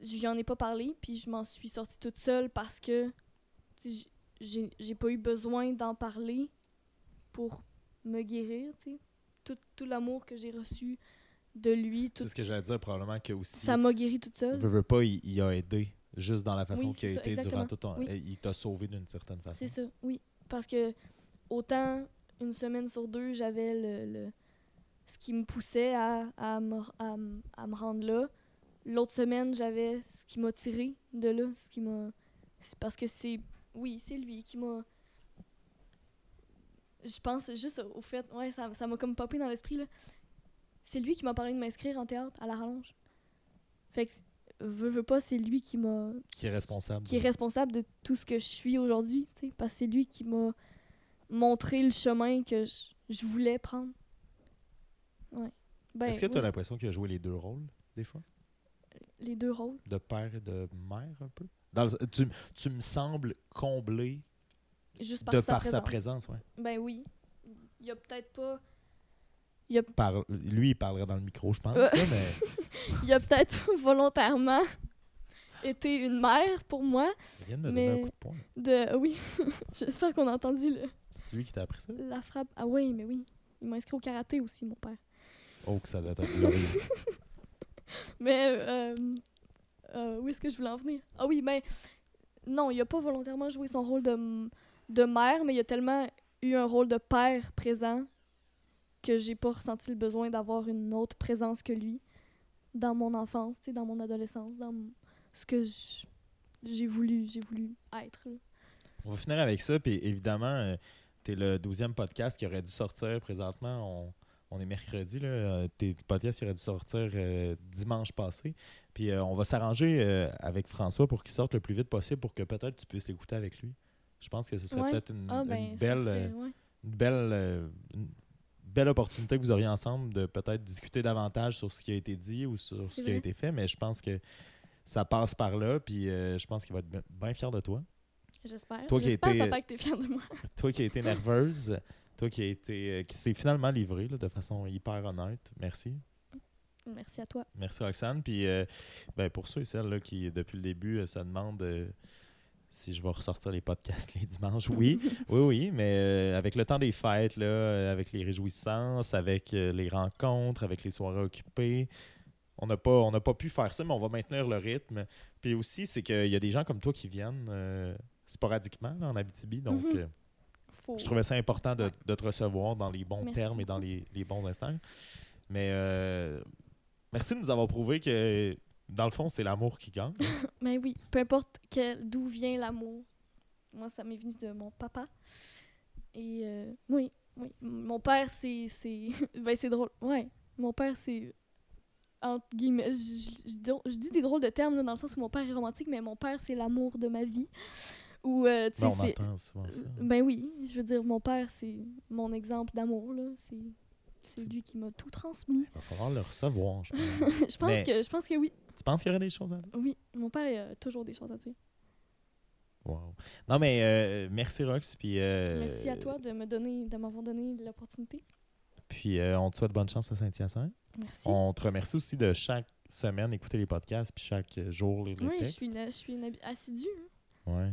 S2: je en ai pas parlé, puis je m'en suis sortie toute seule parce que j'ai pas eu besoin d'en parler pour me guérir, tu sais. Tout, tout l'amour que j'ai reçu de lui, tout,
S1: C'est ce que j'allais dire, probablement que aussi.
S2: ça m'a guéri toute seule.
S1: veut, veut pas, il, il a aidé. Juste dans la façon
S2: Oui,
S1: qu'il a
S2: ça,
S1: été durant tout ton.
S2: Oui.
S1: Il t'a sauvé d'une certaine façon.
S2: C'est ça, oui. Parce que autant une semaine sur deux, j'avais le, le- ce qui me poussait à, à, me, à, me- à me rendre là. L'autre semaine, j'avais ce qui m'a tiré de là, ce qui m'a. c'est Parce que c'est. Oui, c'est lui qui m'a. Je pense juste au fait. Ouais, ça ça m'a comme popé dans l'esprit, là. C'est lui qui m'a parlé de m'inscrire en théâtre à la rallonge. Fait que, veux, veux pas, c'est lui qui m'a
S1: Qui est responsable.
S2: qui est responsable de tout ce que je suis aujourd'hui, tu sais, parce que c'est lui qui m'a montré le chemin que je, je voulais prendre. Ben,
S1: Est-ce que tu as
S2: oui,
S1: l'impression qu'il a joué les deux rôles, des fois?
S2: Les deux rôles?
S1: De père et de mère, un peu? Dans le- tu, tu me sembles comblé
S2: Juste par,
S1: de
S2: sa,
S1: par
S2: présence.
S1: sa présence. Ouais.
S2: Ben oui. Il y a peut-être pas.
S1: Par- lui, il parlerait dans le micro, je pense.
S2: Ouais.
S1: là, mais
S2: Il a peut-être volontairement été une mère pour moi.
S1: il vient de me
S2: Mais-
S1: donner un coup de poing.
S2: De. Oui. J'espère qu'on a entendu le-
S1: C'est lui qui t'a appris ça?
S2: la frappe. Ah oui, mais oui. Il m'a inscrit au karaté aussi, mon père.
S1: Oh, que ça doit être glorieux.
S2: Mais euh, euh, où est-ce que je voulais en venir? Ah oui, mais non, il a pas volontairement joué son rôle de, de mère, mais il a tellement eu un rôle de père présent que j'ai pas ressenti le besoin d'avoir une autre présence que lui dans mon enfance, tu sais, dans mon adolescence, dans ce que j'ai voulu, j'ai voulu être. là.
S1: On va finir avec ça. Puis évidemment, tu es le 12e podcast qui aurait dû sortir présentement. On, on est mercredi. Là. Euh, Tes podcasts auraient dû sortir euh, dimanche passé. Puis euh, on va s'arranger euh, avec François pour qu'il sorte le plus vite possible pour que peut-être tu puisses l'écouter avec lui. Je pense que ce serait
S2: Ouais.
S1: peut-être une,
S2: Ah ben,
S1: belle,
S2: serait- ouais.
S1: une belle, une belle opportunité que vous auriez ensemble de peut-être discuter davantage sur ce qui a été dit ou sur ce qui a été fait. Mais je pense que ça passe par là. Puis je pense qu'il va être bien- fier de toi.
S2: J'espère.
S1: Toi qui as
S2: J'espère,
S1: été-
S2: papa, que t'es fier de moi.
S1: toi qui as été nerveuse, toi qui a été euh, qui s'est finalement livré là, de façon hyper honnête. Merci.
S2: Merci à toi.
S1: Merci Roxane. Puis euh, ben, pour ceux et celles là, qui depuis le début euh, se demandent euh, si je vais ressortir les podcasts les dimanches, oui, oui, oui, mais euh, avec le temps des fêtes, là, avec les réjouissances, avec les rencontres, avec les soirées occupées, on n'a pas, on pas pu faire ça, mais on va maintenir le rythme. Puis aussi, c'est qu'il y a des gens comme toi qui viennent sporadiquement là, en Abitibi, donc.
S2: Mhm.
S1: euh,
S2: Faut...
S1: je trouvais ça important de,
S2: Ouais.
S1: de te recevoir dans les bons
S2: Merci
S1: termes et dans les, les bons instants. Mais euh, merci de nous avoir prouvé que, dans le fond, c'est l'amour qui gagne.
S2: Mais oui, peu importe d'où vient l'amour. Moi, ça m'est venu de mon papa. Et euh, oui, oui. Mon père, c'est. c'est ben, c'est drôle. Ouais. Mon père, c'est. Entre guillemets. Je, je dis des drôles de termes là, dans le sens où mon père est romantique, mais mon père, c'est l'amour de ma vie. Ou, euh,
S1: Ben, on entend souvent ça.
S2: Ben oui, je veux dire, mon père, c'est mon exemple d'amour, là. C'est. C'est lui qui m'a tout transmis.
S1: Il va falloir le recevoir, je pense.
S2: je, pense
S1: Mais-
S2: que, je pense que oui.
S1: tu penses qu'il y aurait des choses à dire?
S2: Oui, mon père a toujours des choses à dire.
S1: Wow. Non, mais euh, merci, Rox. Puis, euh,
S2: Merci à toi de me donner, de m'avoir donné l'opportunité.
S1: Puis, euh, on te souhaite bonne chance à Saint-Hyacinthe.
S2: Merci.
S1: On te remercie aussi de chaque semaine écouter les podcasts, puis chaque jour lire les
S2: Oui, je
S1: textes.
S2: suis une, je suis une assidue. hein.
S1: Ouais.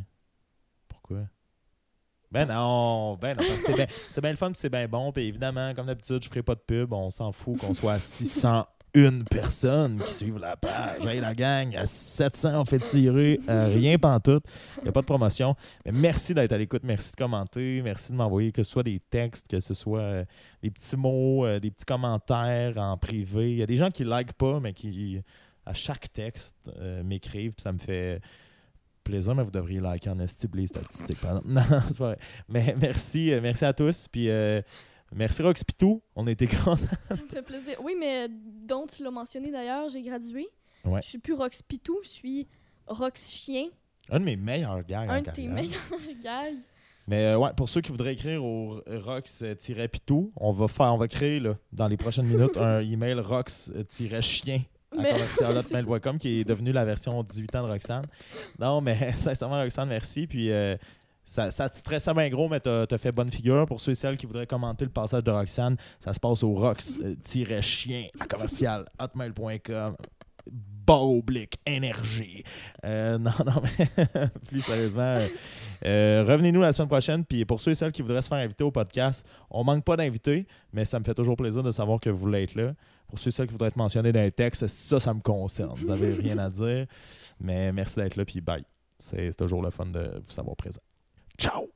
S1: Ben non, ben non, c'est bien bien le fun, c'est bien bon. Puis évidemment, comme d'habitude, je ferai pas de pub. On s'en fout qu'on soit à 601 personnes qui suivent la page. Hey, la gang, à 700, on fait tirer. euh, rien pantoute. Il n'y a pas de promotion. Mais merci d'être à l'écoute. Merci de commenter. Merci de m'envoyer que ce soit des textes, que ce soit euh, des petits mots, euh, des petits commentaires en privé. Il y a des gens qui ne likent pas, mais qui, à chaque texte, euh, m'écrivent. Ça me fait plaisir, mais vous devriez liker en esti les statistiques. Non, c'est vrai. Mais merci, euh, merci à tous. Puis euh, merci Rox Pitou. On était contents.
S2: Ça me fait plaisir. Oui, mais dont tu l'as mentionné d'ailleurs, j'ai gradué.
S1: Ouais.
S2: Je suis plus Rox Pitou, je suis Rox Chien,
S1: Un de mes meilleurs gars
S2: un de tes meilleurs gags.
S1: Mais euh, ouais, pour ceux qui voudraient écrire au Rox-Pitou, on va faire, on va créer là, dans les prochaines minutes un email Rox-chien à
S2: Mais-
S1: commercial.hotmail.com qui est devenu la version 18 ans de Roxane. Non, mais sincèrement, Roxane, merci. Puis euh, ça, ça te stressait bien gros, mais t'as as fait bonne figure. Pour ceux et celles qui voudraient commenter le passage de Roxane, ça se passe au rox-chien à commercial hotmail.com. oblique, énergie. Euh, non, non, mais plus sérieusement, euh, revenez-nous la semaine prochaine. Puis pour ceux et celles qui voudraient se faire inviter au podcast, on manque pas d'invités, mais ça me fait toujours plaisir de savoir que vous voulez être là. Pour ceux et celles qui voudraient être mentionnés dans les textes, ça, ça me concerne. Vous n'avez rien à dire. Mais merci d'être là, puis bye. C'est toujours le fun de vous savoir présent. Ciao!